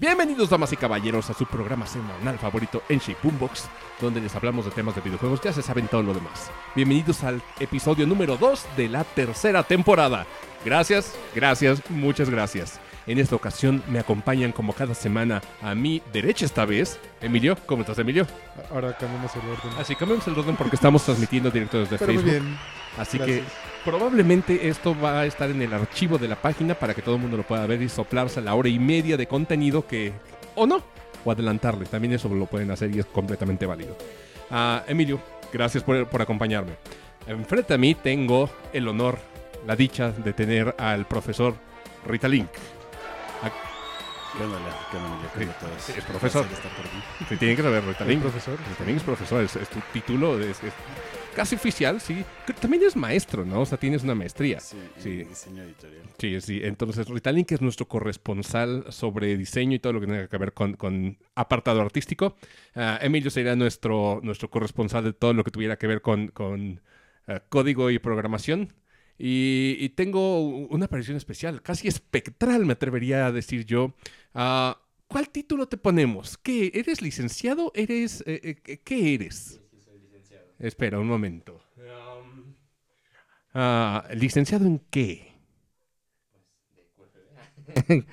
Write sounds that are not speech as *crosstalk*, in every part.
Bienvenidos, damas y caballeros, a su programa semanal favorito en Shape Boombox, donde les hablamos de temas de videojuegos, ya se saben todo lo demás. Bienvenidos al episodio número 2 de la tercera temporada. Gracias, gracias, muchas gracias. En esta ocasión me acompañan como cada semana a mi derecha esta vez. Emilio, ¿cómo estás, Emilio? Ahora cambiamos el orden. Así cambiamos el orden porque estamos transmitiendo directo desde Pero muy Facebook. bien. Así Gracias. que probablemente esto va a estar en el archivo de la página para que todo el mundo lo pueda ver y soplarse la hora y media de contenido que... o no, o adelantarle. También eso lo pueden hacer y es completamente válido. Ah, Emilio, gracias por, por acompañarme. Enfrente a mí tengo el honor, la dicha de tener al profesor Rita Link. ¿Qué onda, Leo? ¿Qué onda? ¿Qué onda a todos? Es profesor. Se tienen que saber, Rita ¿El Link. profesor? Rita Link es profesor, es, es tu título, es, es casi oficial, sí. También es maestro, ¿no? O sea, tienes una maestría. Sí, Sí. en diseño editorial. Sí, sí. Entonces, Ritalin, que es nuestro corresponsal sobre diseño y todo lo que tenga que ver con, con apartado artístico. Ah, Emilio sería nuestro, nuestro corresponsal de todo lo que tuviera que ver con, con ah, código y programación. Y, y tengo una aparición especial, casi espectral, me atrevería a decir yo. Ah, ¿Cuál título te ponemos? ¿Qué? ¿Eres licenciado? ¿Eres... eh, eh, ¿Qué eres? Espera un momento. Um, ah, ¿Licenciado en qué? *laughs*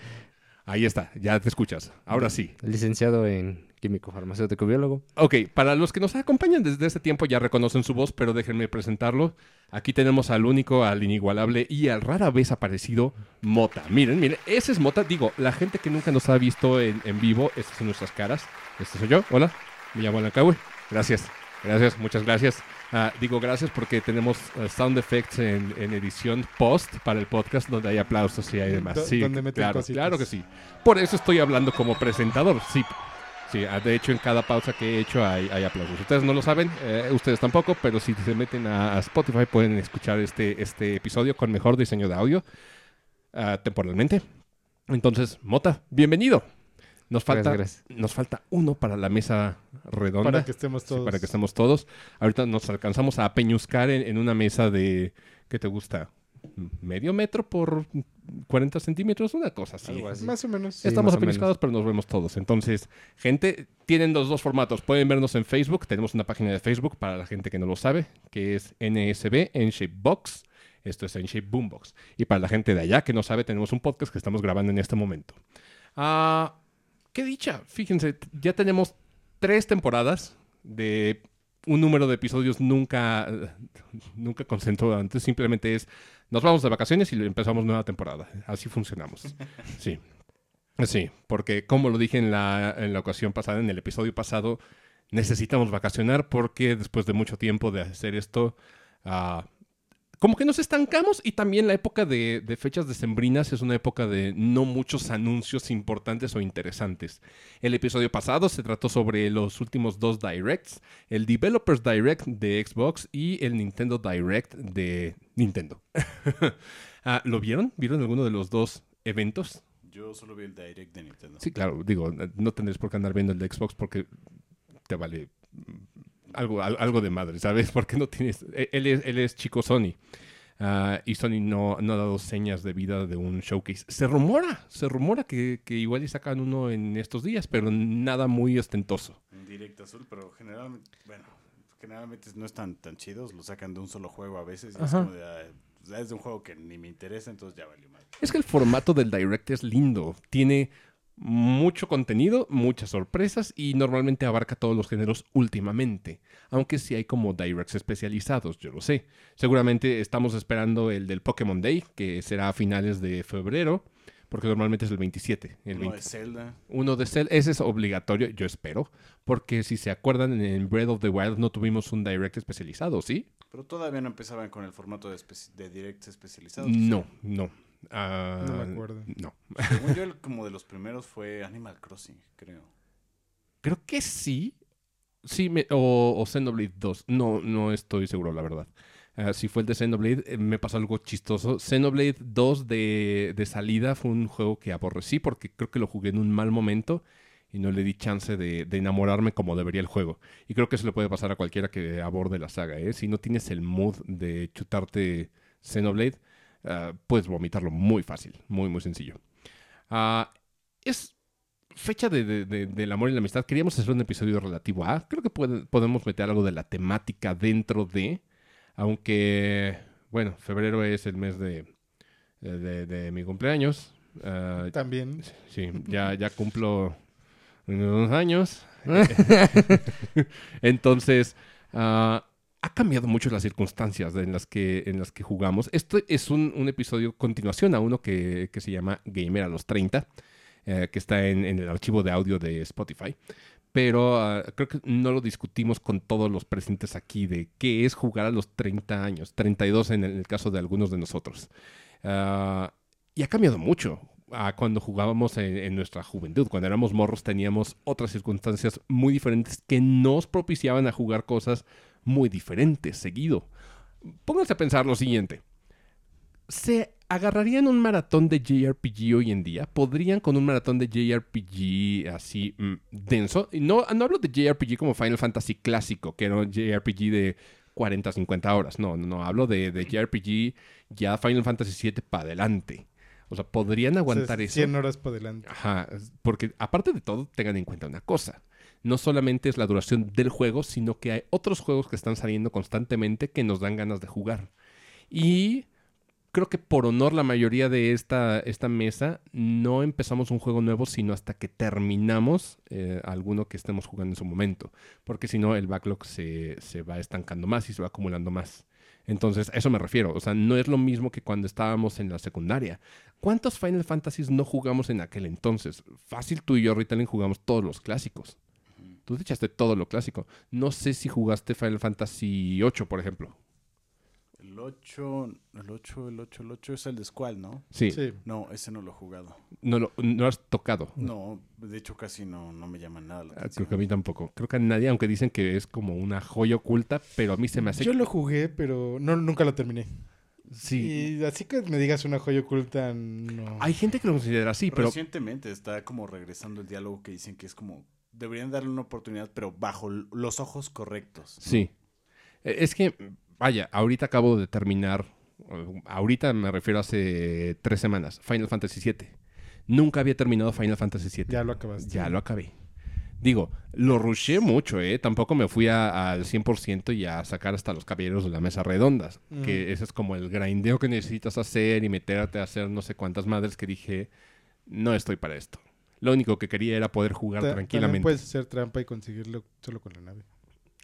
Ahí está, ya te escuchas. Ahora sí. Licenciado en químico farmacéutico biólogo. Ok, para los que nos acompañan desde ese tiempo ya reconocen su voz, pero déjenme presentarlo. Aquí tenemos al único, al inigualable y al rara vez aparecido Mota. Miren, miren, ese es Mota. Digo, la gente que nunca nos ha visto en, en vivo, estas son nuestras caras. Este soy yo. Hola, me llamo Alan Cahue. Gracias, gracias, muchas gracias. Ah, digo gracias porque tenemos eh, sound effects en, en edición post para el podcast donde hay aplausos y hay demás. Do- Sí, donde claro, que sí. Por eso estoy hablando como presentador, sí. Sí, ah, de hecho en cada pausa que he hecho hay, hay aplausos. Ustedes no lo saben, eh, ustedes tampoco, pero si se meten a, a Spotify pueden escuchar este, este episodio con mejor diseño de audio ah, temporalmente. Entonces, Mota, bienvenido. Nos falta, Gracias, gracias. nos falta uno para la mesa redonda. Para que estemos Sí, todos. para que estemos todos. Ahorita nos alcanzamos a peñuscar en, en una mesa de, ¿qué te gusta? ¿Medio metro por 40 centímetros? Una cosa así. Algo así. Más o menos. Sí, Estamos apeñuscados, pero nos vemos todos. Entonces, gente, tienen los dos formatos. Pueden vernos en Facebook. Tenemos una página de Facebook para la gente que no lo sabe, que es NSB, en Box. Esto es en Shape Boombox. Y para la gente de allá que no sabe, tenemos un podcast que estamos grabando en este momento. Ah, qué dicha. Fíjense, ya tenemos tres temporadas de un número de episodios nunca, *laughs* nunca concentrado antes. Simplemente es, nos vamos de vacaciones y empezamos nueva temporada. Así funcionamos. *laughs* Sí. Sí, porque como lo dije en la, en la ocasión pasada, en el episodio pasado, necesitamos vacacionar porque después de mucho tiempo de hacer esto, ah, como que nos estancamos y también la época de, de fechas decembrinas es una época de no muchos anuncios importantes o interesantes. El episodio pasado se trató sobre los últimos dos directs, el Developers Direct de Xbox y el Nintendo Direct de Nintendo. *laughs* Ah, ¿Lo vieron? ¿Vieron alguno de los dos eventos? Yo solo vi el direct de Nintendo. Sí, claro, digo, no tendréis por qué andar viendo el de Xbox porque te vale algo, al- algo de madre, ¿sabes? *laughs* Porque no tienes. e- Él es, él es chico Sony. ah, y Sony no, no ha dado señas de vida de un showcase. Se rumora, se rumora que, que igual y sacan uno en estos días, pero nada muy ostentoso. Un direct azul, pero generalmente, bueno, generalmente no están tan chidos. Lo sacan de un solo juego a veces. Y es como de, es de un juego que ni me interesa, entonces ya valió mal. Es que el formato del Direct es lindo. Tiene mucho contenido, muchas sorpresas y normalmente abarca todos los géneros últimamente. Aunque sí hay como Directs especializados, yo lo sé. Seguramente estamos esperando el del Pokémon Day, que será a finales de febrero, porque normalmente es el 27. El Uno 20. de Zelda. Uno de Cell, ese es obligatorio, yo espero, porque si se acuerdan, en Breath of the Wild no tuvimos un Direct especializado, ¿sí? Pero todavía no empezaban con el formato de, directs especializados. No, no. Ah, No me acuerdo. No. Según yo, el, como de los primeros fue Animal Crossing, creo. Creo que sí. Sí, me- o, o Xenoblade 2. No, no estoy seguro, la verdad. Ah, si fue el de Xenoblade, eh, me pasó algo chistoso. Xenoblade 2 de, de salida fue un juego que aborrecí porque creo que lo jugué en un mal momento y no le di chance de, de enamorarme como debería el juego. Y creo que eso le puede pasar a cualquiera que aborde la saga. ¿eh? Si no tienes el mood de chutarte Xenoblade, ah, puedes vomitarlo muy fácil, muy, muy sencillo. Ah, es fecha de, de- de- del amor y la amistad, queríamos hacer un episodio relativo a. Creo que puede- podemos meter algo de la temática dentro de. Aunque, bueno, febrero es el mes de, mi cumpleaños. Ah, También. sí, ya, ya cumplo unos años. *laughs* *laughs* Entonces, ah, ha cambiado mucho las circunstancias en las que, en las que jugamos. Esto es un, episodio continuación a uno que, que se llama Gamer a los 30, eh, que está en, el archivo de audio de Spotify. Pero ah, creo que no lo discutimos con todos los presentes aquí de qué es jugar a los 30 años, 32 en el, caso de algunos de nosotros. Ah, y ha cambiado mucho a cuando jugábamos en nuestra juventud. Cuando éramos morros teníamos otras circunstancias muy diferentes que nos propiciaban a jugar cosas muy diferentes seguido. Pónganse a pensar lo siguiente. ¿Se agarrarían un maratón de JRPG hoy en día? ¿Podrían con un maratón de JRPG así mm, denso? Y No, no hablo de JRPG como Final Fantasy clásico, que era un JRPG de 40, 50 horas. No, no, no. Hablo de, de JRPG ya Final Fantasy 7 para adelante. O sea, ¿podrían aguantar O sea, eso? 100 horas por delante. Ajá, porque aparte de todo, tengan en cuenta una cosa. No solamente es la duración del juego, sino que hay otros juegos que están saliendo constantemente que nos dan ganas de jugar. Y creo que por honor la mayoría de esta, esta mesa no empezamos un juego nuevo, sino hasta que terminamos eh, alguno que estemos jugando en su momento. Porque si no, el backlog se, se va estancando más y se va acumulando más. Entonces, a eso me refiero. O sea, no es lo mismo que cuando estábamos en la secundaria. ¿Cuántos Final Fantasies no jugamos en aquel entonces? Fácil tú y yo, Ritalin, jugamos todos los clásicos. Tú te echaste todo lo clásico. No sé si jugaste Final Fantasy VIII, por ejemplo. El 8, el 8, el 8, el 8 es el de Squall, ¿no? Sí, Sí. No, ese no lo he jugado. No, lo, no has tocado. No, de hecho casi no, no me llama nada la Ah, atención. Creo que a mí tampoco. Creo que a nadie, aunque dicen que es como una joya oculta, pero a mí se me hace... Yo lo jugué, pero no, nunca lo terminé. Sí. Y así que me digas una joya oculta, no. Hay gente que lo considera así, pero... Recientemente está como regresando el diálogo que dicen que es como deberían darle una oportunidad, pero bajo los ojos correctos. Sí. Eh, Es que, vaya, ahorita acabo de terminar, ahorita me refiero a hace tres semanas, Final Fantasy VII. Nunca había terminado Final Fantasy VII. Ya lo acabaste. Ya lo acabé. Digo, lo rushé mucho, ¿eh? Tampoco me fui a- al 100% y a sacar hasta los caballeros de la mesa redondas. Ujú. Que ese es como el grindeo que necesitas hacer y meterte a hacer no sé cuántas madres que dije, no estoy para esto. Lo único que quería era poder jugar Ta- tranquilamente. puedes hacer trampa y conseguirlo solo con la nave.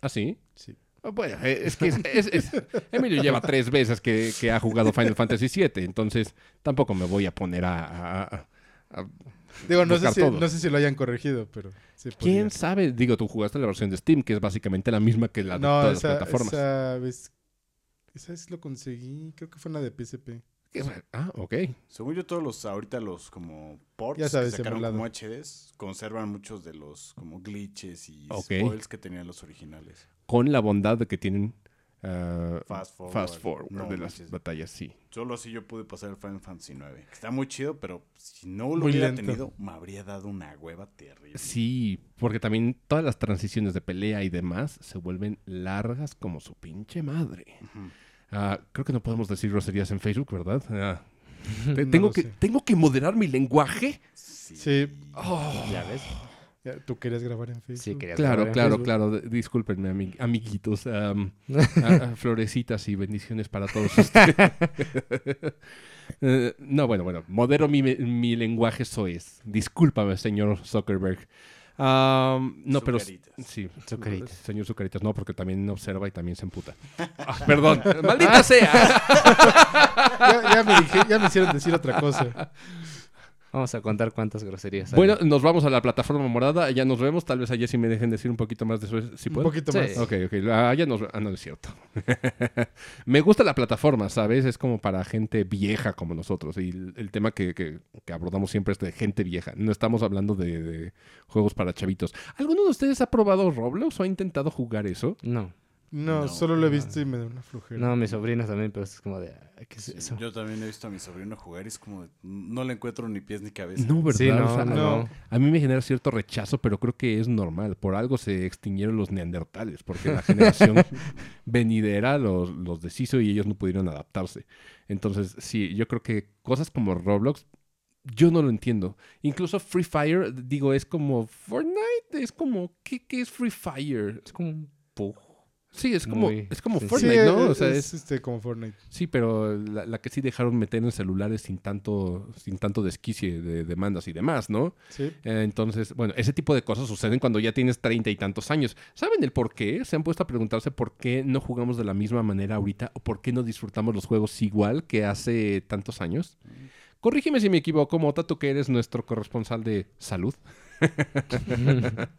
¿Ah, sí? Sí. Ah, Bueno, eh, es que es- es- es- Emilio lleva tres veces que, que ha jugado Final Fantasy VII, entonces tampoco me voy a poner a... a- a- a- Digo, no sé, si, no sé si lo hayan corregido, pero sí ¿Quién sabe? Digo, tú jugaste la versión de Steam, que es básicamente la misma que la de No, todas esa, las plataformas. esa vez... Esa vez lo conseguí, creo que fue una de PSP. Ah, ok. Según yo, todos los, ahorita los como ports Ya sabes, que sacaron como HDs, conservan muchos de los como glitches y Ok. spoils que tenían los originales. Con la bondad de que tienen ah, Fast forward. fast forward No de las manches. batallas, sí. Solo así yo pude pasar el Final Fantasy 9. Que está muy chido, pero si no lo Muy hubiera lento. tenido, me habría dado una hueva terrible. Sí, porque también todas las transiciones de pelea y demás se vuelven largas como su pinche madre. Ujú. Ah, creo que no podemos decir groserías en Facebook, ¿verdad? Ah, *laughs* te- tengo, que, sé. ¿Tengo que moderar mi lenguaje? Sí. Sí, Oh, ¿Ya ves? ¿tú querías grabar en Facebook? Sí, quería claro, grabar en claro, Facebook. claro. Discúlpenme, ami- amiguitos. am, *laughs* ah, florecitas y bendiciones para todos ustedes. *laughs* Eh, no, bueno, bueno. Modero mi, mi lenguaje soez. Discúlpame, señor Zuckerberg. Am, no, pero... Zucaritas. Sí, Zucaritas. señor Zucaritas, no, porque también observa y también se emputa. Ah, perdón, *laughs* maldita sea. *laughs* Ya, ya me dije- ya me hicieron decir otra cosa. Vamos a contar cuántas groserías hay. Bueno, nos vamos a la plataforma morada. Ya nos vemos. Tal vez allá sí me dejen decir un poquito más de eso. Si Un puedo. poquito Sí. más. Ok, ok. Ah, ya nos... Ah, no, es cierto. *laughs* me gusta la plataforma, ¿sabes? Es como para gente vieja como nosotros. Y el, el tema que, que- que abordamos siempre es de gente vieja. No estamos hablando de, de juegos para chavitos. ¿Alguno de ustedes ha probado Roblox o ha intentado jugar eso? No, No, No. solo lo he visto y me da una flojera. no, mis sobrinos también, pero es como de... "Ay, ¿Qué es Sí, eso? Yo también he visto a mi sobrino jugar y es como, de, no le encuentro ni pies ni cabeza. No, ¿verdad? Sí, no, O sea, no, no. no. A mí me genera cierto rechazo, pero creo que es normal. Por algo se extinguieron los neandertales, porque la generación *laughs* venidera los, los deshizo y ellos no pudieron adaptarse. Entonces, sí, yo creo que cosas como Roblox yo no lo entiendo. Incluso Free Fire, digo, es como Fortnite, es como, ¿qué, qué es Free Fire? Es como un pug. Sí, es como, Muy es como. Fortnite, ¿no? O es, sea, es, es, este, como Fortnite. sí, pero la, la que sí dejaron meter en celulares sin tanto, sin tanto desquicie de demandas y demás, ¿no? Sí. Eh, Entonces, bueno, ese tipo de cosas suceden cuando ya tienes treinta y tantos años. ¿Saben el por qué? ¿Se han puesto a preguntarse por qué no jugamos de la misma manera ahorita o por qué no disfrutamos los juegos igual que hace tantos años? Corrígeme si me equivoco, Mota, tú que eres nuestro corresponsal de salud. *laughs* *laughs*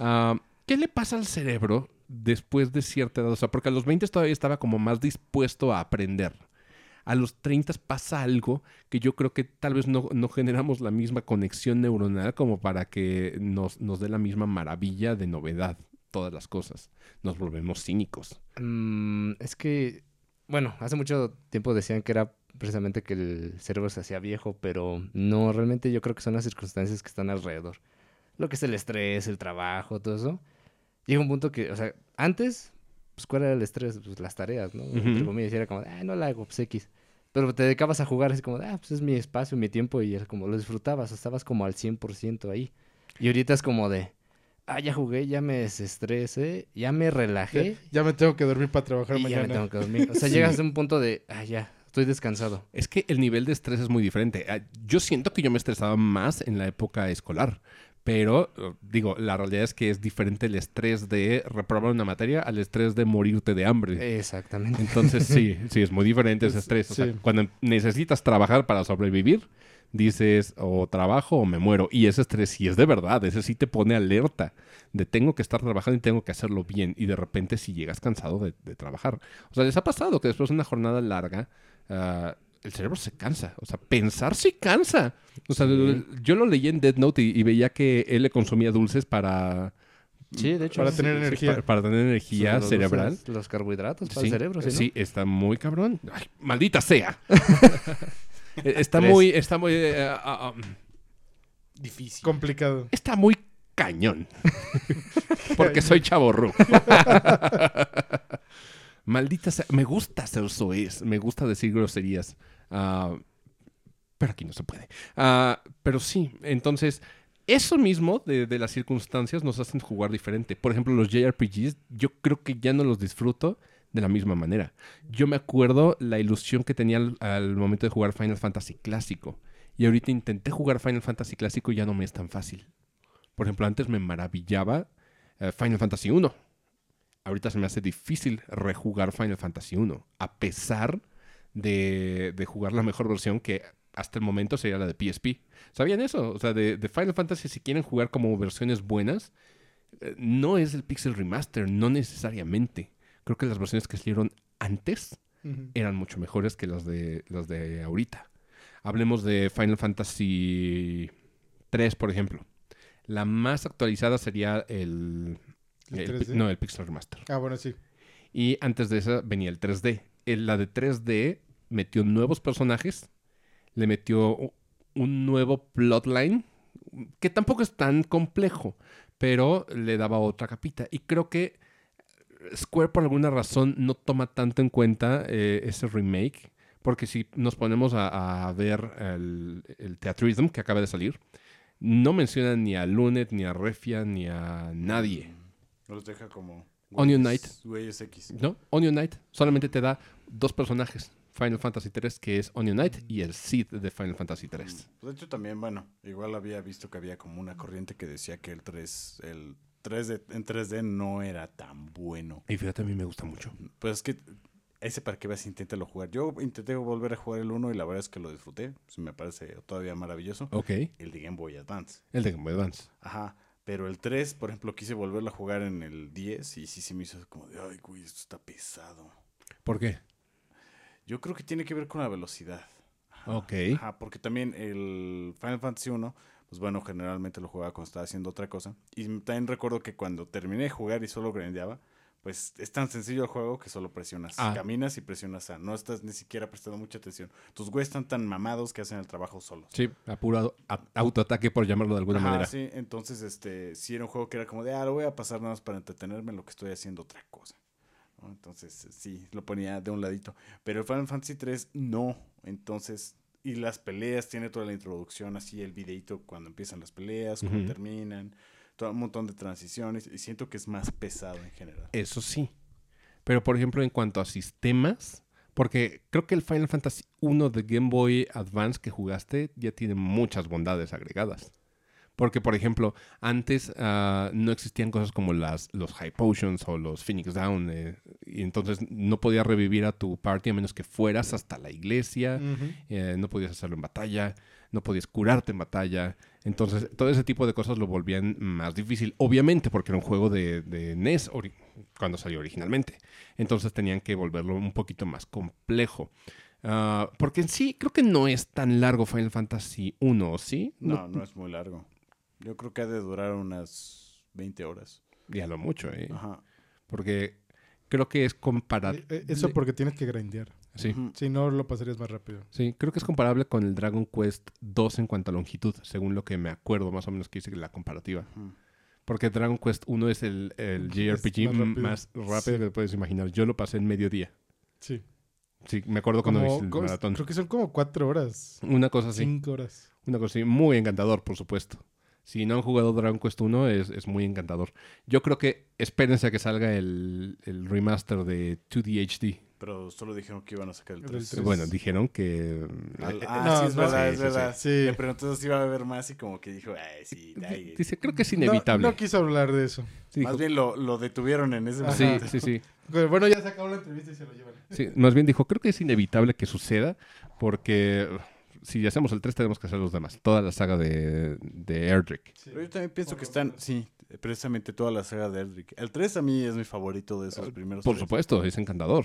Ah, ¿Qué le pasa al cerebro después de cierta edad? O sea, porque a los 20 todavía estaba como más dispuesto a aprender. A los 30 pasa algo que yo creo que tal vez no, no generamos la misma conexión neuronal como para que nos, nos dé la misma maravilla de novedad todas las cosas. Nos volvemos cínicos. Mm, es que, bueno, hace mucho tiempo decían que era precisamente que el cerebro se hacía viejo, pero no, realmente yo creo que son las circunstancias que están alrededor. Lo que es el estrés, el trabajo, todo eso. Llega un punto que, o sea, antes, pues, ¿cuál era el estrés? Pues las tareas, ¿no? Entre Ujú. comillas, y era como, ah, no la hago, pues X. Pero te dedicabas a jugar así como, ah, pues es mi espacio, mi tiempo, y era como, lo disfrutabas, estabas como al 100% ahí. Y ahorita es como de, ah, ya jugué, ya me desestresé, ya me relajé, Ya me tengo que dormir para trabajar y ya mañana. me tengo que dormir. O sea, *laughs* Sí. llegas a un punto de, ah, ya, estoy descansado. Es que el nivel de estrés es muy diferente. Ah, Yo siento que yo me estresaba más en la época escolar. Pero, eh, digo, la realidad es que es diferente el estrés de reprobar una materia al estrés de morirte de hambre. Exactamente. Entonces, sí, *laughs* sí, es muy diferente ese Es- estrés. O sea, sí. cuando necesitas trabajar para sobrevivir, dices, o trabajo o me muero. Y ese estrés sí es de verdad, ese sí te pone alerta de tengo que estar trabajando y tengo que hacerlo bien. Y de repente si llegas cansado de, de trabajar. O sea, les ha pasado que después de una jornada larga, ah, el cerebro se cansa. O sea, pensar sí cansa. O sea, Sí. yo lo leí en Dead Note y, y veía que él le consumía dulces para... Sí, de hecho. Para sí, tener sí, energía. Para, para tener energía los- cerebral. Los, los carbohidratos para Sí, el cerebro, ¿sí, no? sí, está muy cabrón. Ay, maldita sea. *laughs* Eh, está Tres. muy, está muy, eh, ah, ah, Difícil. Complicado. está muy cañón. *laughs* Porque soy chaborro. *laughs* maldita sea. Me gusta ser soez. Me gusta decir groserías. Ah, pero aquí no se puede. Ah, pero sí, entonces, eso mismo de, las circunstancias nos hacen jugar diferente. Por ejemplo, los JRPGs, yo creo que ya no los disfruto de la misma manera. Yo me acuerdo la ilusión que tenía al, al momento de jugar Final Fantasy clásico. Y ahorita intenté jugar Final Fantasy clásico y ya no me es tan fácil. Por ejemplo, antes me maravillaba eh, Final Fantasy 1. Ahorita se me hace difícil rejugar Final Fantasy 1, a pesar de, de jugar la mejor versión que hasta el momento sería la de PSP. ¿Sabían eso? O sea, de, de Final Fantasy, si quieren jugar como versiones buenas, eh, no es el Pixel Remaster, no necesariamente. Creo que las versiones que salieron antes eran mucho mejores que las de, las de ahorita. Hablemos de Final Fantasy 3, por ejemplo. La más actualizada sería el... ¿El el 3D? no, el Pixel Remaster. Ah, bueno, sí. Y antes de esa venía el 3D. El- la de 3D metió nuevos personajes, le metió un nuevo plotline, que tampoco es tan complejo, pero le daba otra capita. Y creo que Square por alguna razón no toma tanto en cuenta eh, ese remake, porque si nos ponemos a, a ver el, el que acaba de salir, no menciona ni a Lunet, ni a Refia, ni a nadie. Los deja como. Onion Knight. Güeyes X. ¿No? Onion Knight solamente te da dos personajes. Final Fantasy 3, que es Onion Knight, y el Cid de Final Fantasy 3. De hecho, también, bueno, igual había visto que había como una corriente que decía que el 3, el 3D, en 3D no era tan bueno. Y fíjate, a mí me gusta mucho. Pues es que ese para que veas, inténtalo jugar. Yo intenté volver a jugar el 1 y la verdad es que lo disfruté. Pues me parece todavía maravilloso. Ok. El de Game Boy Advance. El de Game Boy Advance. Ajá. Pero el 3, por ejemplo, quise volverlo a jugar en el 10 y sí se me hizo como de, ay, güey, esto está pesado. ¿Por qué? Yo creo que tiene que ver con la velocidad. Ok. Ajá, porque también el Final Fantasy 1, pues bueno, generalmente lo jugaba cuando estaba haciendo otra cosa. Y también recuerdo que cuando terminé de jugar y solo grandeaba, pues es tan sencillo el juego que solo presionas. Ah. Caminas y presionas A. No estás ni siquiera prestando mucha atención. Tus güeyes están tan mamados que hacen el trabajo solos. Sí, apurado. a- autoataque, por llamarlo de alguna Ajá, manera. sí, entonces este sí era un juego que era como de, ah, lo voy a pasar nada más para entretenerme en lo que estoy haciendo otra cosa. ¿no? Entonces, sí, lo ponía de un ladito. Pero el Final Fantasy 3 no. Entonces, y las peleas, tiene toda la introducción, así el videito cuando empiezan las peleas, cómo Ujú. terminan, todo un montón de transiciones. Y siento que es más pesado en general. Eso sí. Pero, por ejemplo, en cuanto a sistemas, porque creo que el Final Fantasy 1 de Game Boy Advance que jugaste ya tiene muchas bondades agregadas. Porque, por ejemplo, antes ah, no existían cosas como las, los High Potions o los Phoenix Down. eh, y entonces no podías revivir a tu party a menos que fueras hasta la iglesia. Eh, no podías hacerlo en batalla, no podías curarte en batalla. Entonces, todo ese tipo de cosas lo volvían más difícil. Obviamente, porque era un juego de, de NES cuando salió originalmente. Entonces tenían que volverlo un poquito más complejo. Ah, porque en sí, creo que no es tan largo Final Fantasy 1, ¿sí? No, no es muy largo. Yo creo que ha de durar unas 20 horas. Ya lo mucho, ¿eh? Ajá. Porque creo que es comparable. Eh, eh, Eso porque tienes que grindear. Sí. Ujú. Si no, lo pasarías más rápido. Sí, creo que es comparable con el Dragon Quest 2 en cuanto a longitud, según lo que me acuerdo más o menos que hice la comparativa. Porque Dragon Quest 1 es el, el Es JRPG más rápido. más rápido Sí. que puedes imaginar. Yo lo pasé en mediodía. Sí. Sí, me acuerdo cuando Como- hice el maratón. creo que son como cuatro horas. Una cosa así. Cinco horas. Una cosa así. Muy encantador, por supuesto. Si no han jugado Dragon Quest 1, es, es muy encantador. Yo creo que espérense a que salga el, el remaster de 2D HD. Pero solo dijeron que iban a sacar el El 3. tres. Bueno, dijeron que... Al- eh, ah, no, sí, es no, verdad, sí, es sí, verdad. sí. Le preguntó si iba a haber más y como que dijo, ay, sí, ay". Dice, creo que es inevitable. No, quiso hablar de eso. Sí, Más dijo- bien lo, lo detuvieron en ese Ajá. sí, momento. sí, sí. *laughs* Pero Bueno, ya se acabó la entrevista y se lo llevan. Sí, más bien dijo, creo que es inevitable que suceda porque si hacemos el 3 tenemos que hacer los demás. Toda la saga de, de Erdrick. Pero yo también pienso que están, sí, precisamente toda la saga de Eldrick. El 3 a mí es mi favorito de esos primeros. Por tres. supuesto, es encantador.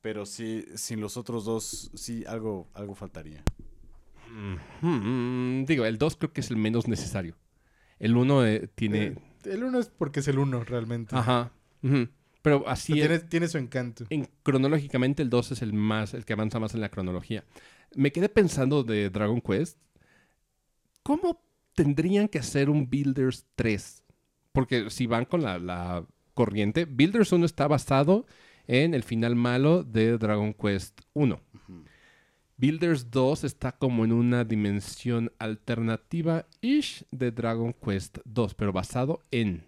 Pero sí, sin los otros dos, sí, algo, algo faltaría. Mm, digo, el 2 creo que es el menos necesario. El 1 tiene... Eh, El uno es porque es el uno, realmente. Ajá. Pero así sea, es. tiene, tiene su encanto. En, cronológicamente el 2 es el más, el que avanza más en la cronología. Me quedé pensando de Dragon Quest. ¿Cómo tendrían que hacer un Builders 3? Porque si van con la, la corriente, Builders 1 está basado en el final malo de Dragon Quest 1. Ujú. Builders 2 está como en una dimensión alternativa-ish de Dragon Quest 2, pero basado en.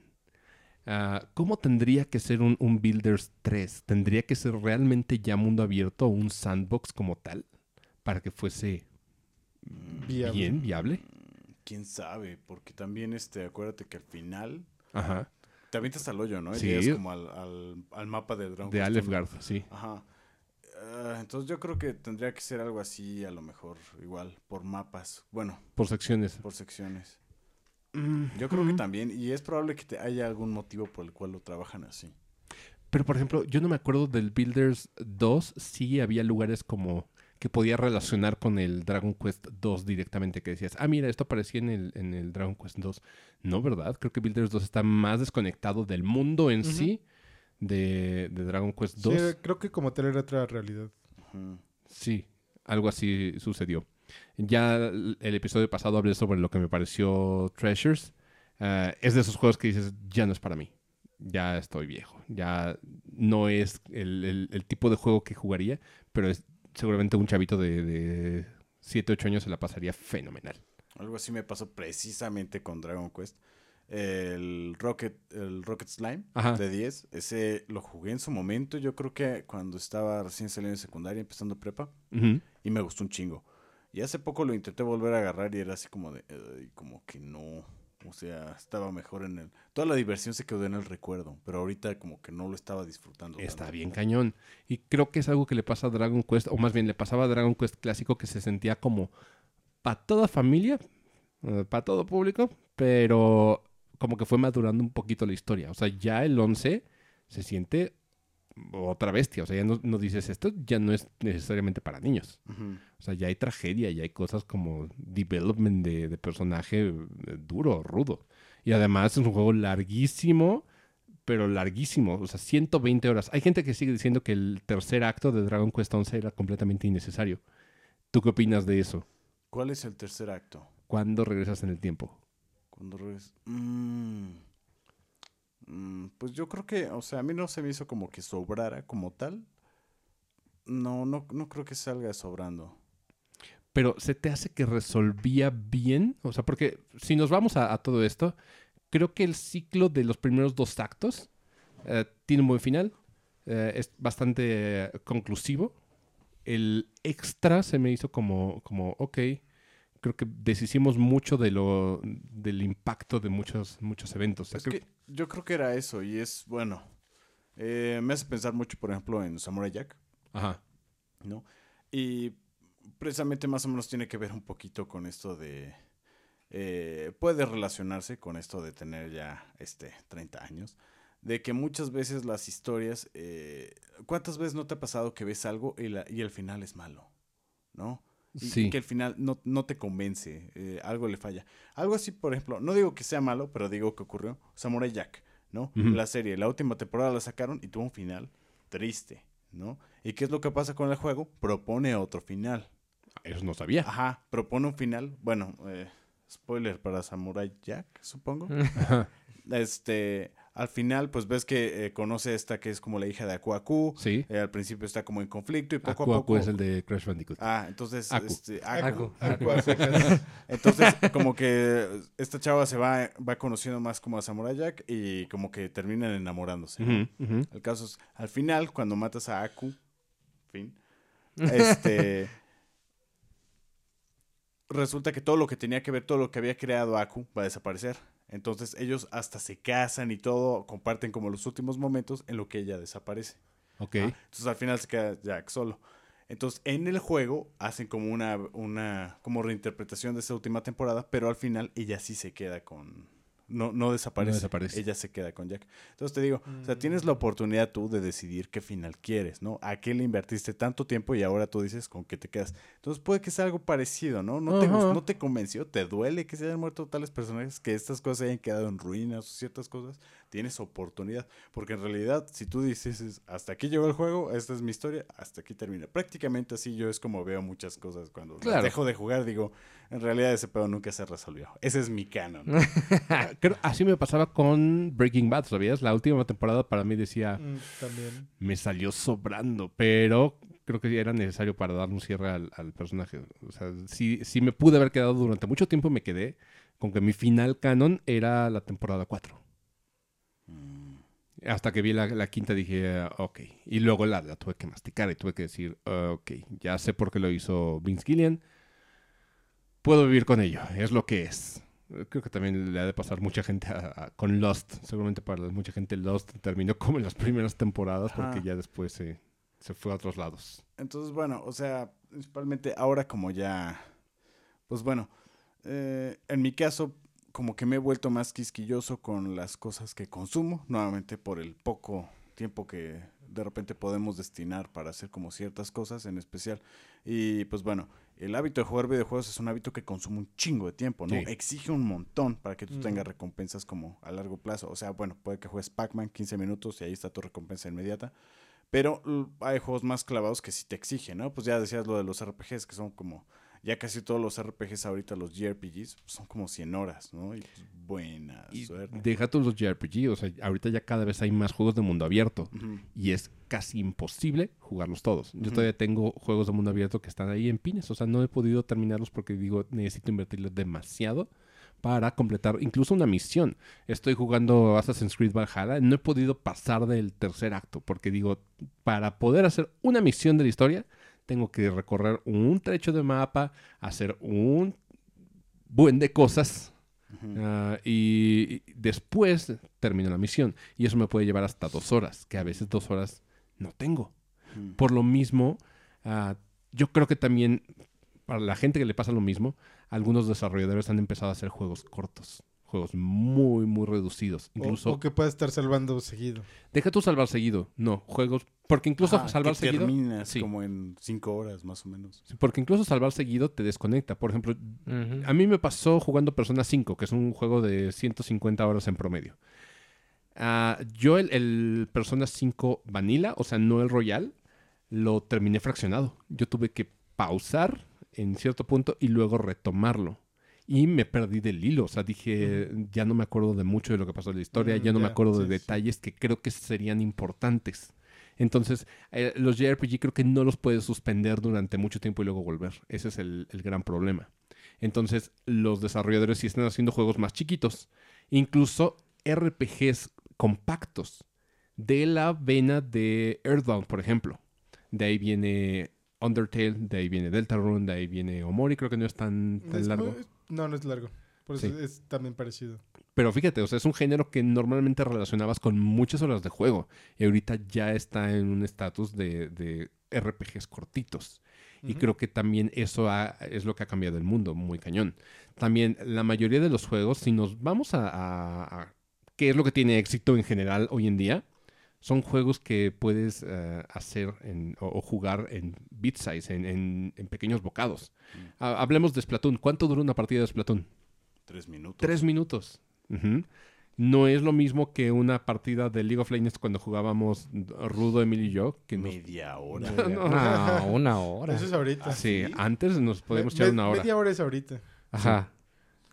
Ah, ¿Cómo tendría que ser un, un Builders 3? ¿Tendría que ser realmente ya mundo abierto o un sandbox como tal? Para que fuese Viable. bien, viable. Quién sabe, porque también, este, acuérdate que al final Ajá. te avientas al hoyo, ¿no? Y Sí. llegas como al, al, al mapa de Dragon De uno. sí. Ajá. Ah, entonces yo creo que tendría que ser algo así, a lo mejor, igual, por mapas. Bueno, Por secciones. por secciones. Mm, Yo creo que también, y es probable que te haya algún motivo por el cual lo trabajan así. Pero, por ejemplo, yo no me acuerdo del Builders 2. Sí había lugares como que podía relacionar con el Dragon Quest 2 directamente, que decías, ah, mira, esto aparecía en el, en el Dragon Quest 2. No, ¿verdad? Creo que Builders 2 está más desconectado del mundo en sí de, de Dragon Quest 2. Sí, creo que como tal era otra realidad. Sí, algo así sucedió. Ya el episodio pasado hablé sobre lo que me pareció Treasures. Ah, es de esos juegos que dices, ya no es para mí. Ya estoy viejo. Ya no es el, el- el tipo de juego que jugaría, pero es seguramente un chavito de, de 7, 8 años se la pasaría fenomenal. Algo así me pasó precisamente con Dragon Quest. El Rocket, el Rocket Slime Ajá. de 10, ese lo jugué en su momento, yo creo que cuando estaba recién saliendo de secundaria, empezando prepa, y me gustó un chingo. Y hace poco lo intenté volver a agarrar y era así como de, "Ay, como que no, o sea, estaba mejor en el... Toda la diversión se quedó en el recuerdo, pero ahorita como que no lo estaba disfrutando. Está tanto. bien cañón. Y creo que es algo que le pasa a Dragon Quest, o más bien le pasaba a Dragon Quest clásico que se sentía como para toda familia, para todo público, pero como que fue madurando un poquito la historia. O sea, ya el 11 se siente otra bestia. O sea, ya no, no dices esto, ya no es necesariamente para niños. O sea, ya hay tragedia, ya hay cosas como development de, de personaje eh, duro, rudo. Y además es un juego larguísimo, pero larguísimo. O sea, 120 horas. Hay gente que sigue diciendo que el tercer acto de Dragon Quest 11 era completamente innecesario. ¿Tú qué opinas de eso? ¿Cuál es el tercer acto? ¿Cuándo regresas en el tiempo? Cuando regres- Mm. Mm, Pues yo creo que, o sea, a mí no se me hizo como que sobrara como tal. No, no, no creo que salga sobrando. pero ¿se te hace que resolvía bien? O sea, porque si nos vamos a, a todo esto, creo que el ciclo de los primeros dos actos eh, tiene un buen final, eh, es bastante eh, conclusivo. El extra se me hizo como, como ok, creo que deshicimos mucho de lo, del impacto de muchos, muchos eventos. O sea, Es creo- que yo creo que era eso y es, bueno, eh, me hace pensar mucho, por ejemplo, en Samurai Jack, Ajá. ¿no? Y precisamente más o menos tiene que ver un poquito con esto de... eh, puede relacionarse con esto de tener ya este 30 años. De que muchas veces las historias... eh, ¿Cuántas veces no te ha pasado que ves algo y, la- y el final es malo? ¿No? Y, y Sí. que el final no, no te convence, eh, algo le falla. Algo así, por ejemplo, no digo que sea malo, pero digo que ocurrió. Samurai Jack, ¿no? La serie, la última temporada la sacaron y tuvo un final triste, ¿no? ¿Y qué es lo que pasa con el juego? Propone otro final. Eso no sabía. Ajá, propone un final. Bueno, eh, spoiler para Samurai Jack, supongo. *laughs* Este, al final, pues ves que eh, conoce a esta que es como la hija de Aku Aku. Sí. Eh, al principio está como en conflicto y poco Aku a Aku poco. es el de Crash Bandicoot. Ah, entonces, Aku. este, Aku. Aku. *laughs* Entonces, como que esta chava se va, va conociendo más como a Samurai Jack y como que terminan enamorándose. El caso es, al final, cuando matas a Aku, fin, este, resulta que todo lo que tenía que ver, todo lo que había creado Aku va a desaparecer. Entonces ellos hasta se casan y todo, comparten como los últimos momentos en lo que ella desaparece. Ok. Ah, Entonces al final se queda Jack solo. Entonces en el juego hacen como una, una como reinterpretación de esa última temporada, pero al final ella sí se queda con... No, no desaparece. No desaparece. Ella se queda con Jack. Entonces te digo, o sea, tienes la oportunidad tú de decidir qué final quieres, ¿no? ¿A qué le invertiste tanto tiempo y ahora tú dices con qué te quedas? Entonces puede que sea algo parecido, ¿no? No te, no te convenció, te duele que se hayan muerto tales personajes, que estas cosas hayan quedado en ruinas o ciertas cosas. Tienes oportunidad. Porque en realidad, si tú dices, hasta aquí llegó el juego, esta es mi historia, hasta aquí termina. Prácticamente así yo es como veo muchas cosas. Cuando Claro. dejo de jugar, digo, en realidad ese pedo nunca se resolvió. Ese es mi canon. *laughs* Creo- así me pasaba con Breaking Bad, ¿sabías? La última temporada para mí decía, Mm, También. me salió sobrando, pero creo que era necesario para dar un cierre al, al personaje. O sea, sí, sí me pude haber quedado durante mucho tiempo, me quedé con que mi final canon era la temporada 4. Hasta que vi la, la quinta dije, ah, ok. Y luego la, la tuve que masticar y tuve que decir, ah, ok, ya sé por qué lo hizo Vince Gillian. Puedo vivir con ello, es lo que es. Creo que también le ha de pasar mucha gente a- a- con Lost. Seguramente para mucha gente Lost terminó como en las primeras temporadas porque ya después se, se fue a otros lados. Entonces, bueno, o sea, principalmente ahora como ya, pues bueno, eh, en mi caso, como que me he vuelto más quisquilloso con las cosas que consumo, nuevamente por el poco tiempo que de repente podemos destinar para hacer como ciertas cosas en especial. Y pues bueno, el hábito de jugar videojuegos es un hábito que consume un chingo de tiempo, ¿no? Sí. Exige un montón para que tú tengas recompensas como a largo plazo. O sea, bueno, puede que juegues Pac-Man 15 minutos y ahí está tu recompensa inmediata. Pero hay juegos más clavados que sí te exigen, ¿no? Pues ya decías lo de los RPGs, que son como, ya casi todos los RPGs ahorita, los JRPGs, pues son como 100 horas, ¿no? Y pues, buena Y suerte. deja todos los JRPG, o sea, ahorita ya cada vez hay más juegos de mundo abierto. Y es casi imposible jugarlos todos. Yo Ujú. todavía tengo juegos de mundo abierto que están ahí en pines, o sea, no he podido terminarlos porque digo, necesito invertirles demasiado para completar incluso una misión. Estoy jugando Assassin's Creed Valhalla, no he podido pasar del tercer acto porque digo, para poder hacer una misión de la historia, tengo que recorrer un trecho de mapa, hacer un buen de cosas. Ah, y, y después termino la misión. Y eso me puede llevar hasta dos horas, que a veces dos horas no tengo. Por lo mismo, ah, yo creo que también para la gente que le pasa lo mismo, algunos desarrolladores han empezado a hacer juegos cortos. Juegos muy, muy reducidos. O- Incluso, O, que pueda estar salvando seguido. deja tú salvar seguido. No, juegos. Porque incluso salvar que seguido. terminas sí. como en 5 horas más o menos. Porque incluso salvar seguido te desconecta. Por ejemplo. A mí me pasó jugando Persona 5, que es un juego de 150 horas en promedio. Ah, yo el, el Persona 5 Vanilla, o sea, no el Royal, lo terminé fraccionado. Yo tuve que pausar en cierto punto y luego retomarlo. Y me perdí del hilo. O sea, dije, ya no me acuerdo de mucho de lo que pasó en la historia, Mm, ya no me acuerdo de sí. detalles que creo que serían importantes. Entonces, eh, los JRPG creo que no los puedes suspender durante mucho tiempo y luego volver. Ese es el, el gran problema. Entonces, los desarrolladores sí están haciendo juegos más chiquitos, incluso RPGs compactos, de la vena de Earthbound, por ejemplo. De ahí viene Undertale, de ahí viene Deltarune, de ahí viene Omori, creo que no es tan, tan Es largo. muy- no, no es largo. Por eso Sí. es también parecido. Pero fíjate, o sea, es un género que normalmente relacionabas con muchas horas de juego. Y ahorita ya está en un estatus de, de RPGs cortitos. Y creo que también eso ha- es lo que ha cambiado el mundo, muy cañón. También la mayoría de los juegos, si nos vamos a, a- a qué es lo que tiene éxito en general hoy en día, son juegos que puedes eh, hacer en- o, o jugar en bit size, en, en- en pequeños bocados. Ha- hablemos de Splatoon. ¿Cuánto dura una partida de Splatoon? Tres minutos. Tres minutos. No es lo mismo que una partida de League of Legends cuando jugábamos Rudo, Emil y yo. Que nos- Media hora. *laughs* No, una hora. Eso es ahorita. Sí, ¿sí? antes nos podemos Me- echar me- una hora. Media hora es ahorita. Ajá.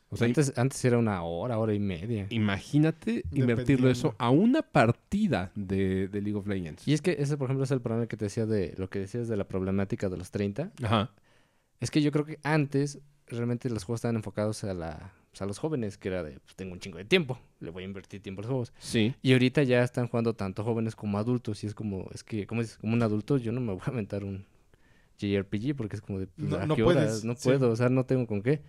O sea, antes, antes era una hora, hora y media. imagínate invertirlo eso a una partida de, de League of Legends. Y es que ese, por ejemplo, es el problema que te decía de lo que decías de la problemática de los 30. Ajá. Es que yo creo que antes realmente los juegos estaban enfocados a, la, pues, a los jóvenes, que era de, pues tengo un chingo de tiempo, le voy a invertir tiempo a los juegos. Sí. Y ahorita ya están jugando tanto jóvenes como adultos y es como, es que, como dices, como un adulto yo no me voy a aventar un JRPG porque es como de, pues, No- ¿a no qué horas? puedes, No sí. puedo, o sea, no tengo con qué.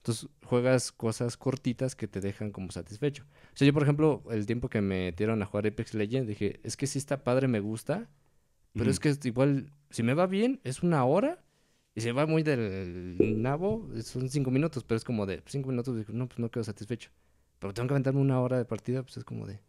Entonces juegas cosas cortitas que te dejan como satisfecho. O sea, yo por ejemplo, el tiempo que me metieron a jugar Apex Legends, dije, es que sí está padre, me gusta, pero es que igual, si me va bien, es una hora. Y si va muy del nabo, son cinco minutos, pero es como de cinco minutos, no, pues no quedo satisfecho. Pero tengo que aventarme una hora de partida, pues es como de,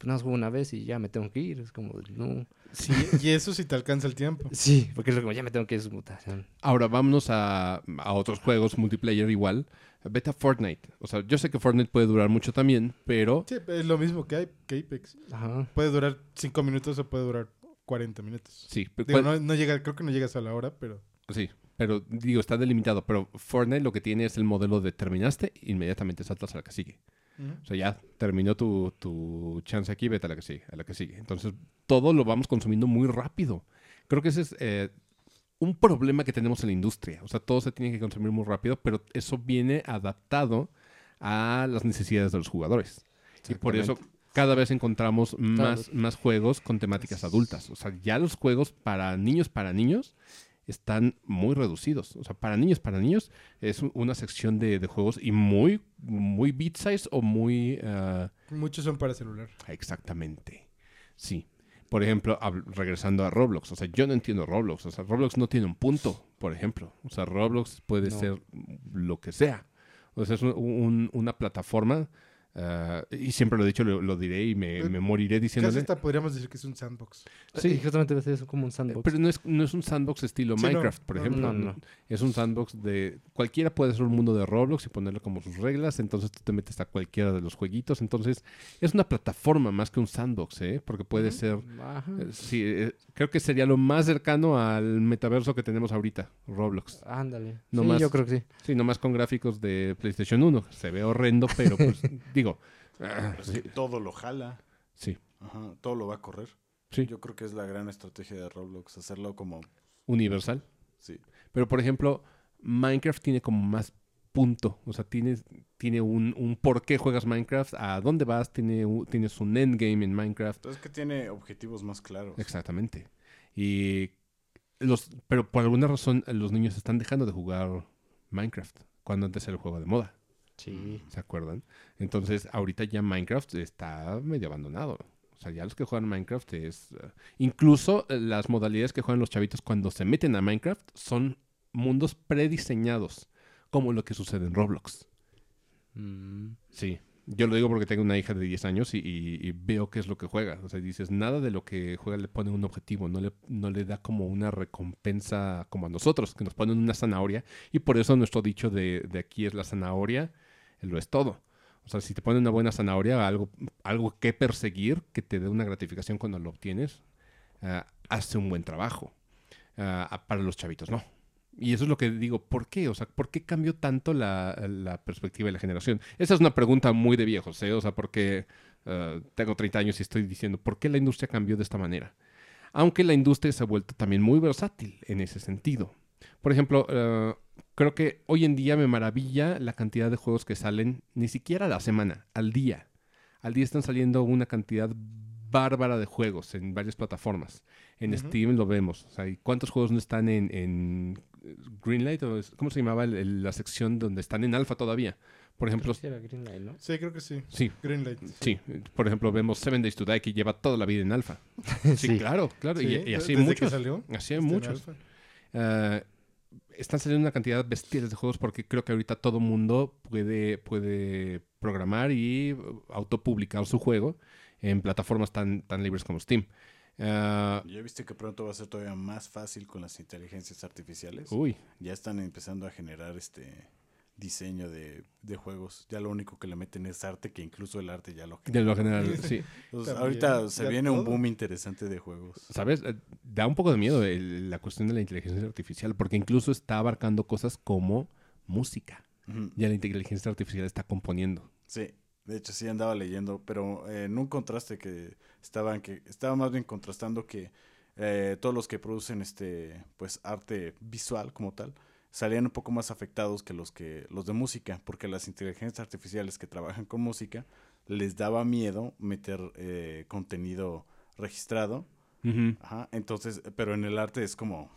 pues nada más juego una vez y ya me tengo que ir. Es como no. Sí. Y eso si te alcanza el tiempo. *laughs* Sí, porque es como, ya me tengo que ir, es mutación. Ahora vámonos a, a otros juegos multiplayer igual. Vete a Fortnite. O sea, yo sé que Fortnite puede durar mucho también, pero Sí, es lo mismo que, hay, que Apex. Ajá. Puede durar 5 minutos o puede durar 40 minutos. sí. pero Digo, ¿cuál- no, no llega, creo que no llegas a la hora, pero Sí, pero digo, está delimitado. Pero Fortnite lo que tiene es el modelo de terminaste, inmediatamente saltas a la que sigue. O sea, ya terminó tu, tu chance aquí, vete a la que sigue, a la que sigue. Entonces, todo lo vamos consumiendo muy rápido. Creo que ese es eh, un problema que tenemos en la industria. O sea, todo se tiene que consumir muy rápido, pero eso viene adaptado a las necesidades de los jugadores. Y por eso cada vez encontramos más, más juegos con temáticas adultas. O sea, ya los juegos para niños, para niños, están muy reducidos. O sea, para niños, para niños, es un- una sección de, de juegos y muy, muy beat size o muy... ah, muchos son para celular. exactamente. Sí. Por ejemplo, regresando a Roblox. O sea, yo no entiendo Roblox. O sea, Roblox no tiene un punto, por ejemplo. O sea, Roblox puede No. ser lo que sea. O sea, es un- un- una plataforma... ah, y siempre lo he dicho, lo, lo diré y me, Eh, me moriré Casi diciéndole. hasta podríamos decir que es un sandbox. Sí. Y justamente ves eso como un sandbox. Pero no es, no es un sandbox estilo Sí, no, Minecraft, por no, ejemplo. no, no. Es un sandbox de... Cualquiera puede ser un mundo de Roblox y ponerle como sus reglas. Entonces tú te metes a cualquiera de los jueguitos. Entonces es una plataforma más que un sandbox, ¿eh? Porque puede ser... Ajá. eh, Sí, eh, creo que sería lo más cercano al metaverso que tenemos ahorita, Roblox. Ándale. No sí, más- yo creo que sí. Sí, nomás con gráficos de PlayStation 1. Se ve horrendo, pero pues *laughs* digo... sí, que todo lo jala. sí, Ajá, todo lo va a correr. sí, Yo creo que es la gran estrategia de Roblox, hacerlo como... universal. Sí. Pero, por ejemplo, Minecraft tiene como más punto. O sea, tienes, tiene un, un por qué juegas Minecraft, a dónde vas, tiene un- tienes un endgame en Minecraft. Entonces que tiene objetivos más claros. Exactamente. Y los, pero por alguna razón eh, los niños están dejando de jugar Minecraft cuando antes era el juego de moda. Sí. ¿Se acuerdan? Entonces, ahorita ya Minecraft está medio abandonado. O sea, ya los que juegan Minecraft es... eh, incluso eh, las modalidades que juegan los chavitos cuando se meten a Minecraft son mundos prediseñados, como lo que sucede en Roblox. Mm. Sí. Yo lo digo porque tengo una hija de 10 años y, y- y veo qué es lo que juega. O sea, dices, nada de lo que juega le pone un objetivo, no le, no le da como una recompensa como a nosotros, que nos ponen una zanahoria. Y por eso nuestro dicho de, de aquí es la zanahoria, lo es todo. O sea, si te ponen una buena zanahoria, algo, algo que perseguir, que te dé una gratificación cuando lo obtienes, ah, hace un buen trabajo. Ah, para los chavitos, no. Y eso es lo que digo, ¿por qué? O sea, ¿por qué cambió tanto la, perspectiva de la generación? Esa es una pregunta muy de viejos, ¿eh? O sea, porque eh, tengo 30 años y estoy diciendo, ¿por qué la industria cambió de esta manera? Aunque la industria se ha vuelto también muy versátil en ese sentido. Por ejemplo, creo que hoy en día me maravilla la cantidad de juegos que salen, ni siquiera a la semana, al día. Al día están saliendo una cantidad bárbara de juegos en varias plataformas. En. Steam lo vemos. O sea, ¿y ¿cuántos juegos no están en, en Greenlight? ¿O es- ¿Cómo se llamaba el- el- la sección donde están en alfa todavía? Por ejemplo, Sí, era Greenlight, ¿no? Sí, creo que sí. sí, Greenlight. sí. Por ejemplo, vemos Seven Days to Die que lleva toda la vida en alfa. *laughs* Sí, Sí. claro, claro. Sí, y, y así desde muchos. que salió. Así hay muchos. alfa. Están saliendo una cantidad bestiales de juegos porque creo que ahorita todo mundo puede, puede programar y uh, autopublicar su juego en plataformas tan, tan libres como Steam. Ah, Ya viste que pronto va a ser todavía más fácil con las inteligencias artificiales. uy, Ya están empezando a generar este diseño de, de juegos. Ya lo único que le meten es arte, que incluso el arte ya lo de lo general, sí. *laughs* Entonces, También, ahorita se viene un boom interesante de juegos. ¿Sabes? Eh, Da un poco de miedo el- la cuestión de la inteligencia artificial porque incluso está abarcando cosas como música. Ya la inteligencia artificial está componiendo. Sí, de hecho sí andaba leyendo, pero eh, en un contraste que estaban que estaba más bien contrastando que eh, todos los que producen este pues arte visual como tal salían un poco más afectados que los que los de música, porque las inteligencias artificiales que trabajan con música les daba miedo meter eh, contenido registrado, ajá, entonces, pero en el arte es como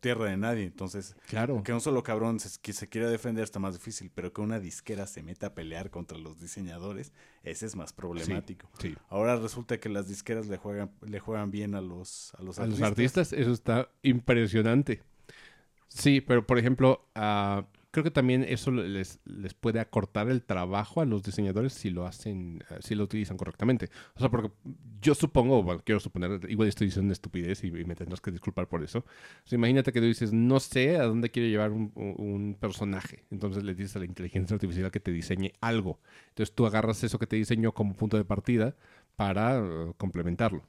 tierra de nadie, entonces Claro. que un solo cabrón se, que se quiera defender está más difícil, pero que una disquera se meta a pelear contra los diseñadores, ese es más problemático. Sí. Ahora resulta que las disqueras le juegan, le juegan bien a los, a los A los artistas, eso está impresionante. Sí, pero por ejemplo, ah, creo que también eso les, les puede acortar el trabajo a los diseñadores si lo hacen, ah, si lo utilizan correctamente. O sea, porque yo supongo, quiero suponer, igual estoy diciendo una estupidez y, me tendrás que disculpar por eso. Imagínate que tú dices, no sé a dónde quiero llevar un, personaje. Entonces le dices a la inteligencia artificial que te diseñe algo. Entonces tú agarras eso que te diseñó como punto de partida para eh, complementarlo.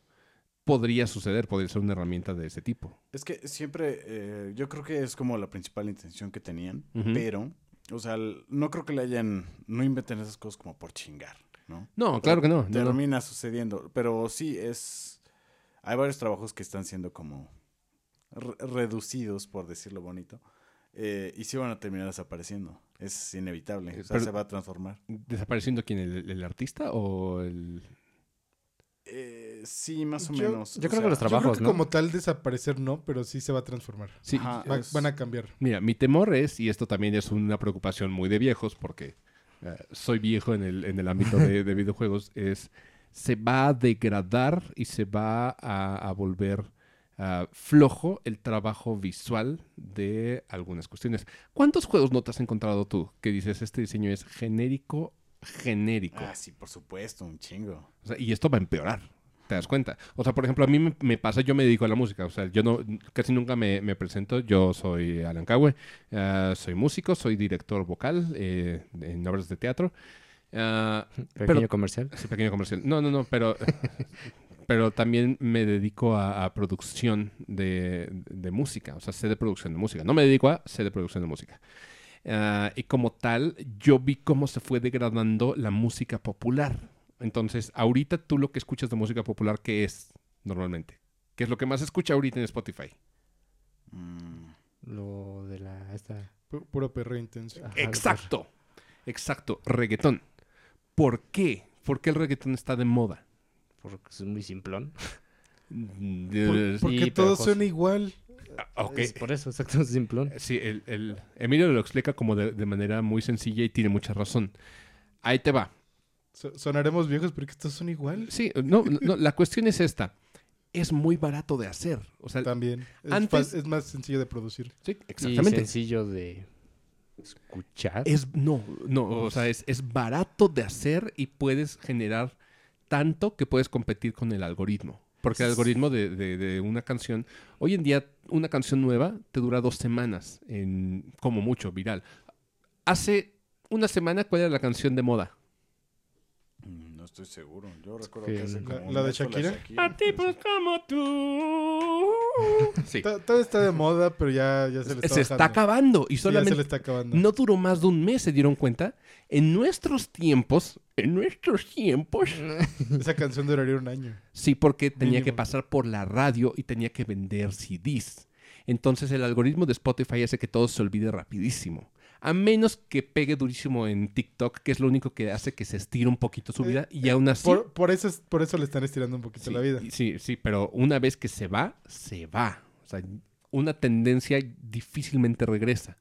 Podría suceder, podría ser una herramienta de ese tipo. Es que siempre, eh, yo creo que es como la principal intención que tenían, pero, o sea, no creo que le hayan, no inventen esas cosas como por chingar, ¿no? No, claro que no. no, no. Termina sucediendo, pero sí es, hay varios trabajos que están siendo como re- reducidos, por decirlo bonito, eh, y sí van a terminar desapareciendo. Es inevitable, o sea, Pero- se va a transformar. ¿Desapareciendo quién? ¿El, el artista o el...? Eh, sí, más o Yo- menos. yo o creo que los Yo creo Trabajos, que ¿no? como tal desaparecer no, pero sí se va a transformar. Sí, Ajá. Va- Es- Van a cambiar. mira, mi temor es, y esto también es una preocupación muy de viejos, porque eh, soy viejo en el, en el ámbito de, *laughs* de videojuegos, es se va a degradar y se va a, a volver ah, flojo el trabajo visual de algunas cuestiones. ¿Cuántos juegos no te has encontrado tú que dices este diseño es genérico, genérico? Ah, sí, por supuesto, un chingo. O sea, y esto va a empeorar. ¿Te das cuenta? O sea, por ejemplo, a mí me, me pasa, yo me dedico a la música. O sea, yo no casi nunca me, me presento. Yo soy Alan Cague, ah, soy músico, soy director vocal eh, en obras de teatro. Ah, Pequeño Pero- comercial. sí, pequeño comercial. No, no, no, pero, *laughs* pero también me dedico a, a producción de, de música. O sea, sé de producción de música. No me dedico a, sé de producción de música. Ah, y como tal, yo vi cómo se fue degradando la música popular. Entonces, ahorita tú lo que escuchas de música popular, ¿qué es normalmente? ¿Qué es lo que más se escucha ahorita en Spotify? Mm, Lo de la... Esta... Pu- Puro perro intenso. Ajá, Exacto, exacto, reggaetón. ¿Por qué? ¿Por qué el reggaetón está de moda? Porque es muy simplón. Por- porque Sí, todo suena igual. Ah, ok. Es por eso, exacto, es simplón. Sí, el, el- Emilio lo explica como de, de manera muy sencilla y tiene mucha razón. Ahí te va. So- sonaremos viejos porque estos son igual. Sí, no, no, la cuestión es esta. Es muy barato de hacer. O sea, También. Es, Antes- es más sencillo de producir. sí, Y exactamente. sencillo de escuchar. Es, no, no, o sea, es, es barato de hacer y puedes generar tanto que puedes competir con el algoritmo. Porque el algoritmo de, de- de una canción, hoy en día una canción nueva te dura dos semanas, en, como mucho, viral. Hace una semana, ¿cuál era la canción de moda? Estoy seguro. Yo recuerdo que que hace la- como la de mes fue Shakira. como tú. Sí. To- Todo está de moda, pero ya, ya se le está Se está acabando y Sí, ya se solamente le está acabando. no duró más de un mes, se dieron cuenta. En nuestros tiempos, En nuestros tiempos. *laughs* Esa canción duraría un año. Sí, porque tenía que pasar por la radio y tenía que vender CDs. Entonces el algoritmo de Spotify hace que todo se olvide rapidísimo. A menos que pegue durísimo en TikTok, que es lo único que hace que se estire un poquito su Eh, vida. Y aún así... Por, por eso, es- por eso le están estirando un poquito sí, la vida. Sí, sí, pero una vez que se va, se va. O sea, una tendencia difícilmente regresa.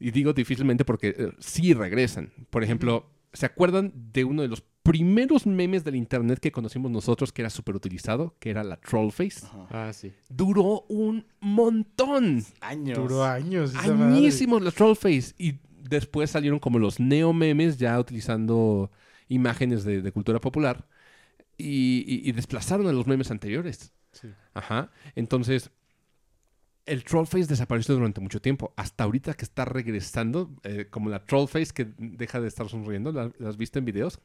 Y digo difícilmente porque eh, sí regresan. Por ejemplo, ¿se acuerdan de uno de los primeros memes del internet que conocimos nosotros que era súper utilizado? Que era la Trollface. Ajá. Ah, sí. Duró un montón. Años. Duró años. Añísimos la Trollface. Y después salieron como los neo memes ya utilizando imágenes de, de cultura popular. Y, y- y desplazaron a los memes anteriores. Sí. Ajá. Entonces, el Trollface desapareció durante mucho tiempo. Hasta ahorita que está regresando, eh, como la Trollface que deja de estar sonriendo. ¿La, la has visto en videos?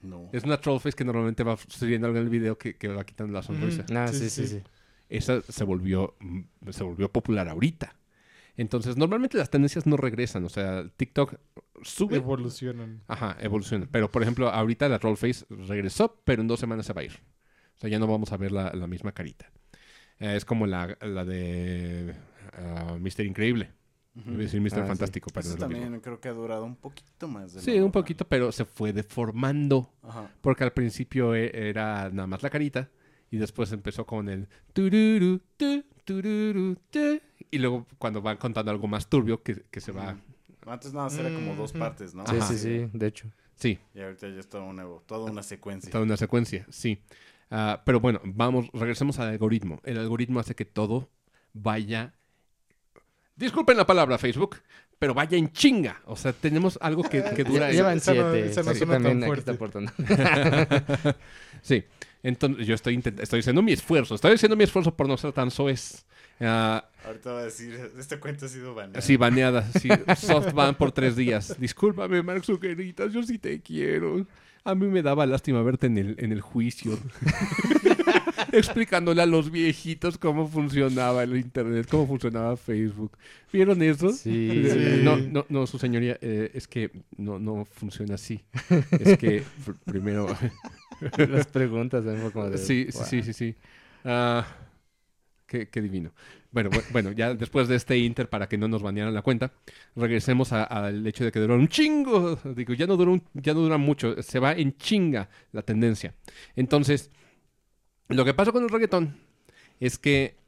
No. Es una Trollface que normalmente va sucediendo algo en el video que, que va quitando la sonrisa. Ah, Sí, sí, sí, sí, sí. Esa se volvió, mm, se volvió popular ahorita. Entonces, normalmente las tendencias no regresan. O sea, TikTok sube. Evolucionan. Ajá, evoluciona. Pero, por ejemplo, ahorita la Trollface regresó, pero en dos semanas se va a ir. O sea, ya no vamos a ver la, la misma carita. Eh, es como la, la de ah, Mr. Increíble. Iba a decir Mr. Ah, sí. Fantástico, pero Eso también mismo. creo que ha durado un poquito más. de Sí, un poquito, pero se fue deformando. Ajá. Porque al principio e- era nada más la carita. Y después empezó con el tururu, tu, tururu, tu, Y luego cuando van contando algo más turbio que, que se va. Antes nada más era como dos partes, ¿no? Sí, Ajá. sí, sí, de hecho. Sí, Y ahorita ya es toda una, toda una secuencia. toda una secuencia, sí. Ah, pero bueno, vamos, regresemos al algoritmo. El algoritmo hace que todo vaya. Disculpen la palabra, Facebook, pero vaya en chinga. O sea, tenemos algo que, que dura. Llevan siete. esa no sí, suena tan también aquí fuerte. está aportando. *laughs* Sí, entonces yo estoy, estoy haciendo mi esfuerzo. Estoy haciendo mi esfuerzo por no ser tan soez. Ah, Ahorita va a decir, esta cuenta ha sido baneada. Sí, baneada. Sí, soft ban por tres días. Discúlpame, Mark Zuckerita, yo sí te quiero. A mí me daba lástima verte en el, en el juicio. *laughs* Explicándole a los viejitos cómo funcionaba el internet, cómo funcionaba Facebook. ¿Vieron eso? Sí, *laughs* sí. No, no, no, su señoría, eh, es que no, no funciona así. Es que pr- primero... *laughs* Las preguntas como de... Sí, sí, wow. sí, sí, sí. Ah, qué, qué divino. Bueno, bu- bueno, ya después de este inter, para que no nos banearan la cuenta, regresemos al hecho de que duró un chingo. Digo, ya no, duró un- ya no dura mucho. Se va en chinga la tendencia. Entonces, lo que pasa con el reggaetón es que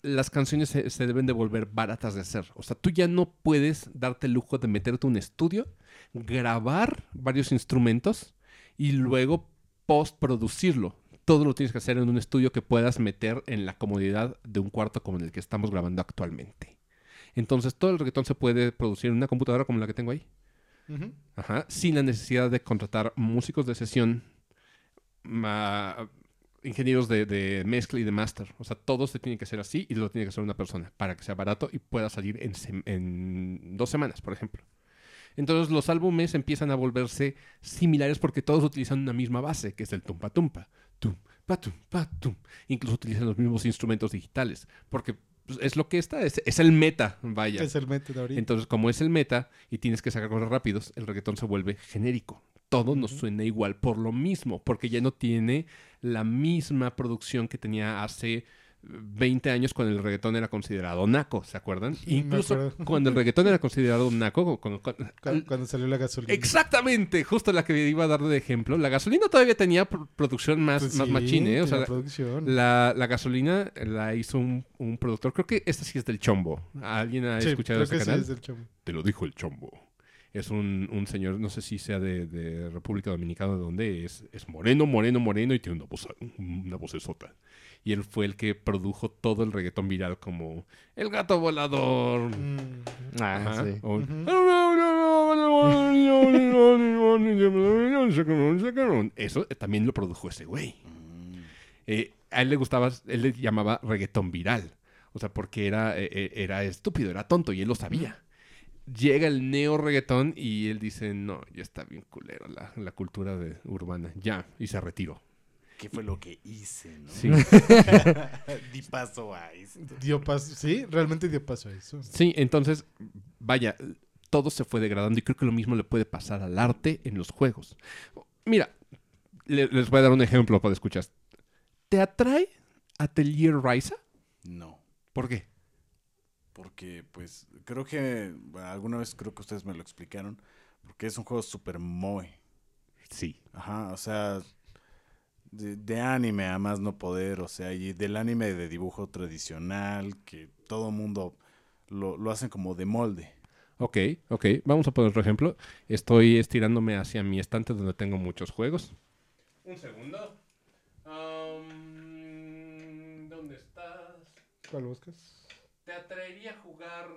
las canciones se, se deben de volver baratas de hacer. O sea, tú ya no puedes darte el lujo de meterte a un estudio, grabar varios instrumentos y luego postproducirlo. Todo lo tienes que hacer en un estudio que puedas meter en la comodidad de un cuarto como en el que estamos grabando actualmente. Entonces, todo el reggaetón se puede producir en una computadora como la que tengo ahí. Ajá, sin la necesidad de contratar músicos de sesión, ma- ingenieros de, de mezcla y de master. O sea, todo se tiene que hacer así y lo tiene que hacer una persona para que sea barato y pueda salir en, en dos semanas, por ejemplo. Entonces los álbumes empiezan a volverse similares porque todos utilizan una misma base, que es el tumpa tumpa. Tum, pa, tum, pa, tum. Incluso utilizan los mismos instrumentos digitales. Porque pues, es lo que está, es, es el meta, vaya. Es el método ahorita. Entonces, como es el meta y tienes que sacar cosas rápidos, el reggaetón se vuelve genérico. Todo nos suena igual por lo mismo, porque ya no tiene la misma producción que tenía hace 20 años cuando el reggaetón era considerado naco, ¿se acuerdan? Incluso cuando el reggaetón era considerado naco, cuando- cuando- Cu- cuando salió la gasolina. Exactamente, justo la que iba a dar de ejemplo. La gasolina todavía tenía pr- producción más, Pues más machín, ¿eh? O sea, la, la- gasolina la hizo un, un productor, creo que esta sí es del Chombo. ¿Alguien ha Sí, escuchado creo que sí canal? es del chombo. Te lo dijo el chombo. Es un, un señor, no sé si sea de, de República Dominicana, de donde es, es moreno, moreno, moreno y tiene una voz, una vocesota. Y él fue el que produjo todo el reggaetón viral como El gato volador. Mm. Ah, Ajá, sí. o- Eso eh, también lo produjo ese güey. Mm. Eh, a él le gustaba, él le llamaba reggaetón viral. O sea, porque era, eh, eh, era estúpido, era tonto y él lo sabía. Llega el neo reggaetón y él dice, no, ya está bien culero la, la cultura de, urbana. Ya, y se retiró. ¿Qué fue lo que hice, no? Sí. *laughs* Di paso a esto. Dio paso, sí, realmente dio paso a eso. Sí, entonces, vaya, todo se fue degradando y creo que lo mismo le puede pasar al arte en los juegos. Mira, le- les voy a dar un ejemplo para escuchar. ¿Te atrae Atelier Ryza? No. ¿Por qué? Porque, pues, creo que bueno, alguna vez creo que ustedes me lo explicaron. Porque es un juego super moe. Sí. Ajá, o sea, de, de anime a más no poder, o sea, y del anime de dibujo tradicional, que todo mundo lo, lo hacen como de molde. Ok, ok. Vamos a poner otro ejemplo. Estoy estirándome hacia mi estante donde tengo muchos juegos. Un segundo. Um, ¿Dónde estás? ¿Cuál buscas? ¿Te atraería jugar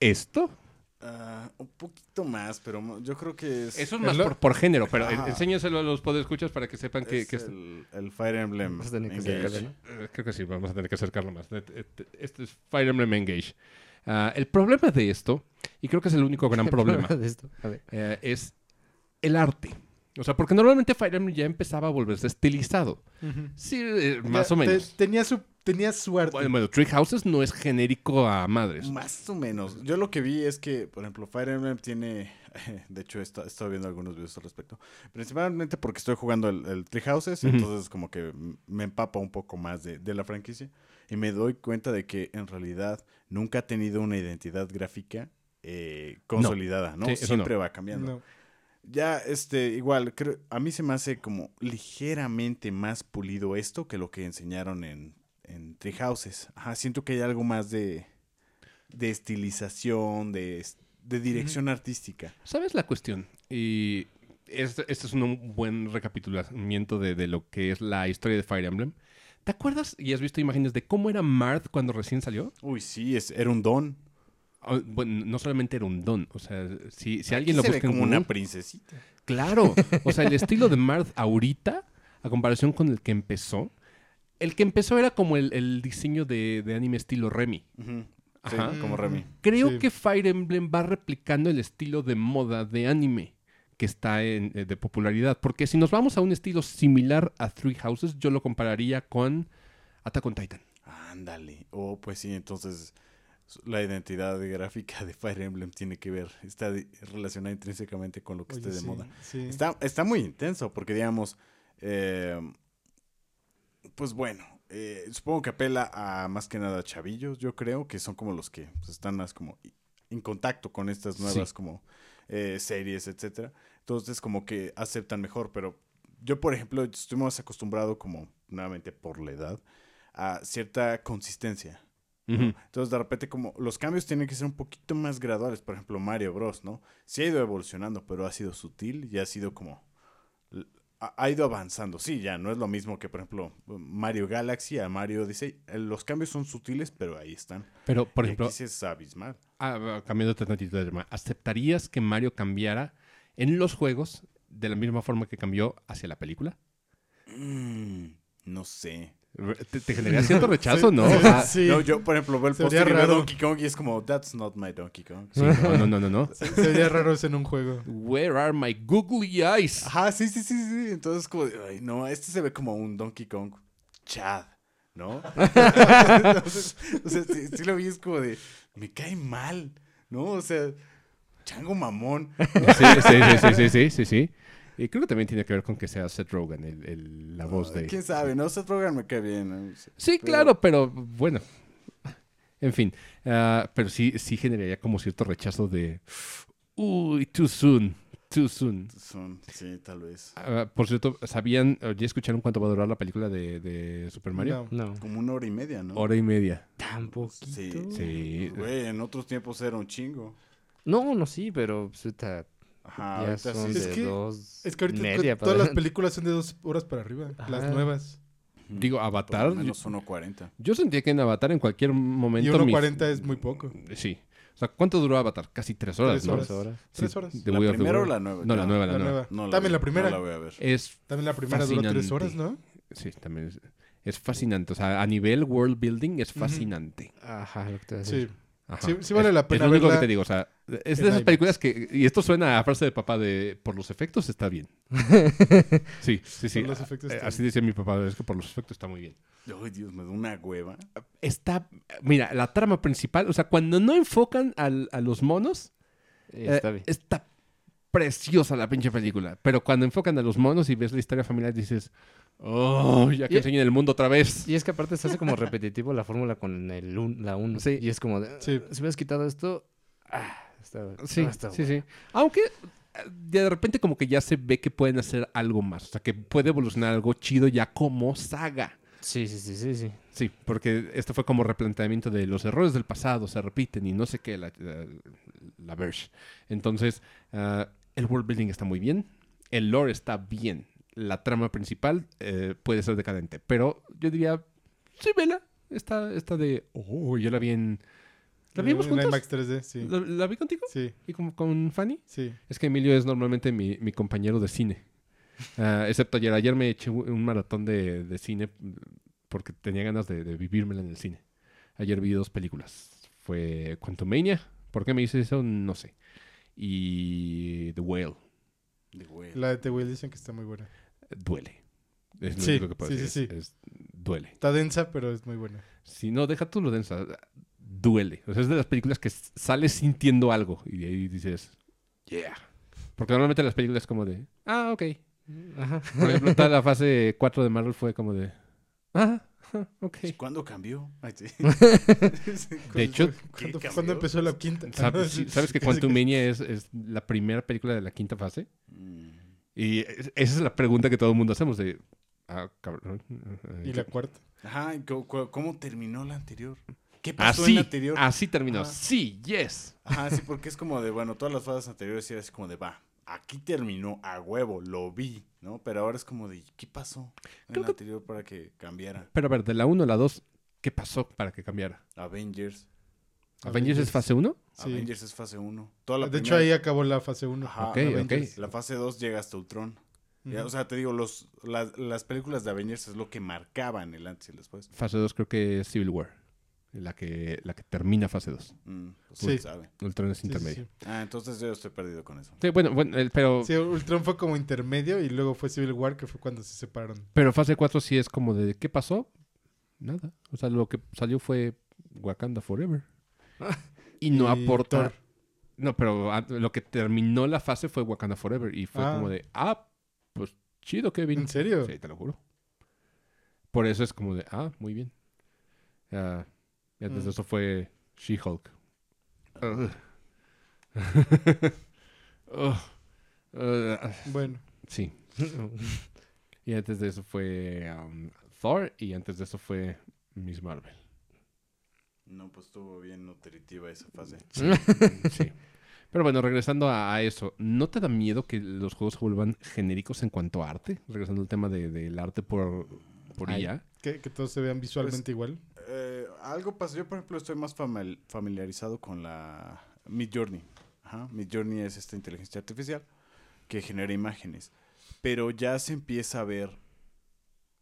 esto? Ah, un poquito más, pero yo creo que es, Eso es ¿Es más por, por género, pero Ajá. enséñaselo a los podescuchas para que sepan que, es que es- el, el Fire Emblem. Vas a tener que Engage. ¿no? Eh, Creo que sí, vamos a tener que acercarlo más. Et- et- Este es Fire Emblem Engage. Ah, el problema de esto, y creo que es el único gran *laughs* problema, de esto. A ver. eh, es el arte. O sea, porque normalmente Fire Emblem ya empezaba a volverse estilizado. Sí, eh, más Ya, o te- menos. tenía, su, tenía suerte. Bueno, bueno, Tree Houses no es genérico a madres. Más o menos. Yo lo que vi es que, por ejemplo, Fire Emblem tiene. *laughs* De hecho, he esta- he estado viendo algunos videos al respecto. Principalmente porque estoy jugando el, el Tree Houses. Ujú. Entonces, como que me empapa un poco más de, de la franquicia. Y me doy cuenta de que en realidad nunca ha tenido una identidad gráfica eh, consolidada, ¿no? Sí, eso Siempre va cambiando. No. Ya, este, igual, creo, a mí se me hace como ligeramente más pulido esto que lo que enseñaron en, en Tree Houses. Ajá, siento que hay algo más de, de estilización, de, de dirección artística. ¿Sabes la cuestión? Y este, este es un buen recapitulamiento de, de lo que es la historia de Fire Emblem. ¿Te acuerdas y has visto imágenes de cómo era Marth cuando recién salió? Uy, sí, es, era un don. Ah, Bueno, no solamente era un don. O sea, si, si Aquí alguien lo se ve busca en como una princesita. Claro. O sea, el *laughs* estilo de Marth ahorita, a comparación con el que empezó, el que empezó era como el, el diseño de, de anime estilo Remy. Ajá. como Remy. Creo Sí. que Fire Emblem va replicando el estilo de moda de anime que está en- eh, de popularidad. Porque si nos vamos a un estilo similar a Three Houses, yo lo compararía con Attack on Titan. Ándale. Oh, pues sí, entonces la identidad gráfica de Fire Emblem tiene que ver, está relacionada intrínsecamente con lo que Oye, esté de sí, moda. sí. Está, está muy intenso porque, digamos, eh, pues bueno, eh, supongo que apela a más que nada a chavillos, yo creo, que son como los que pues, están más como en contacto con estas nuevas como eh, series, etcétera. Entonces como que aceptan mejor, pero yo, por ejemplo, estoy más acostumbrado como, nuevamente por la edad, a cierta consistencia. Entonces, de repente, como los cambios tienen que ser un poquito más graduales. Por ejemplo, Mario Bros, ¿no? Sí ha ido evolucionando, pero ha sido sutil y ha sido como... Ha ido avanzando. Sí, ya no es lo mismo que, por ejemplo, Mario Galaxy a Mario Odyssey. Eh, Los cambios son sutiles, pero ahí están. Pero, por ejemplo, aquí es abismal. ah, cambiando tantito de tema, ¿aceptarías que Mario cambiara en los juegos de la misma forma que cambió hacia la película? Mm, no sé. ¿Te, te generaría cierto rechazo, Sí, no? sí, O sea, sí. No, yo, por ejemplo, veo el póster raro. Donkey Kong y es como, that's not my Donkey Kong. sí, no, no, no, no, no. Se- Sería raro eso en un juego. Where are my googly eyes? Ajá, sí, sí, sí, sí. Entonces, como, de, ay, no, este se ve como un Donkey Kong Chad, ¿no? *laughs* Entonces, o sea, sí, sí lo vi, es como de, me cae mal, ¿no? O sea, chango mamón. Sí, sí, sí, sí, sí, sí, sí, sí. Y creo que también tiene que ver con que sea Seth Rogen el, el- la voz de... ¿Quién sabe? No, Seth Rogen me cae bien. Sí, Pero- claro, pero bueno. En fin, ah, pero sí, sí generaría como cierto rechazo de... Uy, too soon, too soon. Son, sí, tal vez. Ah, por cierto, ¿sabían, ya escucharon cuánto va a durar la película de, de Super Mario? No. No. Como una hora y media, ¿no? Hora y media. Tan poquito. Sí. Sí. Güey, en otros tiempos era un chingo. No, no, sí, pero pues, ahorita Ajá, ya son sí. Es de que- dos Es que ahorita media todas las películas son de dos horas para arriba. Las Ajá. nuevas. Digo, Por Avatar... lo menos 1.40. Yo sentía que en Avatar en cualquier momento... Y mi- 1.40 es muy poco. Sí. O sea, ¿cuánto duró Avatar? Casi tres horas, Tres ¿no? horas. horas. Sí, Tres horas. The ¿La primera o la nueva? No, la nueva, la, La nueva. nueva. No la También la primera. No la voy a ver. Es También la primera duró tres horas, ¿no? Sí, también es, es fascinante. O sea, a nivel world building es fascinante. Ajá, lo que te voy a decir. Sí. Sí- sí vale la pena Es lo único que te digo, o sea, es de esas IMAX. películas que, y esto suena a frase de papá de, por los efectos está bien. *laughs* Sí, sí, sí. Por los efectos Eh, está Así decía mi papá, es que por los efectos está muy bien. Ay, Dios, me da una hueva. Está, mira, la trama principal, o sea, cuando no enfocan al- a los monos, eh, está bien. está preciosa la pinche película. Pero cuando enfocan a los monos y ves la historia familiar, dices, oh, ya que Y- enseñen el mundo otra vez. Y es que aparte se hace como repetitivo la fórmula con el un- la 1. Sí. Y es como de, Sí. si hubieras quitado esto, ah, está, Sí, no, está sí, bueno. sí. Aunque eh, de repente como que ya se ve que pueden hacer algo más. O sea, que puede evolucionar algo chido ya como saga. Sí, sí, sí, sí, sí. Sí, porque esto fue como replanteamiento de los errores del pasado se repiten y no sé qué, la, la, la Verge. Entonces, ah, el world building está muy bien, el lore está bien, la trama principal eh, puede ser decadente, pero yo diría, sí, vela, está, está de, oh, yo la vi en... ¿La vimos en juntos? IMAX 3D, sí. ¿La, la vi contigo? Sí, ¿Y con, con Fanny? sí. Es que Emilio es normalmente mi, mi compañero de cine. Ah, excepto ayer. Ayer me eché un maratón de, de cine porque tenía ganas de, de vivírmela en el cine. Ayer vi dos películas. Fue Quantumania. ¿Por qué me hice eso? No sé. Y The Whale. De güey. La de The Whale dicen que está muy buena. Duele. Es lo Sí, único que puedo sí, decir. sí, Es- es- duele. Está densa, pero es muy buena. Si no, deja tú lo densa. Duele. O sea, es de las películas que sales sintiendo algo. Y de ahí dices, yeah. Porque normalmente las películas es como de, ah, ok. Ajá. Por ejemplo, toda la fase 4 de Marvel fue como de. Ah, ok. ¿Cuándo cambió? Ay, sí. *laughs* De hecho, ¿Qué ¿Cuándo, cambió? cuándo empezó la quinta? ¿sabes, *laughs* ¿sabes que Quantumania es, es la primera película de la quinta fase? Mm. Y es- esa es la pregunta que todo el mundo hacemos de. Ah, cabrón. Y la cuarta. Ajá, ¿y co- co- ¿cómo, terminó la anterior? ¿Qué pasó en la anterior? así terminó. Ajá. Sí, yes. Ajá, sí, porque es como de, bueno, todas las fases anteriores era así como de, va, aquí terminó a huevo, lo vi, ¿no? Pero ahora es como de, ¿qué pasó en Creo la que- anterior para que cambiara? Pero a ver, de la 1 a la 2, ¿qué pasó para que cambiara? Avengers. ¿Avengers es fase 1? Sí. Avengers es fase 1. Toda la De hecho, primera- ahí acabó la fase 1. Ajá, Ok, Avengers. ok. La fase 2 llega hasta Ultron. Ya, Ujú. o sea, te digo, los, las, las películas de Avengers es lo que marcaban el antes y el después. Fase 2 creo que es Civil War. La que, la que termina fase 2. Mm, pues, Sí. sabe. Ultron es Sí, intermedio. sí. Ah, entonces yo estoy perdido con eso. Sí, bueno, bueno, el- pero, Sí, Ultron fue como intermedio y luego fue Civil War, que fue cuando se separaron. pero fase 4 sí es como de ¿qué pasó? Nada. O sea, lo que salió fue Wakanda Forever. Y no Y aporta. Thor. No, pero ah, lo que terminó la fase fue Wakanda Forever. Y fue Ah. como de, ah, pues chido, Kevin. ¿En serio? Sí, te lo juro. Por eso es como de, ah, muy bien. Ah, y antes de Mm. eso fue She-Hulk. *laughs* Bueno, sí. *laughs* Y antes de eso fue um, Thor. Y antes de eso fue Miss Marvel. No, pues estuvo bien nutritiva esa fase. *laughs* Sí. Pero bueno, regresando a, a eso, ¿no te da miedo que los juegos se vuelvan genéricos en cuanto a arte? Regresando al tema de- del arte por, por Ay. IA. que, que todos se vean visualmente igual. Eh, algo pasa. Yo, por ejemplo, estoy más famil- familiarizado con la Mid Journey. Ajá. Mid Journey es esta inteligencia artificial que genera imágenes. Pero ya se empieza a ver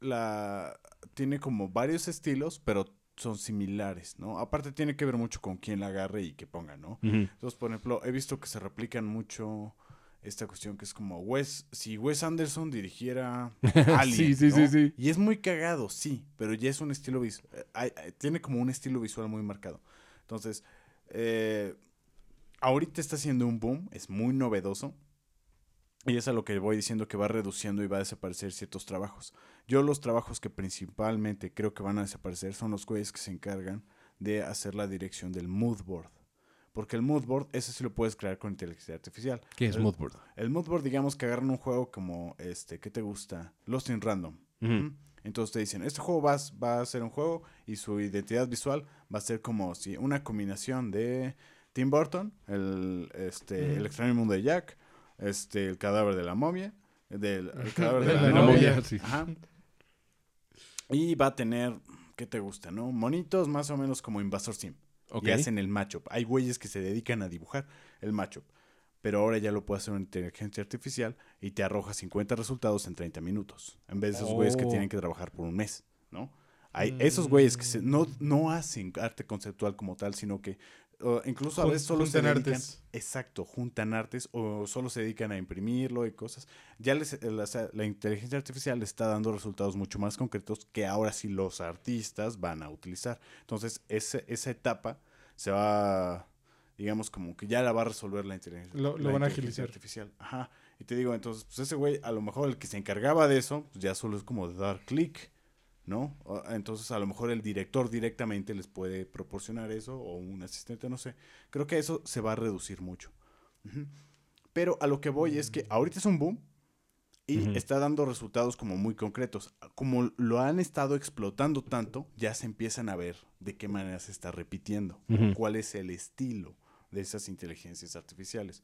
la tiene como varios estilos, pero son similares, ¿no? Aparte tiene que ver mucho con quién la agarre y que ponga, ¿no? Entonces, por ejemplo, he visto que se replican mucho esta cuestión que es como Wes, si Wes Anderson dirigiera *laughs* Alien, Sí, sí, ¿no? sí, sí. Y es muy cagado, sí, pero ya es un estilo visual, tiene como un estilo visual muy marcado. Entonces, eh, ahorita está haciendo un boom, es muy novedoso. Y es a lo que voy diciendo que va reduciendo y va a desaparecer ciertos trabajos. Yo los trabajos que principalmente creo que van a desaparecer son los güeyes que se encargan de hacer la dirección del mood board. Porque el mood board, ese sí lo puedes crear con inteligencia artificial. ¿Qué es El- Moodboard? El mood board, digamos que agarran un juego como este, ¿qué te gusta? Lost in Random. Entonces te dicen, este juego va, a- va a ser un juego y su identidad visual va a ser como si una combinación de Tim Burton, el, este, el extraño mundo de Jack, este, el cadáver de la momia, del el *laughs* cadáver de, De la, la novia. novia. sí. Ajá. Y va a tener, ¿qué te gusta, no? Monitos más o menos como Invasor Sim. Ok. Y hacen el matchup. Hay güeyes que se dedican a dibujar el matchup. Pero ahora ya lo puede hacer una inteligencia artificial y te arroja 50 resultados en 30 minutos. En vez de esos güeyes que Oh. tienen que trabajar por un mes, ¿no? Hay Mm. esos güeyes que se- no, no hacen arte conceptual como tal, sino que o incluso a veces solo se dedican, artes. exacto, juntan artes o solo se dedican a imprimirlo y cosas. Ya les, eh, la, sea, la inteligencia artificial está dando resultados mucho más concretos que ahora sí los artistas van a utilizar. Entonces, ese, esa etapa se va, digamos, como que ya la va a resolver la inteligencia, Lo- lo la van inteligencia artificial. Ajá. Y te digo, entonces, pues ese güey, a lo mejor el que se encargaba de eso, pues ya solo es como de dar clic. ¿No? Entonces a lo mejor el director directamente les puede proporcionar eso o un asistente, no sé. Creo que eso se va a reducir mucho. Pero a lo que voy es que ahorita es un boom y está dando resultados como muy concretos. Como lo han estado explotando tanto, ya se empiezan a ver de qué manera se está repitiendo, cuál es el estilo de esas inteligencias artificiales.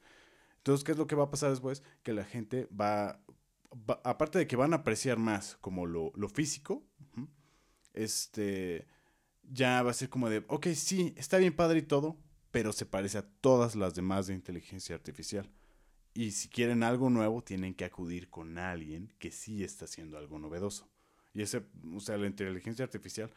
Entonces, ¿qué es lo que va a pasar después? Que la gente va, va- aparte de que van a apreciar más como lo, lo físico, este, ya va a ser como de, ok, sí, está bien padre y todo, pero se parece a todas las demás de inteligencia artificial. Y si quieren algo nuevo, tienen que acudir con alguien que sí está haciendo algo novedoso. Y ese, o sea, la inteligencia artificial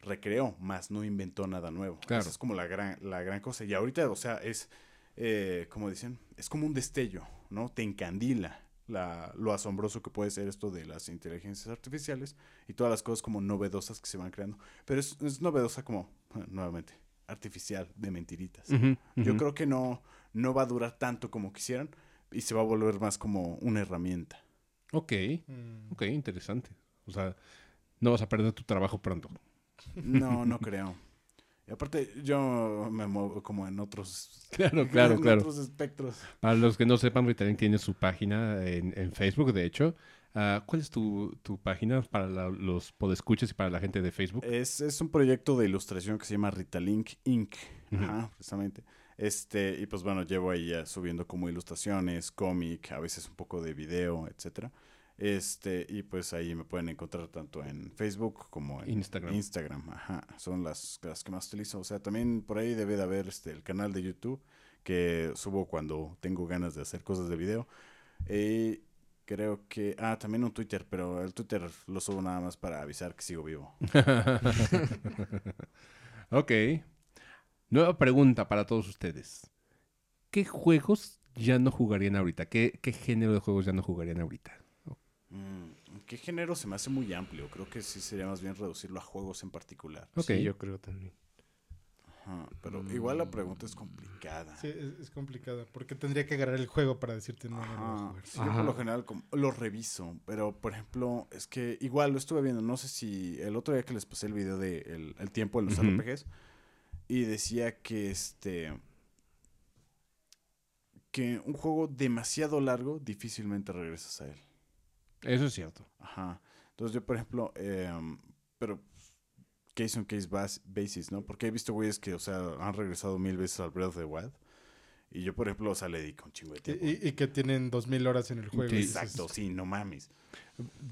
recreó, más no inventó nada nuevo. Claro. Esa es como la gran, la gran cosa. Y ahorita, o sea, es, eh, como dicen, es como un destello, ¿no? Te encandila la, lo asombroso que puede ser esto de las inteligencias artificiales y todas las cosas como novedosas que se van creando. Pero es, es novedosa como, nuevamente, artificial, de mentiritas. Yo creo que no, no va a durar tanto como quisieran y se va a volver más como una herramienta. Ok, Mm. ok, interesante. O sea, no vas a perder tu trabajo pronto. No, no creo. Y aparte, yo me muevo como en otros, *laughs* Claro, claro, en claro. otros espectros. Para los que no sepan, Ritalin tiene su página en, en Facebook, de hecho. Ah, ¿Cuál es tu, tu página para la- los podescuches y para la gente de Facebook? Es, es un proyecto de ilustración que se llama Ritalink Inc. Ajá, precisamente. Este, y pues bueno, llevo ahí ya subiendo como ilustraciones, cómic, a veces un poco de video, etcétera. Este, y pues ahí me pueden encontrar tanto en Facebook como en Instagram. Instagram, ajá. Son las, las que más utilizo. O sea, también por ahí debe de haber este, el canal de YouTube que subo cuando tengo ganas de hacer cosas de video. Y creo que. Ah, también un Twitter, pero el Twitter lo subo nada más para avisar que sigo vivo. *laughs* ok. Nueva pregunta para todos ustedes. ¿Qué juegos ya no jugarían ahorita? ¿Qué, qué género de juegos ya no jugarían ahorita? Mm, ¿Qué género se me hace muy amplio? Creo que sí sería más bien reducirlo a juegos en particular. Ok. Sí, yo creo también. Ajá, pero igual la pregunta es complicada. Sí, es, es complicada. Porque tendría que agarrar el juego para decirte no, sí, yo por lo general como- lo reviso, pero por ejemplo, es que igual lo estuve viendo, no sé si el otro día que les pasé el video de el, el tiempo en los. RPGs y decía que este que un juego demasiado largo difícilmente regresas a él. Eso es cierto. Ajá. Entonces yo, por ejemplo, em, pero case on case bas- basis, ¿no? Porque he visto güeyes que, o sea, han regresado mil veces al Breath of the Wild. Y yo, por ejemplo, o sea, le dedico un chingo de Y, tiempo. y- y que tienen dos mil horas en el juego. Sí, Exacto, sí, no mames.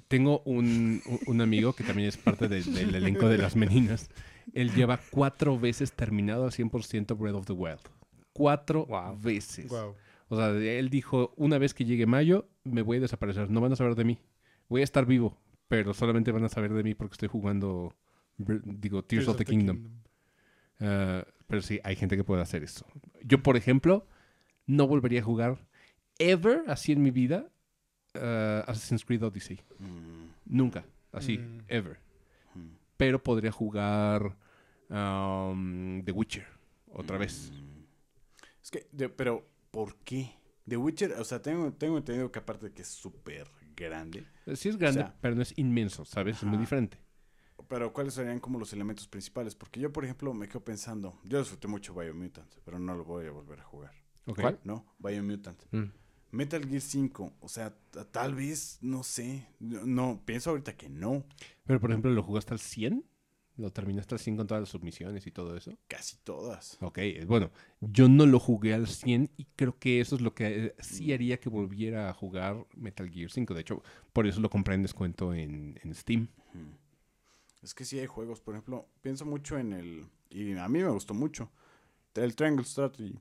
Tengo un, un- un amigo que también es parte de- del elenco de las meninas. Él lleva cuatro veces terminado al 100% Breath of the Wild. Cuatro Wow. veces. Wow. O sea, él dijo, una vez que llegue mayo, me voy a desaparecer. No van a saber de mí. Voy a estar vivo, pero solamente van a saber de mí porque estoy jugando, digo, Tears, of the, Kingdom. Ah, pero sí, hay gente que puede hacer eso. Yo, por ejemplo, no volvería a jugar ever así en mi vida ah, Assassin's Creed Odyssey. Mm, Nunca. Así, Mm. ever. mm, Pero podría jugar um, The Witcher otra vez. Es que, de- pero, ¿por qué? The Witcher, o sea, tengo, tengo entendido que aparte de que es súper grande, Sí es grande, O sea, pero no es inmenso, ¿sabes? Es muy diferente. pero ¿cuáles serían como los elementos principales? Porque yo, por ejemplo, me quedo pensando, yo disfruté mucho Biomutant, pero no lo voy a volver a jugar. ¿Cuál? ¿No? Biomutant. Mm. Metal Gear 5, o sea, tal vez, no sé, no, no, pienso ahorita que no, Pero, por ejemplo, ¿lo jugaste al 100? ¿Lo terminaste al 100 con todas las submisiones y todo eso? casi todas. Ok, eh, bueno, yo no lo jugué al 100 y creo que eso es lo que eh, sí haría que volviera a jugar Metal Gear 5. De hecho, por eso lo compré en descuento en, en Steam. Es que sí hay juegos, por ejemplo, pienso mucho en el, y a mí me gustó mucho, el Triangle Strategy.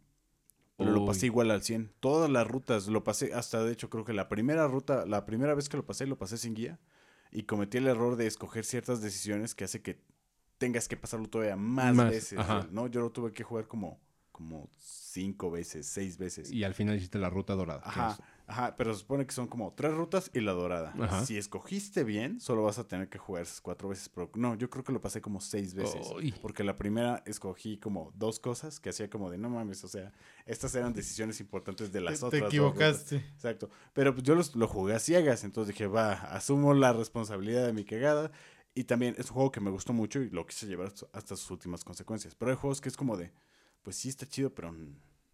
Pero lo pasé igual al 100. Todas las rutas lo pasé, hasta de hecho creo que la primera ruta, la primera vez que lo pasé, lo pasé sin guía. Y cometí el error de escoger ciertas decisiones que hace que tengas que pasarlo todavía más, Más, veces. ajá. ¿no? Yo lo tuve que jugar como como cinco veces, seis veces. Y al final hiciste la ruta dorada. Ajá, ajá, pero se supone que son como tres rutas y la dorada. Ajá. Si escogiste bien, solo vas a tener que jugar esas cuatro veces. Pero no, yo creo que lo pasé como seis veces. Uy. Porque la primera escogí como dos cosas que hacía como de no mames, o sea, estas eran decisiones importantes de las Te, otras. te dos rutas". equivocaste. Exacto. Pero pues, yo los- lo jugué a ciegas, entonces dije, va, asumo la responsabilidad de mi cagada. Y también es un juego que me gustó mucho y lo quise llevar hasta- sus últimas consecuencias. Pero hay juegos que es como de, pues sí está chido, pero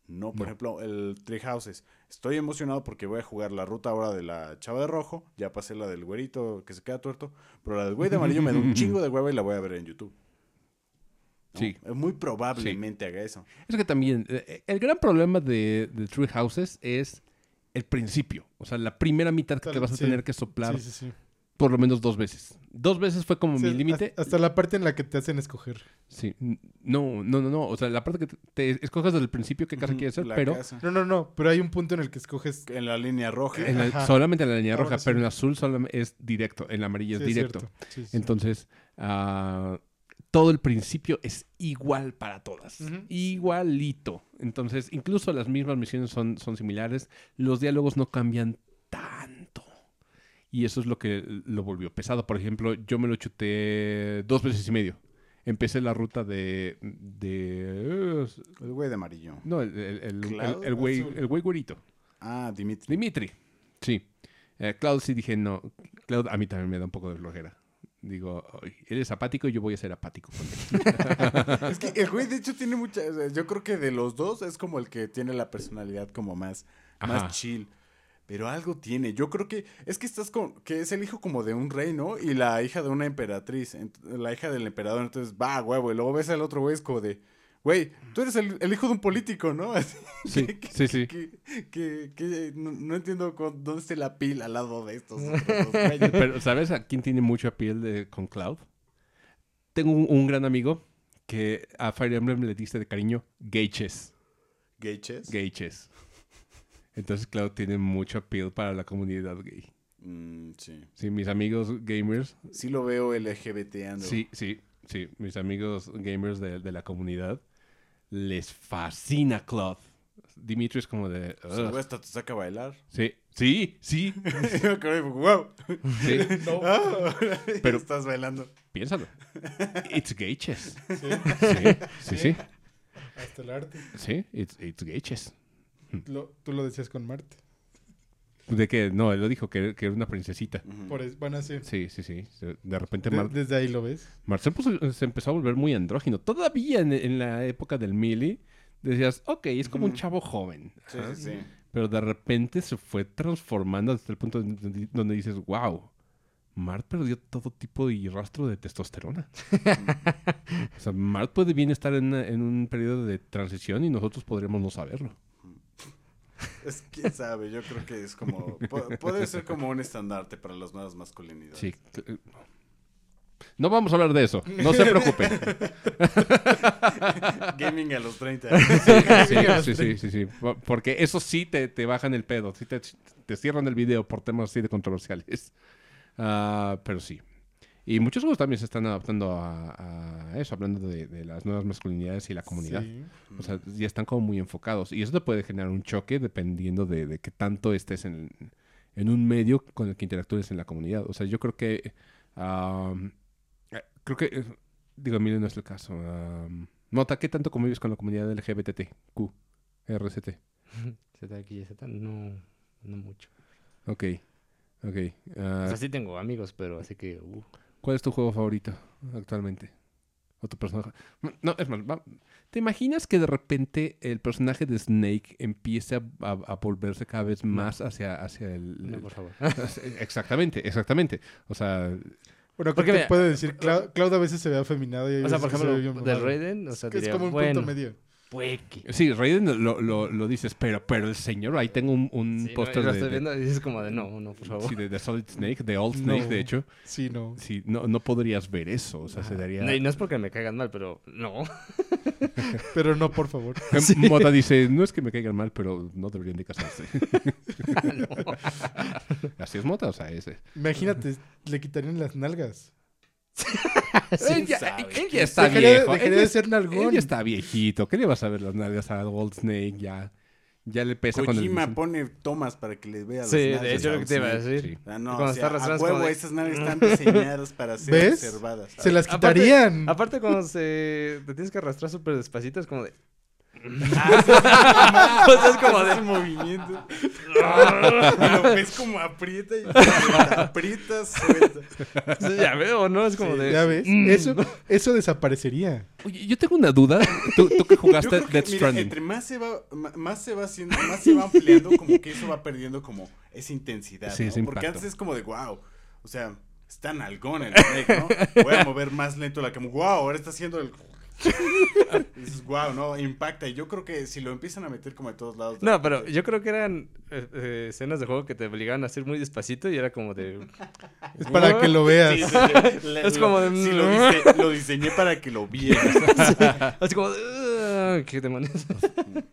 no. Por No. ejemplo, el Tree Houses. Estoy emocionado porque voy a jugar la ruta ahora de la chava de rojo. Ya pasé la del güerito que se queda tuerto. Pero la del güey de amarillo me da un *laughs* chingo de hueva y la voy a ver en YouTube. ¿no? Sí. Muy probablemente haga eso. Es que también, eh, el gran problema de, de True Houses es el principio. O sea, la primera mitad que te vas a Sí. tener que soplar Sí, sí, sí. Por lo menos dos veces. Dos veces fue como Sí, mi límite. Hasta, la parte en la que te hacen escoger. Sí. No, no, no, no. O sea, la parte que te, te escoges desde el principio qué casa quieres ser, la pero casa. No, no, no. Pero hay un punto en el que escoges. En la línea roja. en la- Ajá. solamente en la línea Ahora roja, sí. pero en azul solamente es directo, en la amarilla Sí, es es directo. sí. Entonces, ah, todo el principio es igual para todas. Igualito. Entonces, incluso las mismas misiones son, son similares. Los diálogos no cambian tanto. Y eso es lo que lo volvió pesado. Por ejemplo, yo me lo chuté dos veces y medio. Empecé la ruta de... de El güey de amarillo. no, el, el, el, Cloud el- el güey, el güey güerito. Ah, Dimitri. Dimitri. Sí. Eh, Cloud sí dije no. Cloud a mí también me da un poco de flojera. Digo, "Ay, él es apático y yo voy a ser apático con él. *laughs* Es que el güey, de hecho, tiene mucha. o sea, yo creo que de los dos es como el que tiene la personalidad como más, Ajá. más chill. Pero algo tiene. Yo creo que es que estás con. que es el hijo como de un rey, ¿no? Y la hija de una emperatriz. La hija del emperador. Entonces, va, huevo. Y luego ves al otro güey, es como de. Güey, tú eres el, el hijo de un político, ¿no? *laughs* Así Sí, que- que- sí, sí. Que, que- no, no entiendo con- dónde está la pila al lado de estos *laughs* otros. Pero, ¿sabes a quién tiene mucha piel de, con Cloud? Tengo un, un gran amigo que a Fire Emblem le dice de cariño Gayches. ¿Gayches? Gayches. Entonces Cloud tiene mucha piel para la comunidad gay. Mm, sí. Sí, mis amigos gamers. Sí lo veo LGBTando. Sí, sí, sí. Mis amigos gamers de, de la comunidad les fascina Cloud. Dimitri es como de... El "Ugh". hasta te saca a bailar. Sí, sí, sí, Y me acordé, wow. sí. Ah, Pero- pero estás bailando. Piénsalo. *laughs* It's gayches. Sí, Sí, sí, sí. hasta el arte. Sí, it's, it's gayches. Lo- tú lo decías con Marte. De que, no, él lo dijo, que, que era una princesita. Ujú. Por eso, van a ser. Sí, sí, sí. De repente de- Mar- desde ahí lo ves. Marcel puso- se empezó a volver muy andrógino. Todavía en, en la época del Mili, decías, ok, es como un chavo joven. Sí, Ajá. sí, sí. Pero de repente se fue transformando hasta el punto donde, donde dices, wow, Mart perdió todo tipo y rastro de testosterona. *laughs* o sea, Mart puede bien estar en, una- en un periodo de transición y nosotros podríamos no saberlo. *laughs* Es quién sabe, yo creo que es como. pu- puede ser como un estandarte para las nuevas masculinidades. Sí. No vamos a hablar de eso, no se preocupe. *laughs* Gaming a los 30. *laughs* Sí, sí, sí, sí, sí. Po- Porque eso sí te, te bajan el pedo, sí te, te cierran el video por temas así de controversiales. Ah, pero sí. Y muchos juegos también se están adaptando a, a eso, hablando de, de las nuevas masculinidades y la comunidad. Sí. O sea, ya están como muy enfocados. Y eso te puede generar un choque dependiendo de, de qué tanto estés en, en un medio con el que interactúes en la comunidad. O sea, yo creo que... eh, creo que... eh, digo, mire, no es el caso. am, Nota, ¿qué tanto convives con la comunidad LGBTQ? RCT. ZXZ, *laughs* no, no mucho. Ok. Ok. ah, O sea, sí tengo amigos, pero así que... uh, ¿Cuál es tu juego favorito actualmente? ¿O tu personaje? No, es más, va- ¿te imaginas que de repente el personaje de Snake empiece a, a- a volverse cada vez más hacia, hacia el... no, por favor. *laughs* Exactamente, exactamente. O sea, Bueno, Porque ¿qué te puede decir? Claudia a veces se ve afeminado y O sea, por que se ve ejemplo, bien de. Raiden, o sea, Es que es diría, como un bueno, punto medio. Sí, Raiden lo, lo, lo dices, pero, pero el señor, ahí tengo un, un Sí, no, póster lo de, estoy de- viendo y dices como de, no, no, por favor. sí, de, de Solid Snake, de Old Snake, No. de hecho. Sí, no. Sí, no, no podrías ver eso. O sea, se daría... No, y no es porque me caigan mal, pero no. *laughs* Pero no, por favor. Em, Mota dice, no es que me caigan mal, pero no deberían de casarse. *laughs* *laughs* Así es Mota, o sea, ese. Imagínate, le quitarían las nalgas. *laughs* él, ya, está Dejaría- viejo. dejaría él de ya- ser nalgón. Él ya está viejito. ¿Qué le vas a ver las nalgas a Gold Snake? Ya, ya le pesa cuando... Kojima pone tomas para que le vea las Sí, de nalgas hecho a lo que te iba a decir. Sí. Ah, no, Cuando o sea, a huevo, de- esas nalgas están diseñadas para ser ¿Ves? observadas. Se las Aparte- quitarían. Aparte, cuando se te tienes que arrastrar súper despacito, es como de. Ah, O sea, es como de- movimiento. y lo ves como aprieta y aprieta, suelta. Ya veo, ¿no? Es como de. ¿Ya ves? Mm. Eso, eso desaparecería. Oye, yo tengo una duda. Tú, tú que Yo jugaste creo que, Death mira, Stranding. entre más se va, más se va haciendo, más se va ampliando, como que eso va perdiendo como esa intensidad, Sí, ¿no? ese Porque antes es como de wow, o sea, está nalgón el Snake, ¿no? Voy a mover más lento la cama, wow, ahora está haciendo el... Y dices, wow, no, impacta. Y yo creo que si lo empiezan a meter como de todos lados. de No, pero yo creo que eran eh, eh, escenas de juego que te obligaban a hacer muy despacito y era como de. Es para que lo veas. Sí, sí, sí. *laughs* Le- Es lo- como de- sí, lo, dise- lo diseñé para que lo vieras. *laughs* Así como de. "Ugh, ¿Qué demonios?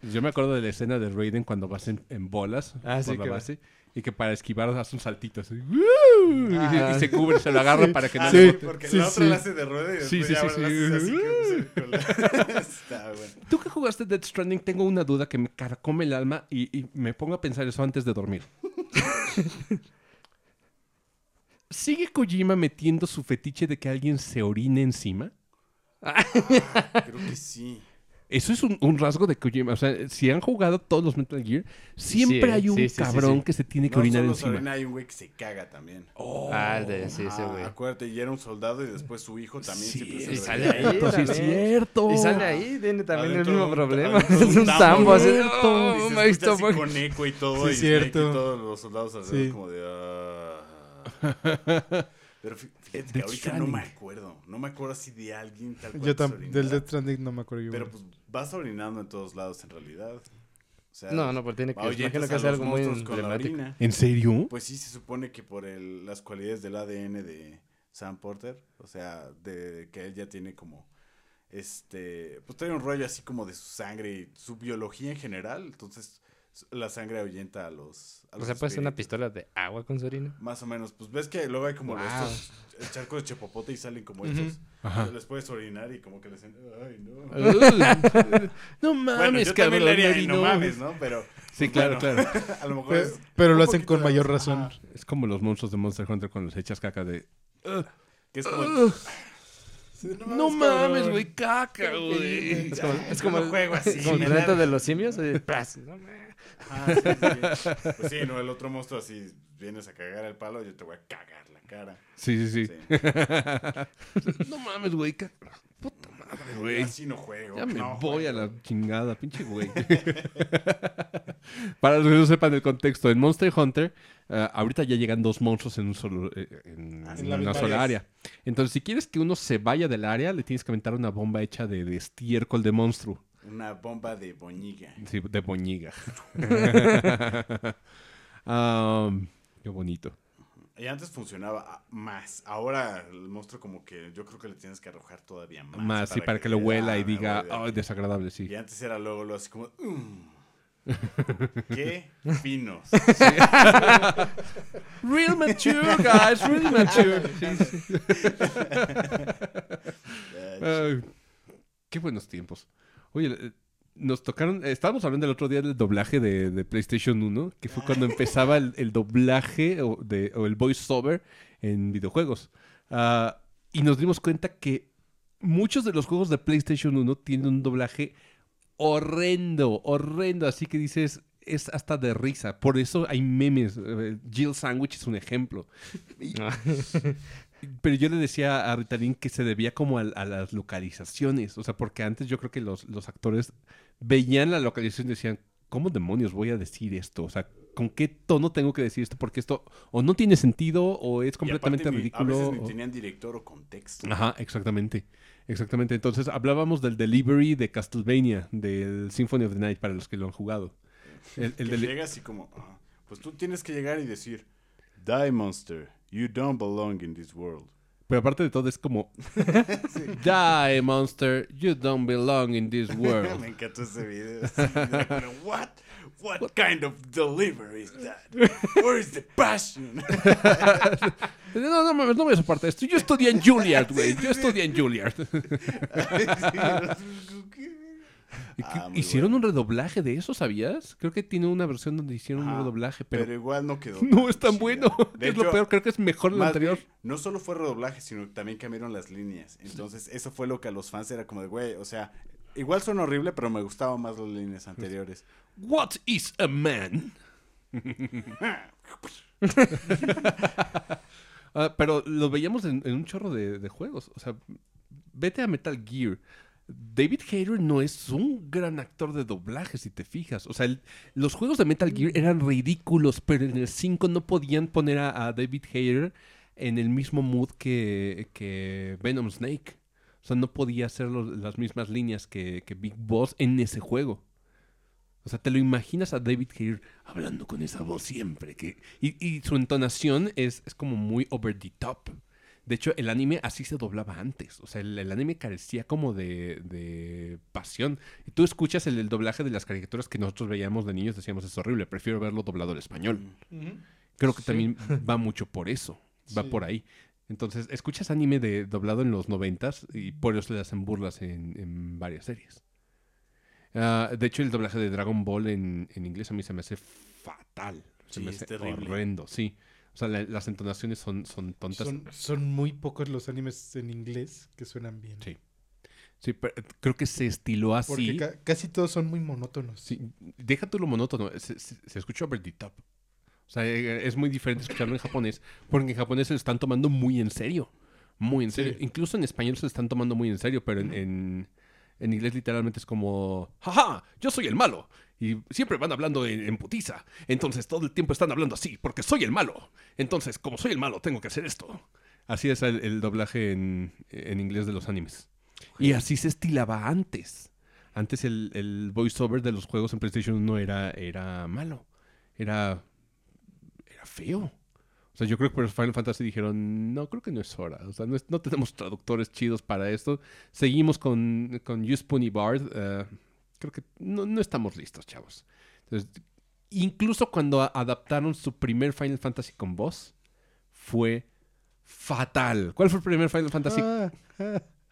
Yo me acuerdo de la escena de Raiden cuando vas en, en bolas Ah, sí, por la que- base y que para esquivar hace un saltito así. ¡Woo! Y- Ah. y, se cubre, se lo agarra para que no Ah, Sí, porque sí, la otra la hace de rueda y después Sí, sí, ya sí, la *laughs* Está bueno. Tú que jugaste Death Stranding, tengo una duda que me carcome el alma y, y me pongo a pensar eso antes de dormir. *laughs* ¿Sigue Kojima metiendo su fetiche de que alguien se orine encima? Creo que sí. Eso es un, un rasgo de Kojima. O sea, si han jugado todos los Metal Gear, siempre Sí, hay un sí, sí, sí, cabrón sí. que se tiene que No orinar solo encima. Hay un güey que se caga también. Ah, el de. Sí, ese Ah, güey. acuérdate, y era un soldado y después su hijo también Sí, siempre se sale ahí. Cierto, sí, es cierto. Y sale ahí, tiene también Adentro el mismo problema. adentro *laughs* Es un tambo. ¿no? Oh, Y se así con eco y todo, Sí, y cierto. todos los soldados alrededor Sí. como de... ah. *laughs* Pero que ahorita no me acuerdo. No me acuerdo así de alguien tal cual Yo que se tam- orinara. del Death Stranding no me acuerdo yo. Pero pues vas orinando en todos lados en realidad. O sea, No, no, pero tiene que. Imagino que hace algo muy monstruos con la emblemático. orina. ¿En serio? Pues sí, se supone que por el, las cualidades del ADN de Sam Porter, o sea, de que él ya tiene como, este, pues trae un rollo así como de su sangre y su biología en general, entonces la sangre ahuyenta a los... A O los sea, puede ser una pistola de agua con su orina. Más o menos, pues ves que luego hay como Wow. estos el charcos de chepopote y salen como estos. Ajá. Les puedes orinar y como que les... Ay, no. *laughs* no Bueno, mames, yo cabrón. también le haría no mames, ¿no? Pero... Sí, pues, claro, bueno, claro. *laughs* a lo mejor Pero, es pero un lo hacen con mayor razón. Ajá. Es como los monstruos de Monster Hunter cuando les echas caca de... Que es como... "Ugh, Sí, no mames, mames, güey, caca, güey. Es como, es el, juego así, como el de los simios. no, me- Ah, sí, sí. Pues sí, no, el otro monstruo así, vienes a cagar el palo, yo te voy a cagar la cara. Sí, sí, sí. Sí. *laughs* no mames, güey. Puta madre, güey. Así no juego. Ya me no voy a la chingada, pinche güey. *laughs* Para los que no sepan el contexto, en Monster Hunter, eh, ahorita ya llegan dos monstruos en, un solo, eh, en, Ah, en una sola área. Entonces, si quieres que uno se vaya del área, le tienes que aventar una bomba hecha de, de estiércol de monstruo. Una bomba de boñiga. Sí, de boñiga. *laughs* Qué bonito. Y antes funcionaba más. Ahora el monstruo como que yo creo que le tienes que arrojar todavía más. Más, sí, para que lo diga, huela "Ah, y diga, ay, aquí". desagradable, sí. Y antes era luego lo así como... "Mm". *laughs* Qué finos. *laughs* Real mature, guys, real mature. Qué buenos tiempos. Oye, eh, nos tocaron, eh, estábamos hablando el otro día del doblaje de, de PlayStation 1, que fue cuando *laughs* empezaba el, el doblaje o, de, o el voiceover en videojuegos. Ah, y nos dimos cuenta que muchos de los juegos de PlayStation 1 tienen un doblaje horrendo, horrendo, así que dices, es hasta de risa. Por eso hay memes. eh, Jill Sandwich es un ejemplo. *laughs* *laughs* Pero yo le decía a Ritalin que se debía como a, a las localizaciones. O sea, porque antes yo creo que los, los actores veían la localización y decían, ¿cómo demonios voy a decir esto? O sea, ¿con qué tono tengo que decir esto? Porque esto o no tiene sentido o es Y completamente aparte ridículo. A veces ni o- tenían director o contexto. Ajá, exactamente. Exactamente. Entonces hablábamos del delivery de Castlevania, del Symphony of the Night, para los que lo han jugado. El, el que llega así como... "Ah, pues tú tienes que llegar y decir... Die, monster. You don't belong in this world. Pero aparte de todo es como... *laughs* *laughs* Die, monster. You don't belong in this *laughs* world. Me encantó ese video. pero, what? What kind of delivery is that? Where is the passion? No, no mames, no me soporta esto. Yo estudié en Juilliard, güey. Yo estudié en Juilliard. Ah, hicieron bueno. un redoblaje de eso, ¿sabías? Creo que tiene una versión donde hicieron un redoblaje, pero, pero, igual no quedó. *laughs* no es tan chida. bueno. De *laughs* es lo peor, creo que es mejor el Más anterior. bien, no solo fue redoblaje, sino también cambiaron las líneas. Entonces, eso fue lo que a los fans era como de, güey, o sea, igual suena horrible, pero me gustaban más las líneas anteriores. What is a man? *laughs* Ah, pero lo veíamos en, en un chorro de, de juegos. O sea, vete a Metal Gear. David Hayter no es un gran actor de doblaje, si te fijas. O sea, el- los juegos de Metal Gear eran ridículos, pero en el 5 no podían poner a, a David Hayter en el mismo mood que, que Venom Snake. O sea, no podía hacer los- las mismas líneas que, que Big Boss en ese juego. O sea, te lo imaginas a David Hayter hablando con esa voz siempre. Que, y, y su entonación es, es como muy over the top. De hecho, el anime así se doblaba antes. O sea, el, el anime carecía como de, de pasión. Y tú escuchas el, el doblaje de las caricaturas que nosotros veíamos de niños, decíamos, es horrible, prefiero verlo doblado al español. Creo que Sí. también *laughs* va mucho por eso. Va Sí. por ahí. Entonces, escuchas anime de doblado en los noventas y por eso le hacen burlas en, en varias series. Ah, de hecho, el doblaje de Dragon Ball en, en inglés a mí se me hace fatal. Se Sí, me hace horrendo, sí. O sea, la- las entonaciones son, son tontas. Son, son muy pocos los animes en inglés que suenan bien. Sí. Sí, pero creo que se estiló así. Porque ca- casi todos son muy monótonos. Sí, deja tú lo monótono, se, se, se escucha over the top. O sea, eh, es muy diferente escucharlo en japonés, porque en japonés se lo están tomando muy en serio. Muy en serio. Sí. Incluso en español se lo están tomando muy en serio, pero en, en, en inglés literalmente es como, jaja, yo soy el malo. Y siempre van hablando en, en putiza. Entonces todo el tiempo están hablando así, porque soy el malo. Entonces, como soy el malo, tengo que hacer esto. Así es el, el doblaje en, en inglés de los animes. Y así se estilaba antes. Antes el, el voiceover de los juegos en PlayStation 1 era, era malo. Era, era feo. O sea, yo creo que por Final Fantasy dijeron, no, creo que no es hora. O sea, no, es- no tenemos traductores chidos para esto. Seguimos con, con Yuspun y Bard. eh, creo que no, no estamos listos, chavos. Entonces, incluso cuando adaptaron su primer Final Fantasy con voz, fue fatal. ¿Cuál fue el primer Final Fantasy? Ah,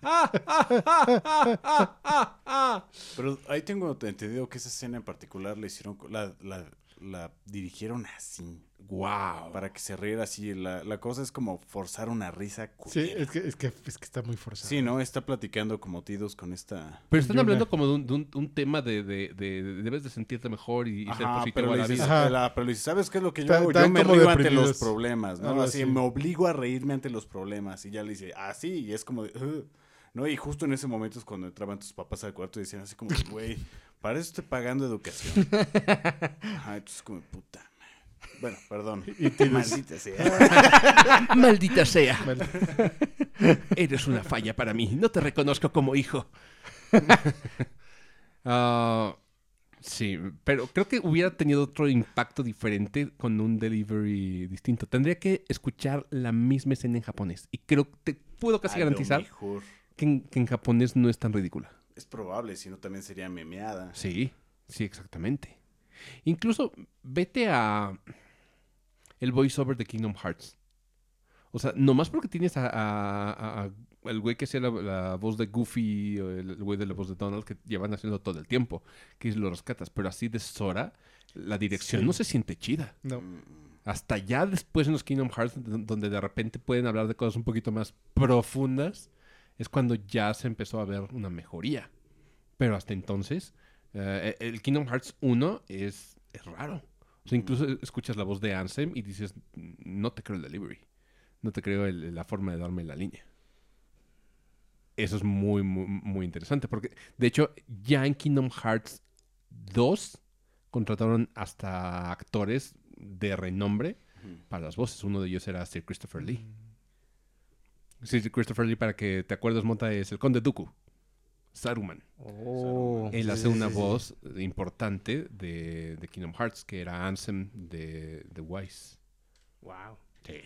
ah, Pero ahí tengo entendido que esa escena en particular la hicieron, la, la, la dirigieron así, ¡Wow! para que se riera así. La, la cosa es como forzar una risa. sí, culera. es que, es, que, es que está muy forzado. Sí, ¿no? Está platicando como tidos con esta... Pero están Yuna. hablando como de un, de un- un tema de, de- de- de debes de sentirte mejor y, y ser positivo pero a la dices, vida. Ajá. la- pero le dices, ¿sabes qué es lo que yo hago? Yo me río ante los problemas, ¿no? Así, me obligo a reírme ante los problemas. Y ya le dice, ah, sí, y es como de, "Ugh". ¿No? Y justo en ese momento es cuando entraban tus papás al cuarto y decían así como, güey, para eso estoy pagando educación. Ajá, entonces como, puta. madre". Bueno, perdón. *laughs* Maldita sea. Maldita sea. Eres una falla para mí. No te reconozco como hijo. *laughs* Ah, sí, pero creo que hubiera tenido otro impacto diferente con un delivery distinto. Tendría que escuchar la misma escena en japonés. Y creo que te puedo casi A garantizar mejor. Que en, que en japonés no es tan ridícula. Es probable, si no también sería memeada. Sí, sí, exactamente. Incluso vete a el voiceover de Kingdom Hearts. O sea, nomás porque tienes a, a- a- a- el güey que hacía la, la voz de Goofy o el, el güey de la voz de Donald que llevan haciendo todo el tiempo, que lo rescatas, pero así de Sora, la dirección Sí. no se siente chida. No. Mm, Hasta ya después en los Kingdom Hearts, donde de repente pueden hablar de cosas un poquito más profundas, es cuando ya se empezó a ver una mejoría. Pero hasta entonces, eh, el Kingdom Hearts 1 es, es raro. O sea, incluso escuchas la voz de Ansem y dices, no te creo el delivery. No te creo el- la forma de darme la línea. Eso es muy, muy, muy interesante. Porque, de hecho, ya en Kingdom Hearts 2 contrataron hasta actores de renombre para las voces. Uno de ellos era Sir Christopher Lee. Sir Christopher Lee, para que te acuerdes, Monta, es el Conde Dooku. Saruman. Oh. Él Sí, hace sí, una sí, sí. voz importante de, de Kingdom Hearts, que era Ansem de, de Wise. Wow. Sí,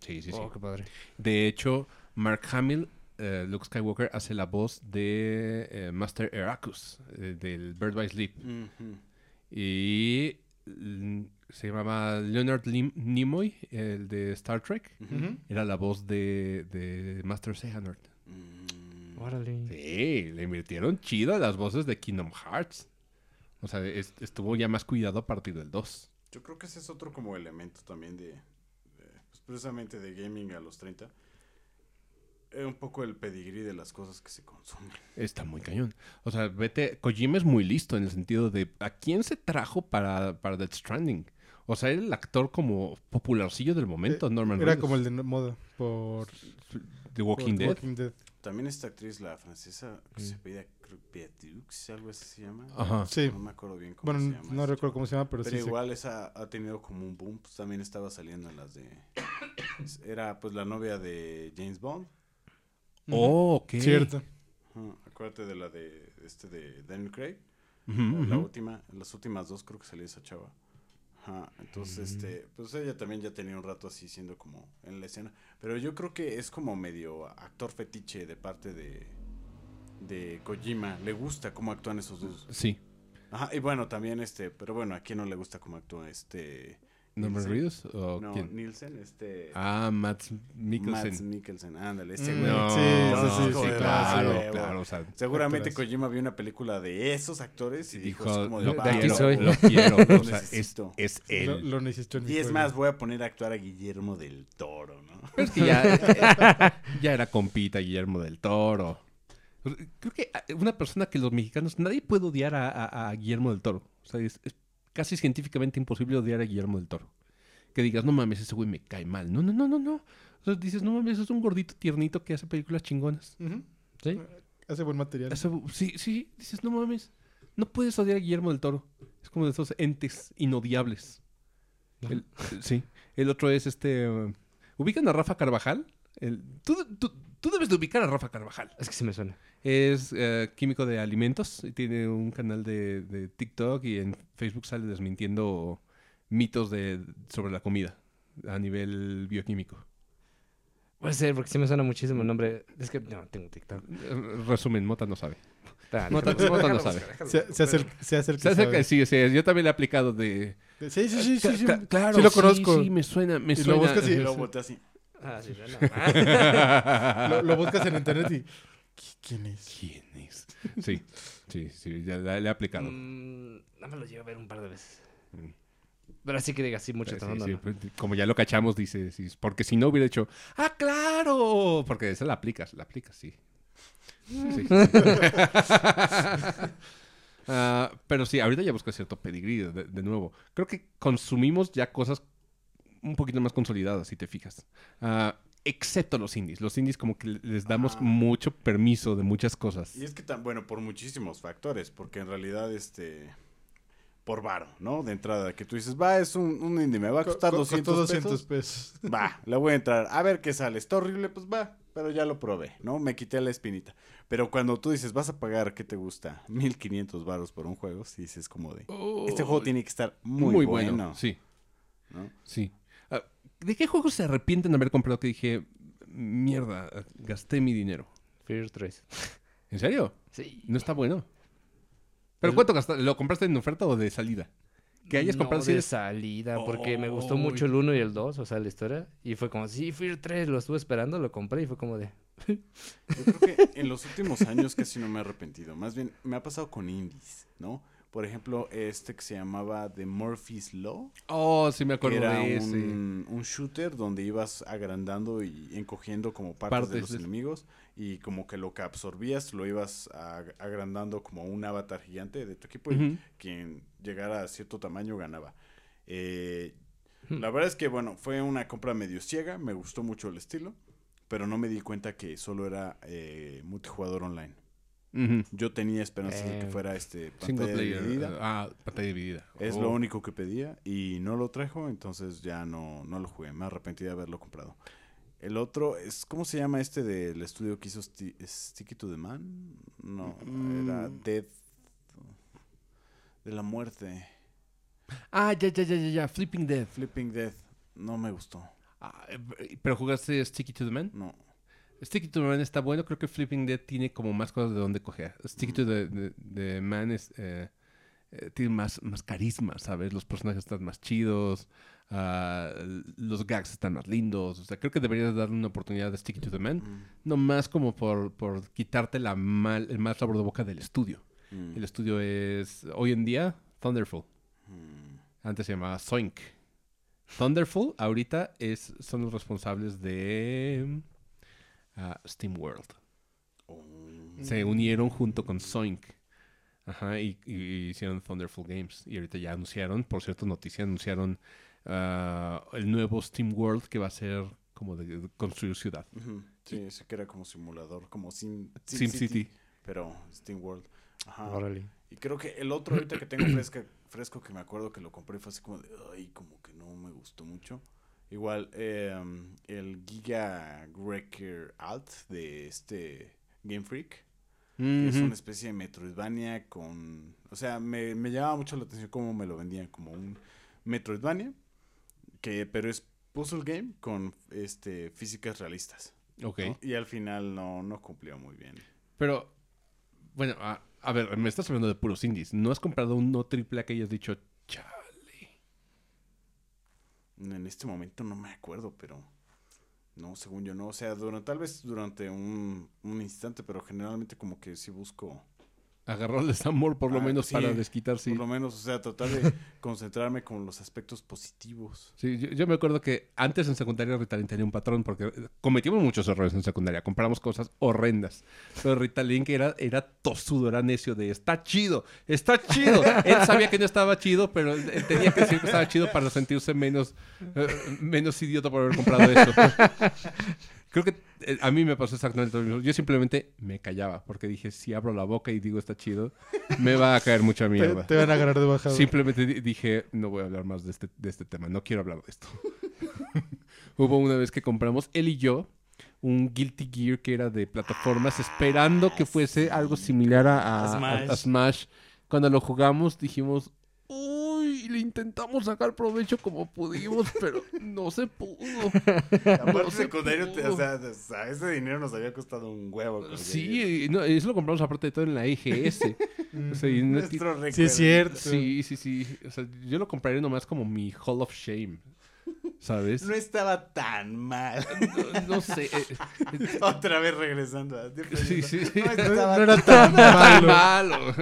sí, sí. sí. Oh, qué padre. De hecho, Mark Hamill, eh, Luke Skywalker, hace la voz de eh, Master Eracus, eh, del Bird by Sleep. Y se llamaba Leonard Lim- Nimoy, el de Star Trek. Era la voz de, de Master Xehanort. Mm, Órale. Sí, le invirtieron chido a las voces de Kingdom Hearts. O sea, es- estuvo ya más cuidado a partir del 2. Yo creo que ese es otro como elemento también de, de, pues, precisamente de gaming a los 30. Es un poco el pedigrí de las cosas que se consumen. Está muy cañón. O sea, vete, Kojima es muy listo en el sentido de ¿a quién se trajo para, para Death Stranding? O sea, era el actor como popularcillo del momento, Norman Era Reedus. como el de moda por, The Walking por Dead. Walking Dead. También esta actriz, la francesa, que Mm. se pedía Beatrix, algo así se llama. Ajá. Sí. No me acuerdo bien cómo Bueno, se llama. no recuerdo cómo se llama, pero, Pero sí. igual esa ha tenido como un boom. Pues también estaba saliendo en las de. Era pues la novia de James Bond. Oh, ok. Cierto. Ajá, Acuérdate de la de este de Daniel Craig. Ujú, La última, las últimas dos creo que salió esa chava. Ajá, entonces este, pues ella también ya tenía un rato así siendo como en la escena, pero yo creo que es como medio actor fetiche de parte de de Kojima, le gusta cómo actúan esos dos. Sí. Ajá, y bueno, también este, pero bueno, a quién no le gusta cómo actúa este ¿Norman? Reedus? ¿O No, quién? Nielsen, este Ah, Matt Mikkelsen. Mads Mikkelsen, ándale, ese Mm, güey. No, Sí, no, sí, sí, sí, sí, claro, sí, claro. O sea, Seguramente Actorazo. Kojima vio una película de esos actores y dijo, dijo, como de, lo, de "Va, aquí quiero, soy". lo quiero. *laughs* Lo o sea, es, necesito. es él. lo necesito en mi Y es más, voy a poner a actuar a Guillermo del Toro, ¿no? *laughs* Pero es que ya, *laughs* ya era compita Guillermo del Toro. Creo que ah, una persona que los mexicanos, nadie puede odiar a, a- a Guillermo del Toro. O sea, es, es casi científicamente imposible odiar a Guillermo del Toro. Que digas, no mames, ese güey me cae mal. No, no, no, no, no. O sea, dices, no mames, es un gordito tiernito que hace películas chingonas. Sí. Hace buen material. Sí, sí, dices, no mames. No puedes odiar a Guillermo del Toro. Es como de esos entes inodiables. El- sí. El otro es este. uh, ¿Ubican a Rafa Carvajal? El- tú, tú- tú debes de ubicar a Rafa Carvajal. Es que sí me suena. Es eh, químico de alimentos y tiene un canal de, de TikTok y en Facebook sale desmintiendo mitos de, sobre la comida a nivel bioquímico. Puede ser, porque sí me suena muchísimo el nombre. Es que no, tengo TikTok. Eh, Resumen, Mota no sabe. Ah, Mota, no sabe. Se, se acerca, se acerca. Se acerca, sabe. sí, sí, yo también le he aplicado de... Sí, sí, sí, sí, sí. Cla- claro, Sí lo conozco. Sí, me suena, me Y lo buscas y- luego voltea así. Ah, sí, no. *laughs* Lo, lo buscas en internet y... ¿qui- ¿Quién es? ¿Quién es? Sí, sí, sí, ya le, le he aplicado. Mm, no me lo llevo a ver un par de veces. Mm. Pero así que diga, sí, mucho Sí, sí, sí, pues, como ya lo cachamos, dice, sí, porque si no hubiera hecho, ¡ah, claro! Porque esa la aplicas, la aplicas, sí. Sí. *laughs* Ah, pero sí, ahorita ya busco cierto pedigrí de, de nuevo. Creo que consumimos ya cosas un poquito más consolidadas, si te fijas. Ah, excepto los indies. Los indies como que les damos Ah. mucho permiso de muchas cosas. Y es que tan bueno por muchísimos factores, porque en realidad este por varo, ¿no? De entrada que tú dices, "Va, es un, un indie, me va a Co- costar co- 200, costó pesos. pesos. Va, le voy a entrar. A ver qué sale. Está horrible, pues va. Pero ya lo probé, ¿no? Me quité la espinita. Pero cuando tú dices, vas a pagar, ¿qué te gusta? 1500 varos por un juego, si dices como de... Este juego tiene que estar muy, bueno. Sí, ¿no? sí. ¿De qué juegos se arrepienten de haber comprado que dije, mierda, gasté mi dinero? Fear 3. ¿En serio? Sí. No está bueno. ¿Pero El- cuánto gastaste? ¿Lo compraste en oferta o de salida? Que hayas no comprado si de eres- salida, porque me gustó mucho el 1 y el 2, o sea, la historia. Y fue como, sí, Fear 3, lo estuve esperando, lo compré y fue como de... Yo creo que en los últimos años casi no me he arrepentido. Más bien, me ha pasado con indies, ¿no? Por ejemplo, este que se llamaba The Murphy's Law. Oh, sí me acuerdo era de ese. un, un shooter donde ibas agrandando y encogiendo como partes, de los de- enemigos y como que lo que absorbías lo ibas ag- agrandando como un avatar gigante de tu equipo y quien llegara a cierto tamaño ganaba. Eh, la verdad es que bueno, fue una compra medio ciega, me gustó mucho el estilo, pero no me di cuenta que solo era eh, multijugador online. Yo tenía esperanzas de que Eh, fuera este Single pantalla player. dividida. Ah, pantalla dividida. Es Oh. lo único que pedía y no lo trajo, entonces ya no, no lo jugué. Me arrepentí de haberlo comprado. El otro es, ¿cómo se llama este del estudio que hizo Sti- Sticky to the Man? No, era Mm. Death de la muerte. Ah, ya, ya, ya, ya, ya. Flipping Death. Flipping Death. No me gustó. Ah, eh, ¿Pero jugaste Sticky to the Man? No. Sticky to the Man está bueno. Creo que Flipping Death tiene como más cosas de donde coger. Sticky to the, the- the Man es, eh, eh, tiene más, más carisma, ¿sabes? Los personajes están más chidos, ah, los gags están más lindos. O sea, creo que deberías darle una oportunidad de Stick to the Man. Mm, No más como por, por quitarte la mal, el mal sabor de boca del estudio. mm, El estudio es, hoy en día, Thunderful. mm. Antes se llamaba Zoink. Thunderful ahorita es, son los responsables de ah, Steam World. Oh. Se unieron junto con Zoink. Ajá, y, y hicieron Thunderful Games. Y ahorita ya anunciaron, por cierto, noticia, anunciaron ah, el nuevo Steam World que va a ser como de, de construir ciudad. Ujú. Sí, ese que era como simulador, como Sim, Sim City. Pero Steam World. Ajá. Órale. Y creo que el otro ahorita que tengo fresca, fresco que me acuerdo que lo compré fue así como de, ay, como que no me gustó mucho. Igual, eh, el Giga Wrecker Alt de este Game Freak. que Es una especie de Metroidvania con... O sea, me, me llamaba mucho la atención cómo me lo vendían como un Metroidvania, que, pero es puzzle game con este físicas realistas. Ok. ¿no? Y al final no, no cumplió muy bien. Pero, bueno, a, a ver, me estás hablando de puros indies. ¿No has comprado un no triple A que hayas dicho, chale? En este momento no me acuerdo, pero no, según yo no. O sea, durante, tal vez durante un, un instante, pero generalmente como que sí busco, Agarrarles amor por lo Ah, menos sí, para desquitar, sí. por lo menos, o sea, tratar de *laughs* concentrarme con los aspectos positivos. Sí, yo, yo me acuerdo que antes en secundaria Ritalin tenía un patrón porque cometimos muchos errores en secundaria. Compramos cosas horrendas. Pero Ritalin que era, era tosudo, era necio de está chido, está chido. Él sabía que no estaba chido, pero él, tenía que decir que estaba chido para sentirse menos, eh, menos idiota por haber comprado eso. *laughs* Creo que a mí me pasó exactamente lo mismo. Yo simplemente me callaba porque dije, si abro la boca y digo está chido, me va a caer mucha mierda. te van a agarrar de bajada. Simplemente di- dije, no voy a hablar más de este, de este tema, no quiero hablar de esto. *laughs* Hubo una vez que compramos, él y yo, un Guilty Gear que era de plataformas, esperando que fuese algo similar a, a- A Smash. a- a Smash. Cuando lo jugamos dijimos, uy, le intentamos sacar provecho como pudimos, *laughs* pero no se pudo. Aparte se secundario, pudo. o sea, o sea, ese dinero nos había costado un huevo. Sí, no, eso lo compramos aparte de todo en la EGS. *laughs* O sea, y no- Nuestro Sí, es cierto. Sí, sí, sí. O sea, yo lo compraría nomás como mi Hall of Shame. ¿Sabes? No estaba tan mal. *laughs* No, no sé. Otra vez regresando a sí, sí, sí. No No, estaba no era tan Tan malo. malo.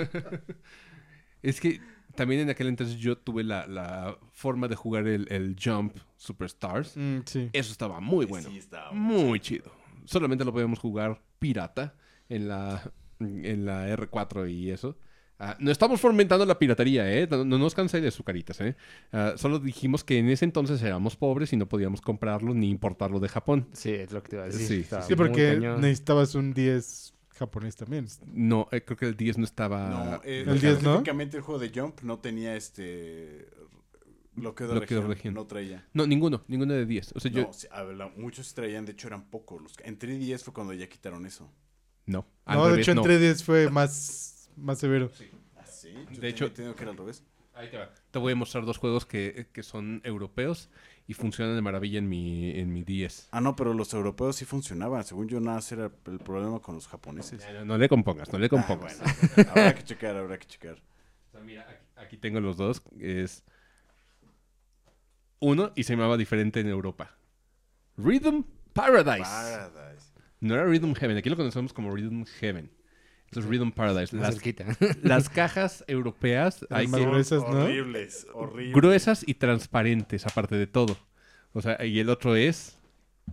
Es que también en aquel entonces yo tuve la, la forma de jugar el, el Jump Superstars. Mm, sí. Eso estaba muy bueno. Sí, estaba Muy chido. Solamente lo podíamos jugar pirata en la, en la R4 y eso. Ah, no estamos fomentando la piratería, ¿eh? No, no nos canséis de sucaritas, ¿eh? Ah, solo dijimos que en ese entonces éramos pobres y no podíamos comprarlo ni importarlo de Japón. Sí, es lo que te iba a decir. Sí, Sí, muy porque cañón. necesitabas un 10 japonés también. No, eh, creo que el 10 no estaba... No, eh, ¿El 10 no? específicamente el juego de Jump no tenía este bloqueo de Bloqueo de región. No traía. No, ninguno, ninguno de 10. O sea, yo... No, sí, a ver, muchos traían, de hecho eran pocos. Los, que- en 3DS fue cuando ya quitaron eso. No. al No, de revés, hecho en no. 3DS fue más, más severo. ¿Ah, sí? De hecho- tengo que ir al revés. Ahí te va. Te voy a mostrar dos juegos que, que son europeos y funcionan de maravilla en mi, en mi 10. Ah, no, pero los europeos sí funcionaban. Según yo, nada más era el problema con los japoneses. No, no le compongas, no le Ah, compongas. bueno, habrá que checar, habrá que checar. O sea, mira, aquí, aquí tengo los dos. Es uno y se llamaba diferente en Europa. Rhythm Paradise. Paradise. No era Rhythm Heaven. Aquí lo conocemos como Rhythm Heaven. Es Rhythm Paradise. Más Las, cerquita. las *laughs* cajas europeas hay más que gruesas. ¿no? Horribles, horribles. gruesas y transparentes, aparte de todo. O sea, y el otro es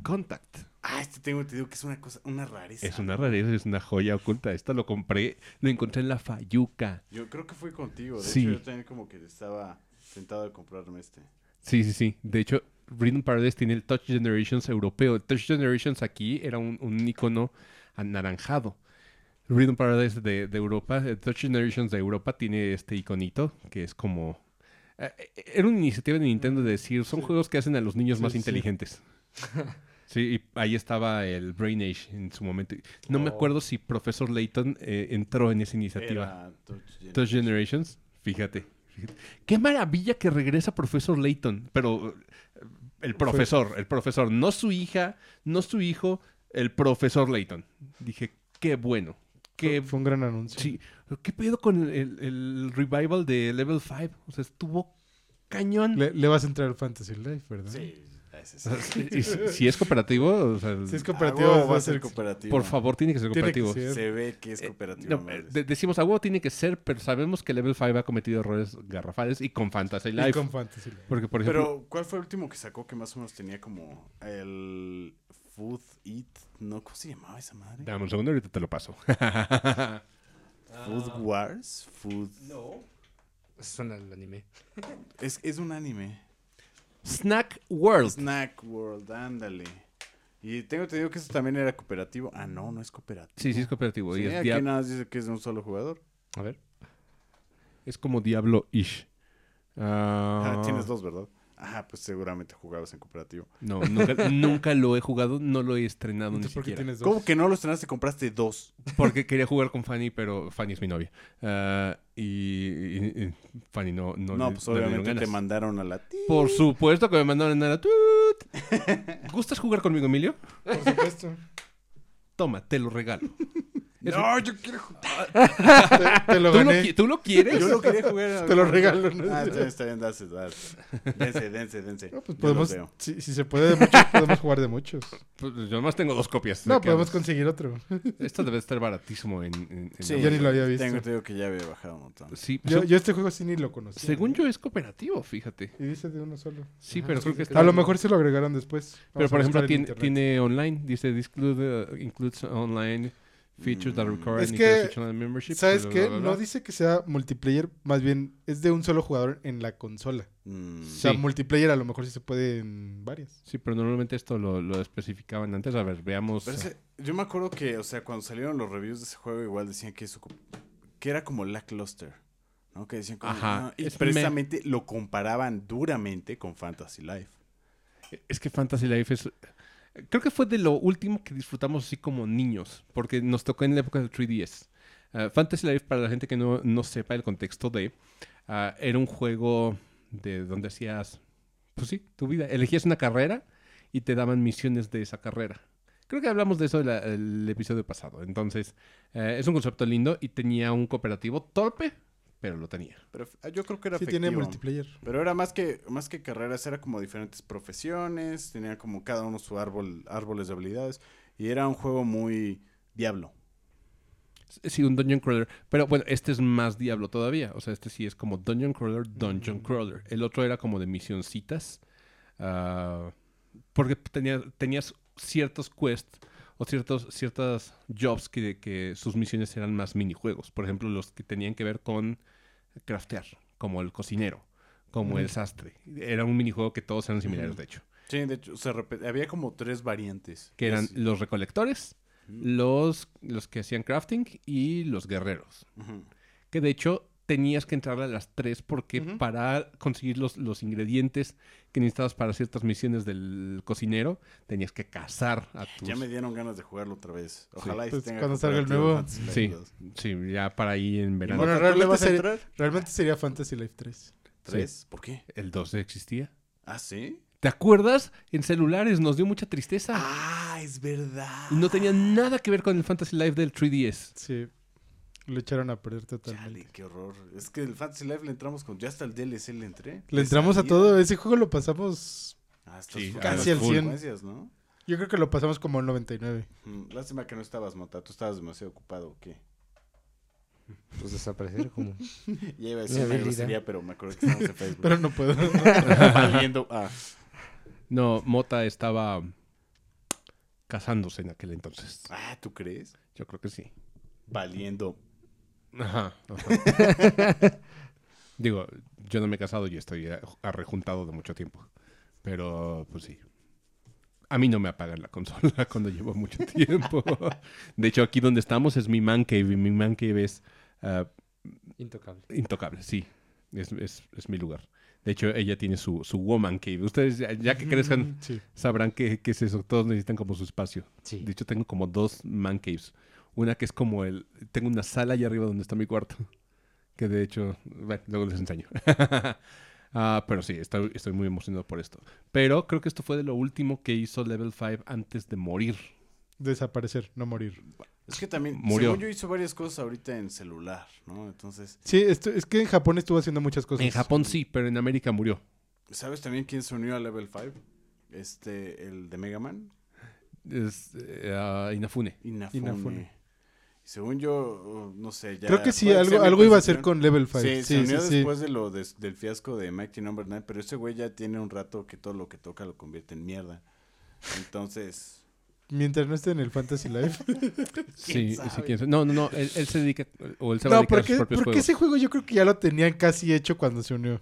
Contact. Ah, este tengo, te digo que es una cosa, una rareza. Es una rareza, es una joya oculta. Esto lo compré, lo encontré en la Fayuca. Yo creo que fui contigo. De Sí. hecho, yo también como que estaba tentado de comprarme este. Sí, sí, sí. De hecho, Rhythm Paradise tiene el Touch Generations europeo. El Touch Generations aquí era un, un icono anaranjado. Rhythm Paradise de, de Europa, el Touch Generations de Europa tiene este iconito que es como... eh, eh, Era una iniciativa de Nintendo de decir, son juegos que hacen a los niños Sí, más sí. inteligentes. *laughs* Sí, y ahí estaba el Brain Age en su momento. No me Oh. acuerdo si Profesor Layton eh, entró en esa iniciativa. Touch Touch Generation. Generations, fíjate, fíjate. Qué maravilla que regresa Profesor Layton, pero eh, el profesor, el profesor, no su hija, no su hijo, el profesor Layton. Dije, qué bueno. Que Fue un gran anuncio. Sí, ¿qué pedo con el, el revival de Level 5? O sea, estuvo cañón. Le, le vas a entrar al Fantasy Life, ¿verdad? Sí, *laughs* y si, si es cooperativo, o sea, Si es cooperativo, va a ser cooperativo. por favor, tiene que ser que cooperativo. ser. Se ve que es Eh, cooperativo. no, madres. de- decimos a huevo tiene que ser, pero sabemos que Level 5 ha cometido errores garrafales y con Fantasy Y Life. con Fantasy Life. Porque, por ejemplo, Pero, ¿cuál fue el último que sacó que más o menos tenía como el Food Eat? No, ¿cómo se llamaba esa madre? dame un segundo, ahorita te lo paso. *laughs* Food Wars. Food. Eso suena el anime. *laughs* Es, es un anime. Snack World. Snack World, ándale. Y tengo entendido que eso también era cooperativo. Ah, no, no es cooperativo. Sí, sí es cooperativo. y es, aquí nada más dice que es de un solo jugador. A ver. es como Diablo-ish. Ah, Ah, tienes dos, ¿verdad? Ah, pues seguramente jugabas en cooperativo. No, nunca, *laughs* nunca lo he jugado, no lo he estrenado ni Entonces, ¿por qué siquiera. tienes dos? ¿Cómo que no los estrenaste? Compraste dos. Porque *laughs* quería jugar con Fanny, pero Fanny es mi novia. Ah, y, y- y Fanny no, no, No, pues no obviamente te mandaron a la... Por supuesto que me mandaron a la tut. *laughs* ¿Gustas jugar conmigo, Emilio? Por supuesto. Toma, te lo regalo. No, yo quiero jugar. te, te lo ¿Tú, lo, gané. qui- tú lo quieres? Yo lo quería jugar. Te lo regalo, ¿no? Ah, está bien, está bien, dase, dase. Dense, dense, dense. No, pues podemos, si, si se puede de muchos, podemos jugar de muchos. Pues yo nomás tengo dos copias. ¿de No, podemos conseguir otro. Esto debe estar baratísimo en... en- en Sí, Yo ni lo había visto. Tengo entendido que ya había bajado un montón. Sí, Yo, este juego sí ni lo conocía. según ¿eh? yo es cooperativo, fíjate. Y dice de uno solo. Sí, Ajá, pero creo que está... A lo mejor se lo agregaron después. Pero por ejemplo tiene, online, dice this uh, includes online features that Mm. require Es que, membership. ¿Sabes qué? No dice que sea multiplayer, más bien es de un solo jugador en la consola. Mm. O sea, Sí. multiplayer a lo mejor sí se puede en varias. Sí, pero normalmente esto lo, lo especificaban antes. A ver, veamos. Pero ese- yo me acuerdo que, o sea, cuando salieron los reviews de ese juego, igual decían que eso, que era como lackluster, ¿no? Que decían como, Ajá, "No", y es precisamente lo comparaban duramente con Fantasy Life. Es que Fantasy Life es... Creo que fue de lo último que disfrutamos así como niños, porque nos tocó en la época del 3DS. Ah, Fantasy Life, para la gente que no, no sepa el contexto de, ah, era un juego de donde hacías, pues sí, tu vida. Elegías una carrera y te daban misiones de esa carrera. Creo que hablamos de eso en el episodio pasado. Entonces, eh, es un concepto lindo y tenía un cooperativo torpe, pero lo tenía. Pero ah, yo creo que era Sí tiene multiplayer. Pero era más que, más que carreras, era como diferentes profesiones, tenía como cada uno su árbol, árboles de habilidades, y era un juego muy diablo. Sí, un Dungeon Crawler. Pero bueno, este es más Diablo todavía. O sea, este sí es como Dungeon Crawler, Dungeon Crawler. El otro era como de misioncitas. ah, porque tenía- tenías ciertos quests o ciertos, ciertas jobs que, que sus misiones eran más minijuegos. Por ejemplo, los que tenían que ver con craftear, como el cocinero, como el sastre. Era un minijuego que todos eran similares, de hecho. Sí, de hecho, se había como tres variantes. Que eran los recolectores, los, los que hacían crafting y los guerreros. Que de hecho tenías que entrar a las tres porque Ujú. para conseguir los, los ingredientes que necesitabas para ciertas misiones del cocinero, tenías que cazar a tus... Ya me dieron ganas de jugarlo otra vez. Ojalá y Pues tenga cuando salga el nuevo. Sí, 2. sí, ya para ahí en verano. Bueno, ¿tú le realmente vas a sería- entrar? Realmente sería Fantasy Life 3. ¿Tres? ¿Por qué? El 2 existía. ¿Ah, sí? ¿Te acuerdas? En celulares nos dio mucha tristeza. Ah, es verdad. Y no tenía nada que ver con el Fantasy Life del 3DS. Sí. Lo echaron a perder Chale, totalmente. qué horror. Es que el Fantasy Life le entramos con... Ya hasta el DLC le entré. Le entramos a todo. Ese juego lo pasamos. Hasta Sí, sus casi al 100. consecuencias, ¿no? Yo creo que lo pasamos como el 99. Mm, Lástima que no estabas, Mota. Tú estabas demasiado ocupado. ¿o ¿Qué? Pues desaparecer como... *laughs* Ya iba a decir una grosería, pero me acuerdo que estábamos en Facebook. Pero no puedo. *laughs* Valiendo. Ah, No, Mota estaba casándose en aquel entonces. ah, ¿tú crees? Yo creo que sí. Valiendo. Ajá. ajá. *laughs* Digo, yo no me he casado y estoy arrejuntado de mucho tiempo. Pero, pues sí. A mí no me apagan la consola *laughs* cuando llevo mucho tiempo. *laughs* De hecho, aquí donde estamos es mi man cave y mi man cave es ah, Intocable. intocable, sí. Es, es- es mi lugar. De hecho, ella tiene su, su woman cave. Ustedes, ya, ya que crezcan, Sí. sabrán qué es eso. Todos necesitan como su espacio. Sí. De hecho, tengo como dos man caves. Una que es como el... Tengo una sala allá arriba donde está mi cuarto. *laughs* Que de hecho... Bueno, luego les enseño. *laughs* Ah, pero sí, estoy, estoy muy emocionado por esto. Pero creo que esto fue de lo último que hizo Level 5 antes de morir. Desaparecer, no morir. Es que también, Murió. según yo hizo varias cosas ahorita en celular, ¿no? Entonces, Sí, esto, es que en Japón estuvo haciendo muchas cosas. En Japón sí, pero en América murió. ¿sabes también quién se unió a Level 5? Este, el de Mega Man. Es, Inafune. Inafune. Inafune. Según yo, uh, no sé, ya... Creo que sí, algo, algo iba a hacer con Level 5. Sí, Sí, se sí, unió sí. después de lo de- del fiasco de Mighty Number 9, pero ese güey ya tiene un rato que todo lo que toca lo convierte en mierda. Entonces, Mientras no esté en el Fantasy Life. *laughs* Sí, sí, quién sabe. No, no, no. Él, él se dedica. O él se va a no, dedicar a sus porque, propios porque juegos. ese juego yo creo que ya lo tenían casi hecho cuando se unió.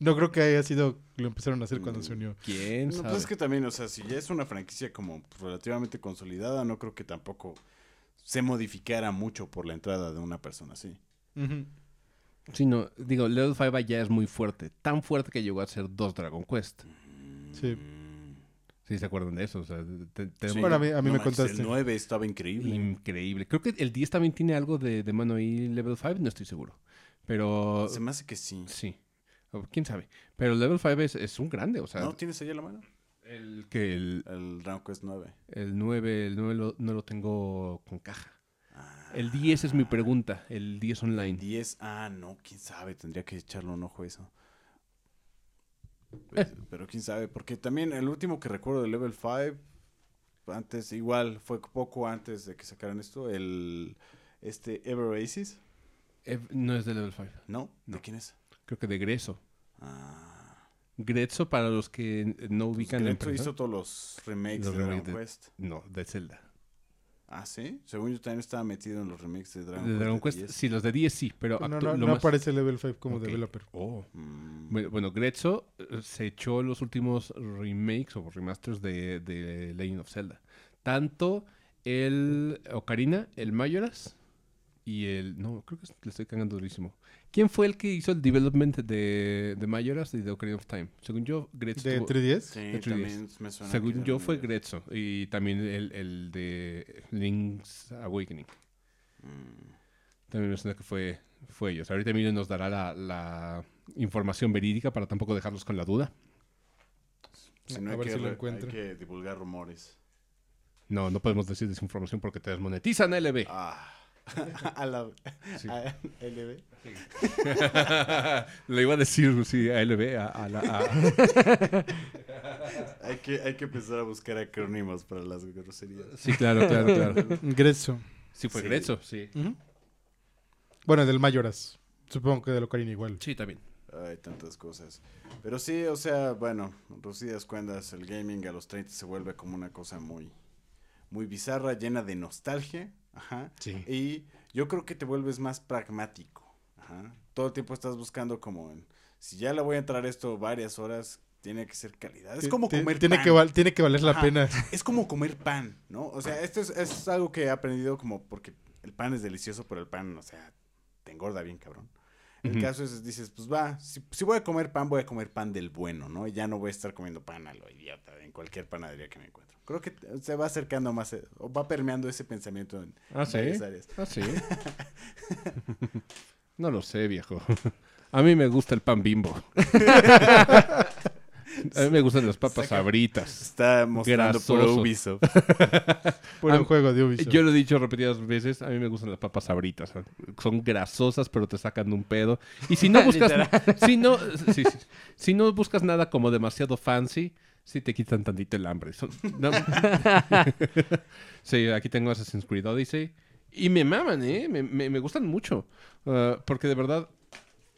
No creo que haya sido lo empezaron a hacer cuando se unió. ¿Quién no, sabe? pues es que también, o sea, si ya es una franquicia como relativamente consolidada, no creo que tampoco se modificara mucho por la entrada de una persona así. Sí, no. Digo, Level 5 ya es muy fuerte. Tan fuerte que llegó a ser dos Dragon Quest. Sí. Sí, ¿se acuerdan de eso? O sea, te- tenemos- Sí. Bueno, a mí- a mí me contaste. El 9 estaba increíble. Increíble. Creo que el 10 también tiene algo de, de mano ahí, Level 5, no estoy seguro. Pero Se me hace que sí. sí. ¿Quién sabe? Pero Level 5 es, es un grande, o sea, ¿No tienes ahí a la mano? El que el, El Dragon Quest 9. el 9, el 9 lo- no lo tengo con caja. Ah, El 10 es mi pregunta, el 10 online. 10. Ah, no, quién sabe. Tendría que echarle un ojo a eso. Eh. Pues, Pero quién sabe. Porque también el último que recuerdo de Level 5. Antes, igual, fue poco antes de que sacaran esto. El. Este Ever Oasis. Eh, no es de Level 5, ¿No? No. ¿De quién es? creo que de Greso. Ah. Grezzo, para los que no Pues ubican empresa. hizo todos los remakes Los de Dragon de- Quest. No, de Zelda. Ah, sí. Según yo también estaba metido en los remakes de Dragon de Quest. Dragon de Quest, 10. sí, los de 10 sí, pero No, no, lo no más- aparece Level 5 como developer. Oh. Mm. Bueno, bueno, Grezzo eh, se echó los últimos remakes o remasters de, de Legend of Zelda. Tanto el Ocarina, el Majora's y el... No, creo que le estoy cagando durísimo. ¿Quién fue el que hizo el development de, de Majora's y de Ocarina of Time? Según yo, Grezzo... ¿De tuvo- 3DS? Sí, de 3DS. también me suena. según yo fue Grezzo y también el, el de Link's Awakening. Mm. También me suena que fue, fue ellos. Ahorita Emilio nos dará la, la información verídica para tampoco dejarlos con la duda. Si no A hay ver que, si lo re- encuentro. hay que divulgar rumores. No, no podemos decir desinformación porque te desmonetizan LB. Ah. A la Sí. a LB. *laughs* Lo iba a decir, sí, a LB, a, a la... a- *laughs* Hay que, hay que empezar a buscar acrónimos para las groserías. Sí, claro, claro, claro. Grezzo. Sí, fue Sí. Grezzo, sí. Bueno, del Mayoras. Supongo que del Ocarina igual. Sí, también. Hay tantas cosas. Pero sí, o sea, bueno, reducidas cuentas, el gaming a los 30 se vuelve como una cosa muy, muy bizarra, llena de nostalgia. Ajá. Sí. Y yo creo que te vuelves más pragmático. Ajá. Todo el tiempo estás buscando como, en, si ya le voy a entrar esto varias horas, tiene que ser calidad. Es como comer tiene pan. que, val- tiene que valer la Ajá. pena. Es como comer pan, ¿no? O sea, esto es, es algo que he aprendido como porque el pan es delicioso, pero el pan, o sea, te engorda bien, cabrón. El caso es, dices, pues va, si, si voy a comer pan, voy a comer pan del bueno, ¿no? Y ya no voy a estar comiendo pan a lo idiota en cualquier panadería que me encuentro. Creo que se va acercando más, eh, o va permeando ese pensamiento en Ah, sí. áreas. Ah, sí. *laughs* no lo sé, viejo. *laughs* A mí me gusta el pan bimbo. *laughs* A mí me gustan las papas Saca- sabritas. Está mostrando puro Ubisoft. Por Ah, un juego de Ubisoft. Yo lo he dicho repetidas veces, a mí me gustan las papas sabritas. Son grasosas, pero te sacan un pedo. Y si no *laughs* buscas, *laughs* si no, si no buscas nada como demasiado fancy, sí te quitan tantito el hambre. Son- no. *laughs* sí, aquí tengo Assassin's Creed Odyssey. Y me maman, ¿eh? Me, me- me gustan mucho. Uh, porque de verdad,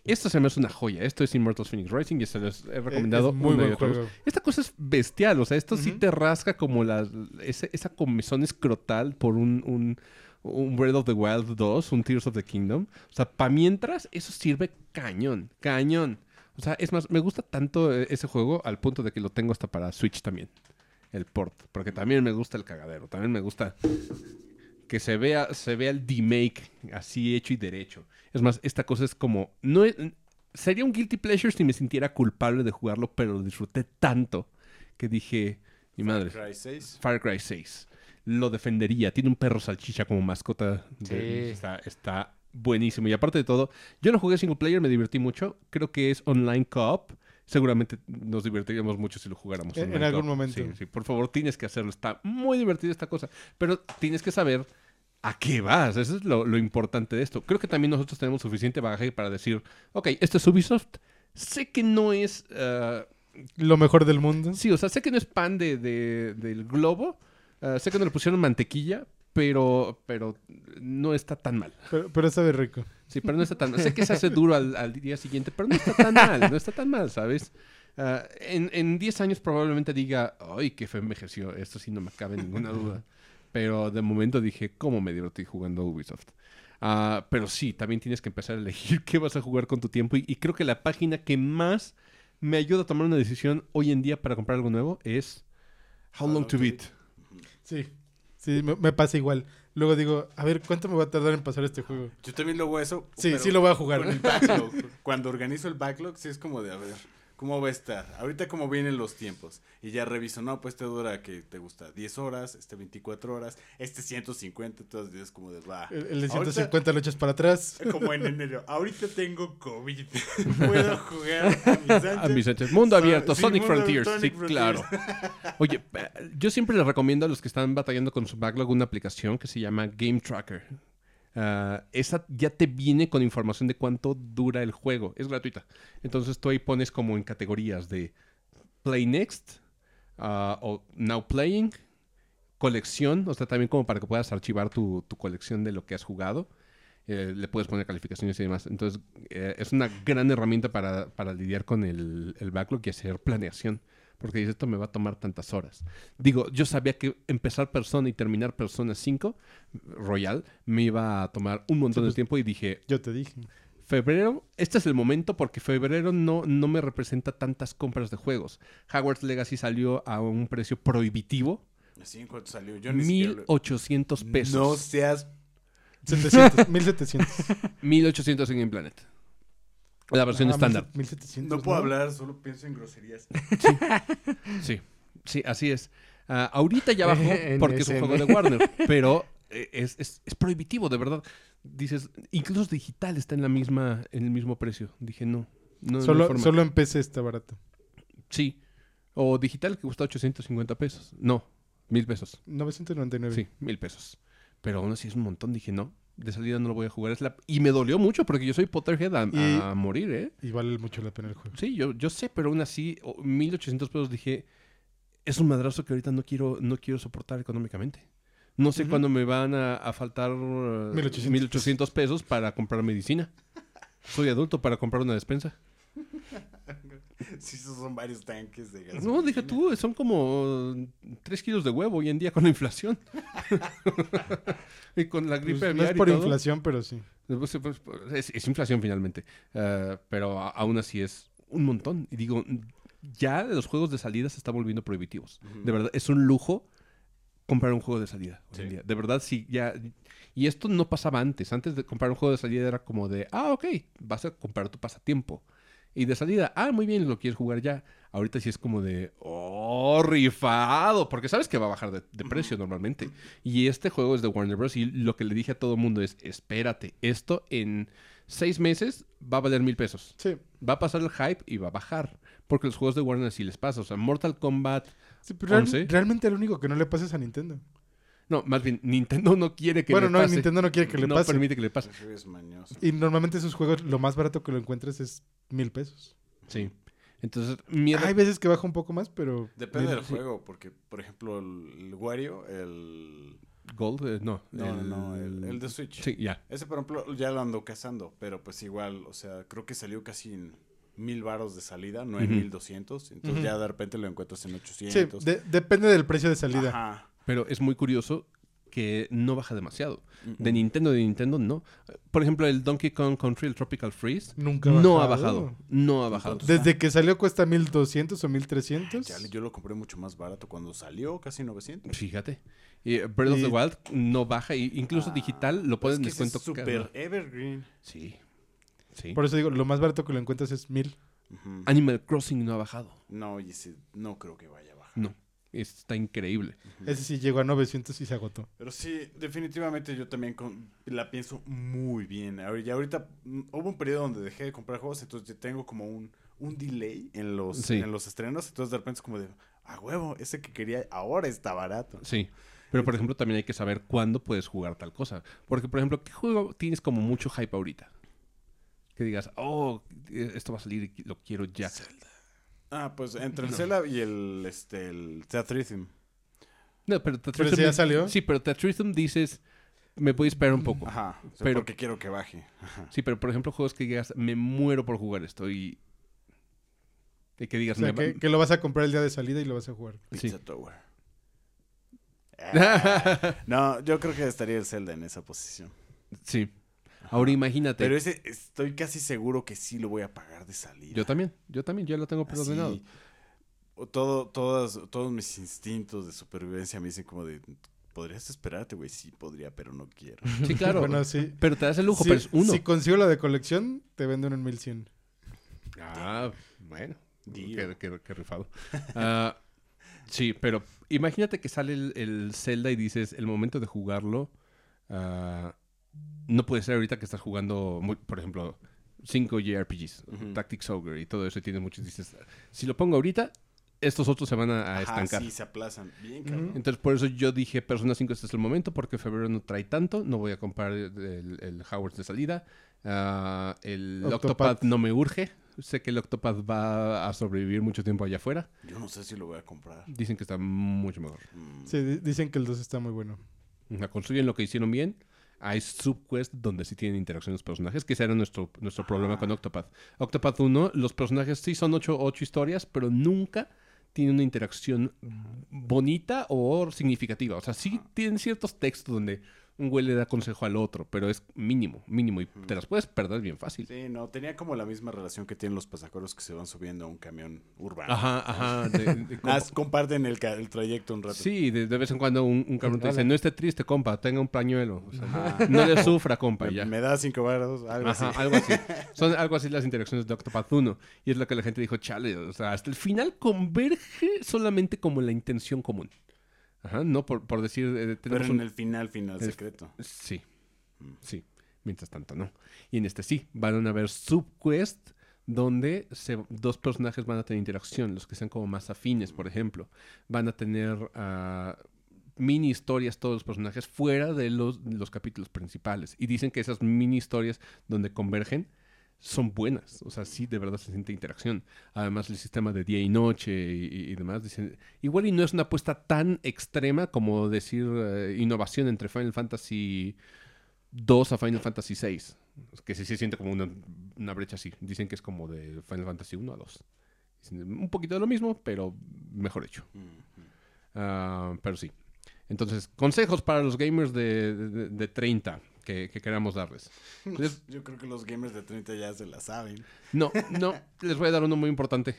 esto se me hace una joya. Esto es Immortals Phoenix Rising y se los he recomendado Es muy una y buen vez. Esta cosa es bestial, o sea, esto sí te rasca como la, ese- esa comezón escrotal por un, un, un Breath of the Wild 2, un Tears of the Kingdom. O sea, para mientras, eso sirve cañón, cañón. O sea, es más, me gusta tanto eh, ese juego al punto de que lo tengo hasta para Switch también, el port, porque también me gusta el cagadero, también me gusta que se vea, se vea el remake así hecho y derecho. Es más, esta cosa es como, no es- sería un guilty pleasure si me sintiera culpable de jugarlo, pero lo disfruté tanto que dije, mi madre, Cry 6. Far Cry 6. Lo defendería. Tiene un perro salchicha como mascota. de- Sí. está, está buenísimo. Y aparte de todo, yo no jugué single player, me divertí mucho. Creo que es online co-op. seguramente nos divertiríamos mucho si lo jugáramos. En- online en algún momento. Sí, sí, por favor, tienes que hacerlo. Está muy divertida esta cosa. Pero tienes que saber a qué vas. Eso es lo, lo importante de esto. Creo que también nosotros tenemos suficiente bagaje para decir, ok, esto es Ubisoft. Sé que no es... eh, Lo mejor del mundo. Sí, o sea, sé que no es pan de, de- del globo. eh, sé que no le pusieron mantequilla, pero, pero no está tan mal. Pero, pero sabe rico. Sí, pero no está tan *laughs* mal. Sé que se hace duro al, al día siguiente, pero no está tan mal. No está tan mal, ¿sabes? Ah, en, en 10 años probablemente diga, ay, qué feo envejeció. Esto sí no me cabe ninguna duda. Pero de momento dije, ¿cómo me divertí jugando Ubisoft? Ah, pero sí, también tienes que empezar a elegir *laughs* qué vas a jugar con tu tiempo. Y, y creo que la página que más me ayuda a tomar una decisión hoy en día para comprar algo nuevo es How Long to Beat. Sí. Sí, me, me pasa igual. Luego digo, a ver, ¿cuánto me va a tardar en pasar este juego? Yo también lo hago eso. Sí, pero sí lo voy a jugar. Con el backlog. Cuando organizo el backlog, sí es como de, a ver, ¿cómo va a estar? Ahorita cómo vienen los tiempos. Y ya reviso, no, pues este dura, que te gusta? 10 horas, este 24 horas, este 150, entonces es como de, va. El, el de Ahorita- 150 lo echas para atrás. *laughs* Como en enero. Ahorita tengo COVID. *laughs* Puedo jugar a mis anchas. A mis anchas. Mundo abierto, sí, Sonic Mundo- Frontiers. Sonic sí, Frontiers. claro. *laughs* Oye, eh, yo siempre les recomiendo a los que están batallando con su backlog una aplicación que se llama Game Tracker. Ah, esa ya te viene con información de cuánto dura el juego. Es gratuita. Entonces tú ahí pones como en categorías de Play Next ah, o Now Playing, colección, o sea, también como para que puedas archivar tu, tu colección de lo que has jugado. Eh, le puedes poner calificaciones y demás. Entonces, eh, es una gran herramienta para, para lidiar con el backlog y hacer planeación. Porque dices, esto me va a tomar tantas horas. Digo, yo sabía que empezar Persona y terminar Persona 5, Royal, me iba a tomar un montón Sí, de pues- tiempo y dije, Yo te dije. febrero, este es el momento porque febrero no, no me representa tantas compras de juegos. Hogwarts Legacy salió a un precio prohibitivo, Así en cuanto salió. Yo ni siquiera lo- 1800 pesos. No seas 700, 1700. 1800 en Game Planet. La versión Ah, estándar. 1700. No puedo hablar, solo pienso en groserías. Sí, sí, así es. Ah, ahorita ya bajó *laughs* porque es un juego de Warner, pero eh, es, es- es prohibitivo, de verdad. Dices, incluso digital está en la misma, en el mismo precio. Dije, no, no, Solo, forma. solo en PC está barato. Sí. O digital que cuesta 850 pesos. No, mil pesos. 999. Sí, mil pesos. Pero aún así es un montón. Dije, no, de salida no lo voy a jugar. Es la... Y me dolió mucho porque yo soy Potterhead a, Y- a morir, ¿eh? Y vale mucho la pena el juego. Sí, yo, yo sé, pero aún así, o- 1800 pesos dije, es un madrazo que ahorita no quiero, no quiero soportar económicamente. No sé Ujú. cuándo me van a, a faltar uh, 1800 1800 pesos para comprar medicina. Soy adulto para comprar una despensa. *laughs* Sí, esos son varios tanques de gas. No, deja tú, son como 3 kilos de huevo hoy en día con la inflación. *laughs* y con la gripe Pues, no es por inflación, pero sí. Pues, pues, pues, es, es inflación finalmente. Eh, pero aún así es un montón. Y digo, ya los juegos de salida se están volviendo prohibitivos. De verdad, es un lujo comprar un juego de salida hoy en día. De verdad, sí, ya. Y esto no pasaba antes. Antes de comprar un juego de salida era como de, ah, ok, vas a comprar tu pasatiempo. Y de salida, ah, muy bien, lo quieres jugar ya. Ahorita sí es como de, oh, rifado. Porque sabes que va a bajar de, de precio normalmente. Y este juego es de Warner Bros. Y lo que le dije a todo mundo es, espérate, esto en seis meses va a valer mil pesos. Sí. Va a pasar el hype y va a bajar. Porque los juegos de Warner sí les pasa. O sea, Mortal Kombat. Sí, pero real- 11. realmente el único que no le pasa es a Nintendo. No, más bien, Nintendo no quiere que bueno, le no, pase. Nintendo no quiere que le no pase. permite que le pase. Ese es mañoso. Y normalmente esos juegos, lo más barato que lo encuentres es mil pesos. Sí. Entonces, mierda. Hay veces que baja un poco más, pero... Depende del Sí. juego, porque, por ejemplo, el, el Wario, el... Gold, eh, no. No, no, no, el, el de Switch. Sí, ya. Ese, por ejemplo, ya lo ando cazando, pero pues igual, o sea, creo que salió casi en mil varos de salida, no en mil doscientos. Entonces ya de repente lo encuentras en Sí, 800. de- depende del precio de salida. Ajá. Pero es muy curioso que no baja demasiado. De. Nintendo, de Nintendo, no. Por ejemplo, el Donkey Kong Country, el Tropical Freeze, Nunca ha no ha bajado. No ha bajado. Desde que salió cuesta 1200 o 1300. Chale, yo lo compré mucho más barato cuando salió, casi 900. Fíjate. Y eh, Breath of the Wild no baja. y incluso Ah, digital lo pues ponen en es que ese descuento. es super evergreen. Sí. Sí. Por eso digo, lo más barato que lo encuentras es 1000. Ujú. Animal Crossing no ha bajado. No, y ese no creo que vaya a bajar. No. Está increíble. Ese sí llegó a 900 y se agotó. Pero sí, definitivamente yo también con- la pienso muy bien. Ya ahorita mm, hubo un periodo donde dejé de comprar juegos, entonces ya tengo como un, un delay en los, Sí. en los estrenos. Entonces de repente es como de, a huevo, ese que quería ahora está barato. Sí. Pero, por ejemplo, también hay que saber cuándo puedes jugar tal cosa. Porque, por ejemplo, ¿qué juego tienes como mucho hype ahorita? Que digas, oh, esto va a salir y lo quiero ya. Ah, pues entre el No. Zelda y el, este, el Theatrhythm. No, pero Pero si ya salió. Sí, pero Tetrism dices, me voy a esperar un poco. Ajá, o sea, Pero- porque quiero que baje. Ajá. Sí, pero por ejemplo, juegos que digas, me muero por jugar esto y. Y que O digas, sea, me que, lo vas a comprar el día de salida y lo vas a jugar. Sí. Pizza Tower. *laughs* Ah, no, yo creo que estaría el Zelda en esa posición. Sí. Ahora imagínate. Pero ese estoy casi seguro que sí lo voy a pagar de salida. Yo también, yo también, ya lo tengo preordenado. todo, todas, todos mis instintos de supervivencia me dicen como de, podrías esperarte, güey. Sí, podría, pero no quiero. *laughs* Sí, claro. Bueno, sí. Pero te das el lujo, pero es uno. Si consigo la de colección, te vendo uno en 1100. Ah, bueno. Qué, qué- qué rifado. Ah, sí, pero imagínate que sale el, el Zelda y dices, el momento de jugarlo, ah, no puede ser ahorita que estás jugando, muy- por ejemplo, 5 JRPGs, Ujú. Tactics Ogre y todo eso, y tienes muchos, dices, si lo pongo ahorita, estos otros se van a, a Ajá, estancar. sí, se aplazan. Bien, cabrón. Entonces, por eso yo dije, Persona 5 este es el momento, porque febrero no trae tanto, no voy a comprar el, Howard de salida. Ah, el Octopath. Octopath no me urge. Sé que el Octopath va a sobrevivir mucho tiempo allá afuera. Yo no sé si lo voy a comprar. Dicen que está mucho mejor. Mm. Sí, di- dicen que el 2 está muy bueno. Construyen lo que hicieron bien. Hay subquests donde sí tienen interacción los personajes, que ese era nuestro, nuestro problema con Octopath. Octopath 1, los personajes sí son ocho, ocho historias, pero nunca tienen una interacción bonita o significativa. O sea, sí tienen ciertos textos donde un güey le da consejo al otro, pero es mínimo, mínimo. Y te las puedes perder bien fácil. Sí, no, tenía como la misma relación que tienen los pasajeros que se van subiendo a un camión urbano. Ajá, ajá. *laughs* de- de- Nada, más comparten el, trayecto un rato. Sí, de, de vez en cuando un, un cabrón te dice, no esté triste, compa, tenga un pañuelo. O sea, Ajá. no le sufra, compa, y Me, ya. me da cinco varos, algo Ajá, así. algo así. *laughs* Son algo así las interacciones de Octopath 1. Y es lo que la gente dijo, chale, o sea, hasta el final converge solamente como la intención común. Ajá, no por, por decir, eh, Pero en un... el final, final el- secreto. Sí, Mm. sí. Mientras tanto, no. Y en este sí, van a haber subquests donde se- dos personajes van a tener interacción, los que sean como más afines, por ejemplo. Van a tener ah, mini historias todos los personajes fuera de los, los capítulos principales. Y dicen que esas mini historias donde convergen son buenas. O sea, sí, de verdad se siente interacción. Además, el sistema de día y noche y, demás. Dicen, igual y no es una apuesta tan extrema como decir eh, innovación entre Final Fantasy 2 a Final Fantasy 6. Que sí se siente como una, una brecha así. Dicen que es como de Final Fantasy 1 a 2. Dicen, Un poquito de lo mismo, pero mejor hecho. Ah, pero sí. Entonces, consejos para los gamers de, de- de 30 que, que queramos darles. Les- *laughs* Yo creo que los gamers de 30 ya se la saben. no, no, *laughs* les voy a dar uno muy importante.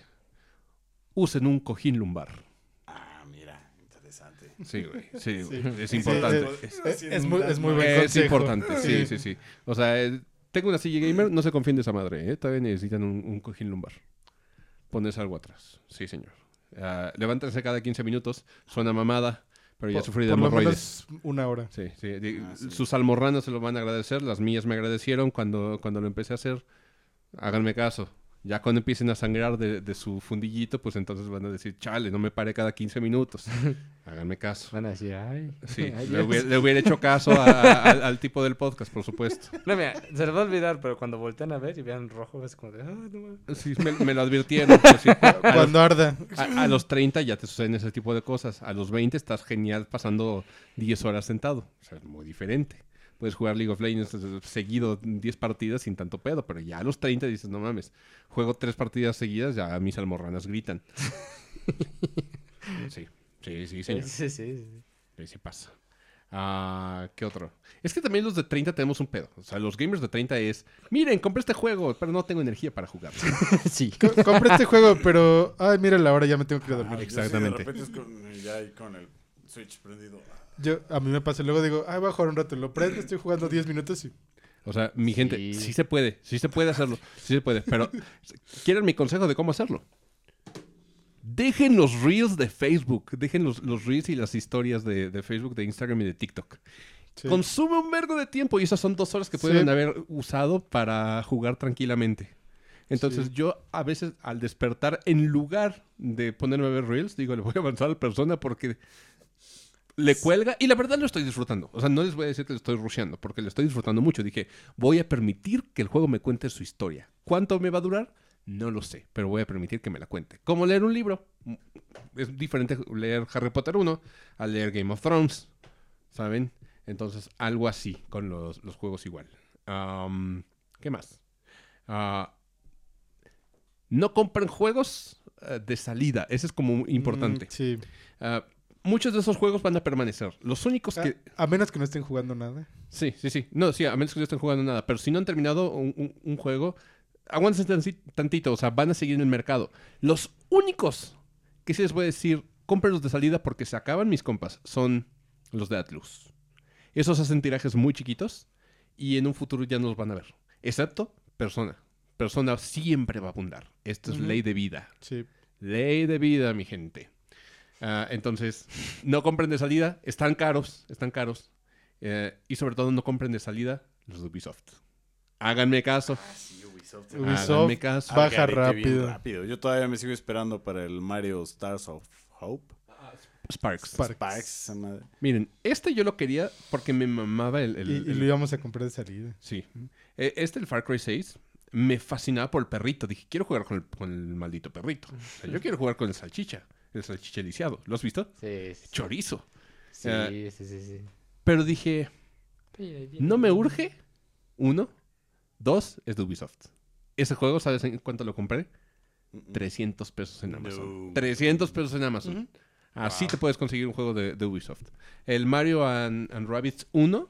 Usen un cojín lumbar. Ah, mira, interesante. Sí, güey. Sí. *laughs* Es importante. sí, Es- Es, es muy, es muy buen es importante, sí, sí, sí. O sea, eh, tengo una silla gamer, no se confíen de esa madre, ¿eh? Todavía necesitan un, un cojín lumbar. Pones algo atrás. Sí, señor. Ah, levántense cada 15 minutos. Suena mamada, pero ya Por- sufrí de por lo hemorroides. menos una hora. Sí, sí. Ah, sí. Sus almorranas se lo van a agradecer. Las mías me agradecieron cuando, cuando lo empecé a hacer. Háganme caso. Ya cuando empiecen a sangrar de, de su fundillito, pues entonces van a decir, chale, no me pare cada 15 minutos. *laughs* Háganme caso. Van a decir, ay. Sí, *laughs* ay, le hubiera, le hubiera hecho caso a- a- al, al tipo del podcast, por supuesto. *laughs* No, mira, se les va a olvidar, pero cuando voltean a ver y vean rojo, es como de, ah, no mames. Sí, me, me lo advirtieron. pues sí. los, Cuando arda. a- a los 30 ya te suceden ese tipo de cosas. A los 20 estás genial pasando 10 horas sentado. O sea, es muy diferente. Puedes jugar League of Legends seguido 10 partidas sin tanto pedo, pero ya a los 30 dices, no mames, juego 3 partidas seguidas, ya mis almorranas gritan. *laughs* sí, sí, sí, señor. Sí, sí, sí. Sí, sí pasa. Ah, ¿Qué otro? Es que también los de 30 tenemos un pedo. O sea, los gamers de 30 es, miren, compré este juego, pero no tengo energía para jugar. *laughs* Sí. Co- compré este juego, pero. Ay, mira la hora, ya me tengo que ir a Ah, dormir. yo sí, Exactamente. de repente es con, ya ahí con el Switch prendido. Yo, a mí me pasa, luego digo, ay, voy a jugar un rato. Lo prendo, estoy jugando 10 minutos y. O sea, mi gente, Sí. sí se puede, sí se puede hacerlo, sí se puede, pero ¿quieren mi consejo de cómo hacerlo? Dejen los reels de Facebook, dejen los, los reels y las historias de, de Facebook, de Instagram y de TikTok. Sí. Consume un vergo de tiempo y esas son dos horas que Sí. pueden haber usado para jugar tranquilamente. Entonces Sí. yo a veces al despertar, en lugar de ponerme a ver Reels, digo, le voy a avanzar a la persona porque le cuelga y la verdad lo estoy disfrutando. O sea, no les voy a decir que lo estoy rusheando porque lo estoy disfrutando mucho. Dije, voy a permitir que el juego me cuente su historia. ¿Cuánto me va a durar? No lo sé, pero voy a permitir que me la cuente. Como leer un libro. Es diferente leer Harry Potter 1 a leer Game of Thrones. ¿Saben? Entonces, algo así con los, los juegos igual. ¿Qué más? Ah, no compren juegos eh, de salida. Ese es como importante. Mm, sí. Ah, muchos de esos juegos van a permanecer. Los únicos que... A, a menos que no estén jugando nada. Sí, sí, sí. No, sí, a menos que no estén jugando nada. Pero si no han terminado un, un- un juego, aguántense tanti- tantito. O sea, van a seguir en el mercado. Los únicos que sí les voy a decir, cómprenlos de salida porque se acaban mis compas, son los de Atlus. Esos hacen tirajes muy chiquitos y en un futuro ya no los van a ver. Excepto Persona. Persona siempre va a abundar. Esto es ley de vida. Sí. Ley de vida, mi gente. Ah, entonces, no compren de salida. Están caros, están caros. Eh, y sobre todo, no compren de salida los de Ubisoft. Háganme caso. Ah, sí, Ubisoft. Ubisoft Háganme caso. baja rápido. rápido. Yo todavía me sigo esperando para el Mario Stars of Hope. Sparks. Sparks. Sparks, esa madre. Miren, este yo lo quería porque me mamaba el... el- Y, lo íbamos a comprar de salida. Sí. Eh, Este, el Far Cry 6, me fascinaba por el perrito. Dije, quiero jugar con el, con el maldito perrito. O sea, yo quiero jugar con el salchicha. El salchicha lisiado. ¿Lo has visto? Sí, sí. Chorizo. Sí, Eh, sí, sí, sí. Pero dije, no me urge. Uno. Dos, es de Ubisoft. Ese juego, ¿sabes en cuánto lo compré? 300 pesos en Amazon. No. 300 pesos en Amazon. Así te puedes conseguir un juego de, de Ubisoft. El Mario and, and Rabbids 1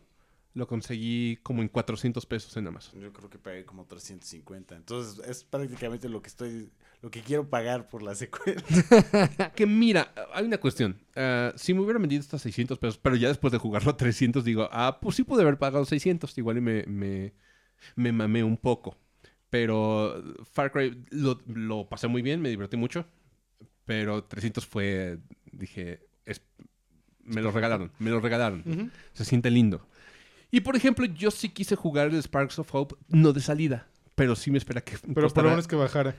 lo conseguí como en 400 pesos en Amazon. Yo creo que pagué como 350. Entonces es prácticamente lo que estoy, lo que quiero pagar por la secuela. *laughs* Que mira, hay una cuestión. Ah, si me hubieran vendido hasta 600 pesos, pero ya después de jugarlo a 300, digo, ah, pues sí pude haber pagado 600. Igual y me, me, me mamé un poco. Pero Far Cry lo, lo pasé muy bien, me divertí mucho. Pero 300 fue, dije, es- me lo regalaron, me lo regalaron. Se siente lindo. Y por ejemplo, yo sí quise jugar el Sparks of Hope, no de salida, pero sí me espera que Pero por lo menos que bajara.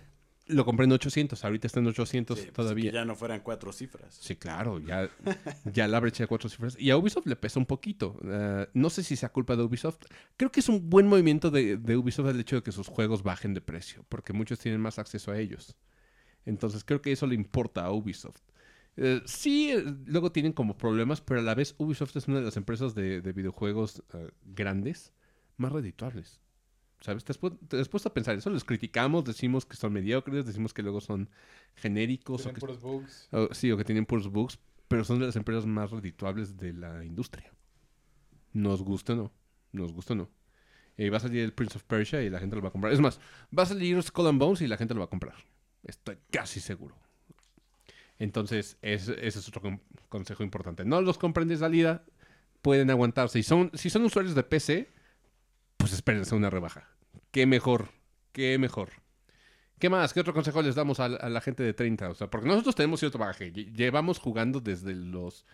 Lo compré en 800, ahorita está en 800 Sí, pues, todavía. que ya no fueran cuatro cifras. Sí, claro, ya, *laughs* ya la brecha de cuatro cifras. Y a Ubisoft le pesa un poquito. Eh, no sé si sea culpa de Ubisoft. Creo que es un buen movimiento de, de Ubisoft el hecho de que sus juegos bajen de precio, porque muchos tienen más acceso a ellos. Entonces creo que eso le importa a Ubisoft. Eh, sí, eh, luego tienen como problemas, pero a la vez Ubisoft es una de las empresas de, de videojuegos grandes más redituables. ¿Sabes? Te has, pu- te has puesto a pensar eso. Los criticamos, decimos que son mediocres, decimos que luego son genéricos. o que- bugs. o- sí, o que tienen puros bugs, pero son de las empresas más redituables de la industria. Nos gusta o no, nos gusta o no. Eh, va a salir el Prince of Persia y la gente lo va a comprar. Es más, va a salir Skull and Bones y la gente lo va a comprar. Estoy casi seguro. Entonces, es- ese es otro con- consejo importante. No los compren de salida, pueden aguantarse. Y son, si son usuarios de PC, pues espérense una rebaja. Qué mejor, qué mejor. ¿Qué más? ¿Qué otro consejo les damos a, la- a la gente de 30? O sea, porque nosotros tenemos cierto bagaje. Lle- Llevamos jugando desde los...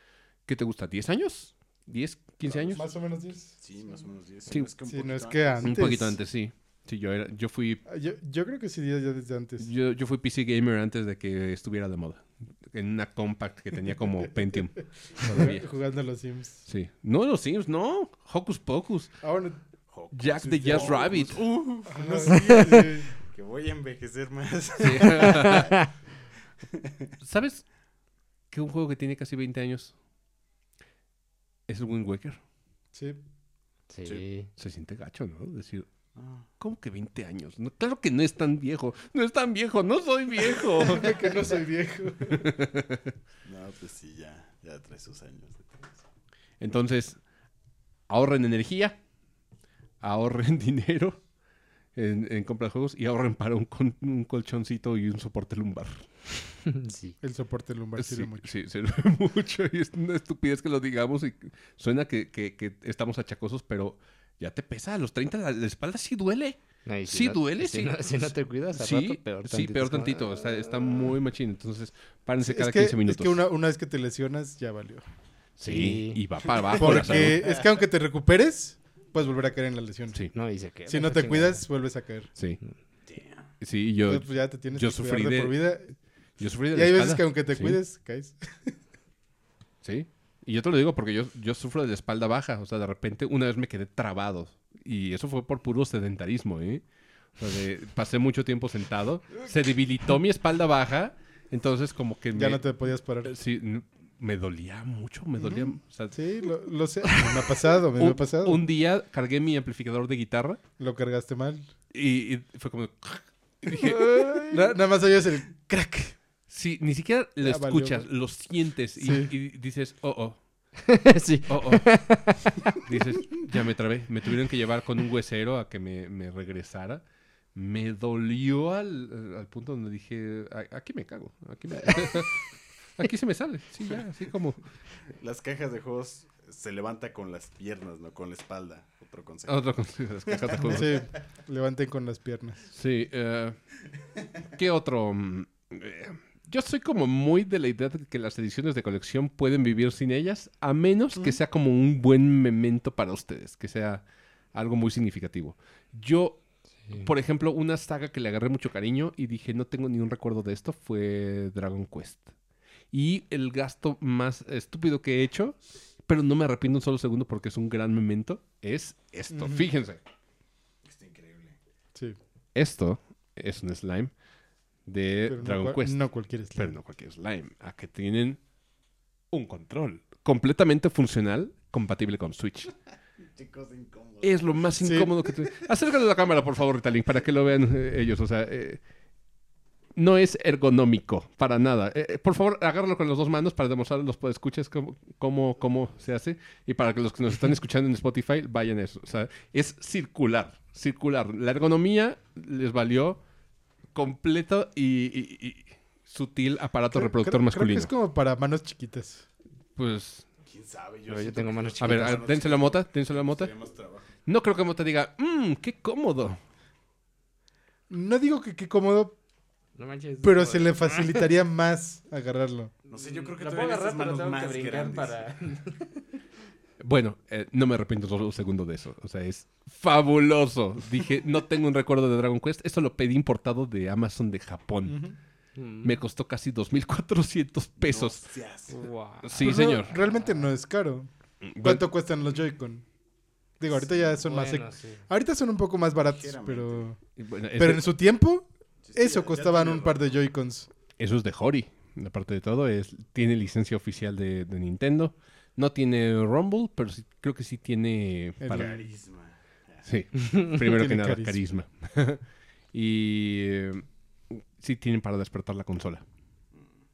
¿Qué te gusta? ¿10 años? ¿10? ¿15 años? Más o menos 10. Sí, más o menos 10. Sí. un Sí, no es que antes. Un poquito antes, sí. Sí, yo, era, yo, fui, Ah, Yo, yo creo que sí, ya ya desde antes. yo, yo fui PC Gamer antes de que estuviera de moda. En una compact que tenía como *laughs* Pentium. Todavía. Jugando a los Sims. Sí. No, los Sims, no. Hocus Pocus. Ah, bueno. Jack the Hocus. Rabbit. *laughs* Que voy a envejecer más. *laughs* ¿Sabes que un juego que tiene casi 20 años es el Wind Waker? sí. Sí. Sí. Se siente gacho, ¿no? Decir, Ah, ¿cómo que 20 años? No, claro que no es tan viejo. No es tan viejo, no soy viejo. *laughs* Que no soy viejo. no, pues sí, ya, ya trae sus años. Entonces, ahorren energía, ahorren *laughs* dinero en, en compra de juegos y ahorren para un, con- un colchoncito y un soporte lumbar. *laughs* sí. El soporte lumbar Sí, sirve mucho. sí, sirve *laughs* mucho y es una estupidez que lo digamos y suena que, que- que estamos achacosos, pero ya te pesa. A los 30 la, la espalda sí duele. No, si Sí no- duele, si sí. No, si no te cuidas, al Sí, rato peor sí, peor es tantito. Está, está muy machín. Entonces, párense Es cada que, 15 es minutos. que una, una vez que te lesionas, ya valió. Sí, Sí. y va para abajo. Porque es que aunque te recuperes, puedes volver a caer en la lesión. Sí, No, se queda. Si no te cuidas, vuelves a caer. sí. Damn. Sí, yo, Entonces, pues ya te tienes yo que cuidar sufrí de de- por vida. yo sufrí de Y la hay veces que aunque te Sí, cuides, caes. *laughs* Sí. Y yo te lo digo porque yo, yo sufro de la espalda baja. O sea, de repente una vez me quedé trabado. Y eso fue por puro sedentarismo, ¿eh? O sea, de- pasé mucho tiempo sentado. Se debilitó mi espalda baja. Entonces, como que Ya me, no te podías parar. sí, me dolía mucho. Me dolía. Ujú. o sea, Sí, lo, lo sé. *laughs* Me ha pasado, me, un, ha pasado. un día cargué mi amplificador de guitarra Lo cargaste mal. y, y fue como. *laughs* y dije, Na- nada más oyes el crack. sí, ni siquiera lo Ya valió, escuchas, güey. lo sientes y, Sí. y dices, oh, oh. *laughs* sí. Oh, oh. Dices, ya me trabé. Me tuvieron que llevar con un huesero a que me, me regresara. Me dolió al, al punto donde dije, "A- aquí me cago. Aquí, me- aquí se me sale. Sí, ya, así como... Las cajas de juegos se levanta con las piernas, no con la espalda. Otro consejo. Otro consejo, las cajas de juegos. Sí, levanten con las piernas. Sí. eh, ¿Qué otro? Mm, eh, Yo soy como muy de la idea de que las ediciones de colección pueden vivir sin ellas, a menos que sea como un buen memento para ustedes, que sea algo muy significativo. Yo Por ejemplo, una saga que le agarré mucho cariño y dije, no tengo ni un recuerdo de esto, fue Dragon Quest. Y el gasto más estúpido que he hecho, pero no me arrepiento un solo segundo porque es un gran memento, es esto. Ujú. Fíjense, Está increíble. Sí. esto es un slime de Pero no Dragon cual- Quest. No cualquier slime. Pero no cualquier slime. A que tienen un control completamente funcional, compatible con Switch. *laughs* Chicos incómodos. Es lo más Sí. incómodo que te... Acércalo a la cámara, por favor, Ritalin, para que lo vean eh, ellos. O sea, eh, no es ergonómico para nada. Eh, eh, por favor, agárralo con las dos manos para demostrar a los podescuchas cómo, cómo, cómo se hace. Y para que los que nos están escuchando en Spotify vayan a eso. O sea, es circular, circular. La ergonomía les valió completo y, y- y sutil aparato Creo- reproductor creo- creo masculino. que es como para manos chiquitas. Pues, ¿Quién sabe? Yo siento tengo manos a ver, a- manos dénselo a chiquitas Mota, dénselo a Mota. No creo que Mota diga, mmm, qué cómodo. No digo que qué cómodo, No manches. pero no, se le *laughs* facilitaría más agarrarlo. No sé, yo creo que Lo puedo agarrar, pero tengo más que brincar grandes. para... *laughs* Bueno, eh, no me arrepiento solo un segundo de eso. O sea, es fabuloso. Dije, no tengo un recuerdo de Dragon Quest. Esto lo pedí importado de Amazon de Japón. Ujú. Me costó casi 2.400 pesos. Wow. Sí, no, señor. realmente no es caro. ¿Cuánto cuestan los Joy-Con? Digo, ahorita ya son más... Bueno, ec- sí. Ahorita son un poco más baratos, pero... Bueno, Pero en su tiempo, eso costaban un par de Joy-Cons. Eso es de Hori. Aparte de todo, es, tiene licencia oficial de, de Nintendo. No tiene Rumble, pero sí- creo que sí tiene... El- Para, Carisma. Sí, primero *laughs* que nada, carisma. carisma. *laughs* y eh, sí tienen para despertar la consola.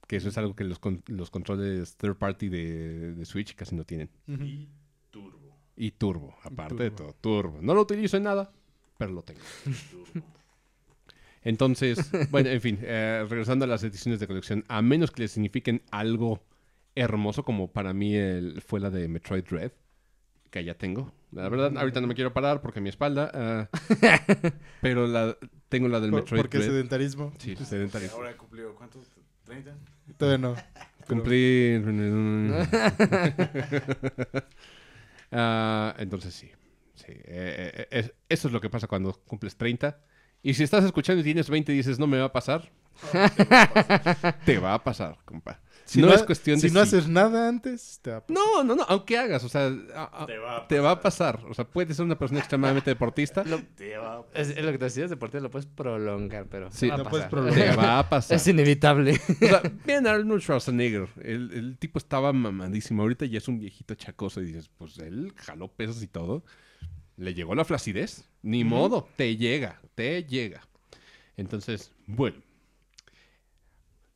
Que eso es algo que los, con- los controles third party de, de Switch casi no tienen. Y turbo. Y turbo, aparte de Turbo. todo, turbo. No lo utilizo en nada, pero lo tengo. turbo. Entonces, *laughs* bueno, en fin, eh, regresando a las ediciones de colección, a menos que les signifiquen algo hermoso, como para mí el- fue la de Metroid Dread, que ya tengo. La verdad, ahorita no me quiero parar porque mi espalda, ah, *laughs* pero la, tengo la del Por- Metroid porque Dread. sedentarismo. Sí, sedentario. Ahora cumplió, ¿cuántos? ¿30? Todavía no. Cumplí. *laughs* Ah, entonces sí. sí. eh, eh, es- eso es lo que pasa cuando cumples 30. Y si estás escuchando y tienes 20 y dices, no me va a pasar, *laughs* te va a pasar, compa. Si no, no, es cuestión si de no si. haces nada antes, te va a pasar. No, no, no, aunque hagas, o sea, a- a- Te va a te va a pasar. O sea, puedes ser una persona extremadamente deportista, Te va a Es, es lo que te decías, deportivo lo puedes prolongar, pero Sí. No puedes prolongar. te va a pasar. Es inevitable. O sea, *laughs* a Arnold Schwarzenegger. El, el tipo estaba mamadísimo. Ahorita ya es un viejito chacoso y dices, pues él jaló pesos y todo. Le llegó la flacidez. Ni modo. Te llega. Te llega. Entonces, bueno.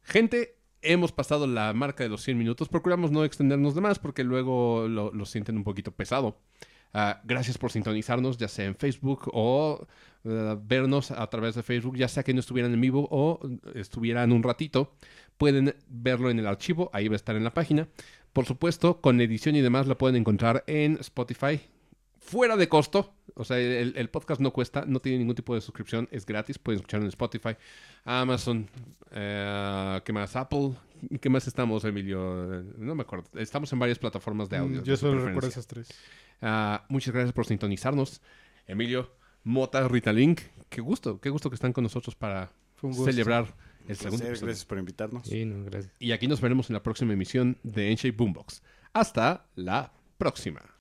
Gente, hemos pasado la marca de los 100 minutos. Procuramos no extendernos de más porque luego lo, lo sienten un poquito pesado. Ah, gracias por sintonizarnos, ya sea en Facebook o eh, vernos a través de Facebook, ya sea que no estuvieran en vivo o estuvieran un ratito. Pueden verlo en el archivo, ahí va a estar en la página. Por supuesto, con edición y demás lo pueden encontrar en Spotify. Fuera de costo, o sea, el, el podcast no cuesta, no tiene ningún tipo de suscripción, es gratis, pueden escucharlo en Spotify, Amazon, eh, ¿qué más? Apple, ¿qué más estamos, Emilio? Eh, No me acuerdo, estamos en varias plataformas de audio. Mm, de Yo solo recuerdo esas tres. Ah, muchas gracias por sintonizarnos. Emilio, Mota, Rita Link, qué gusto, qué gusto que están con nosotros para celebrar el Un segundo placer, episodio. Gracias por invitarnos. Sí, no, gracias. Y aquí nos veremos en la próxima emisión de N-Shape Boombox. Hasta la próxima.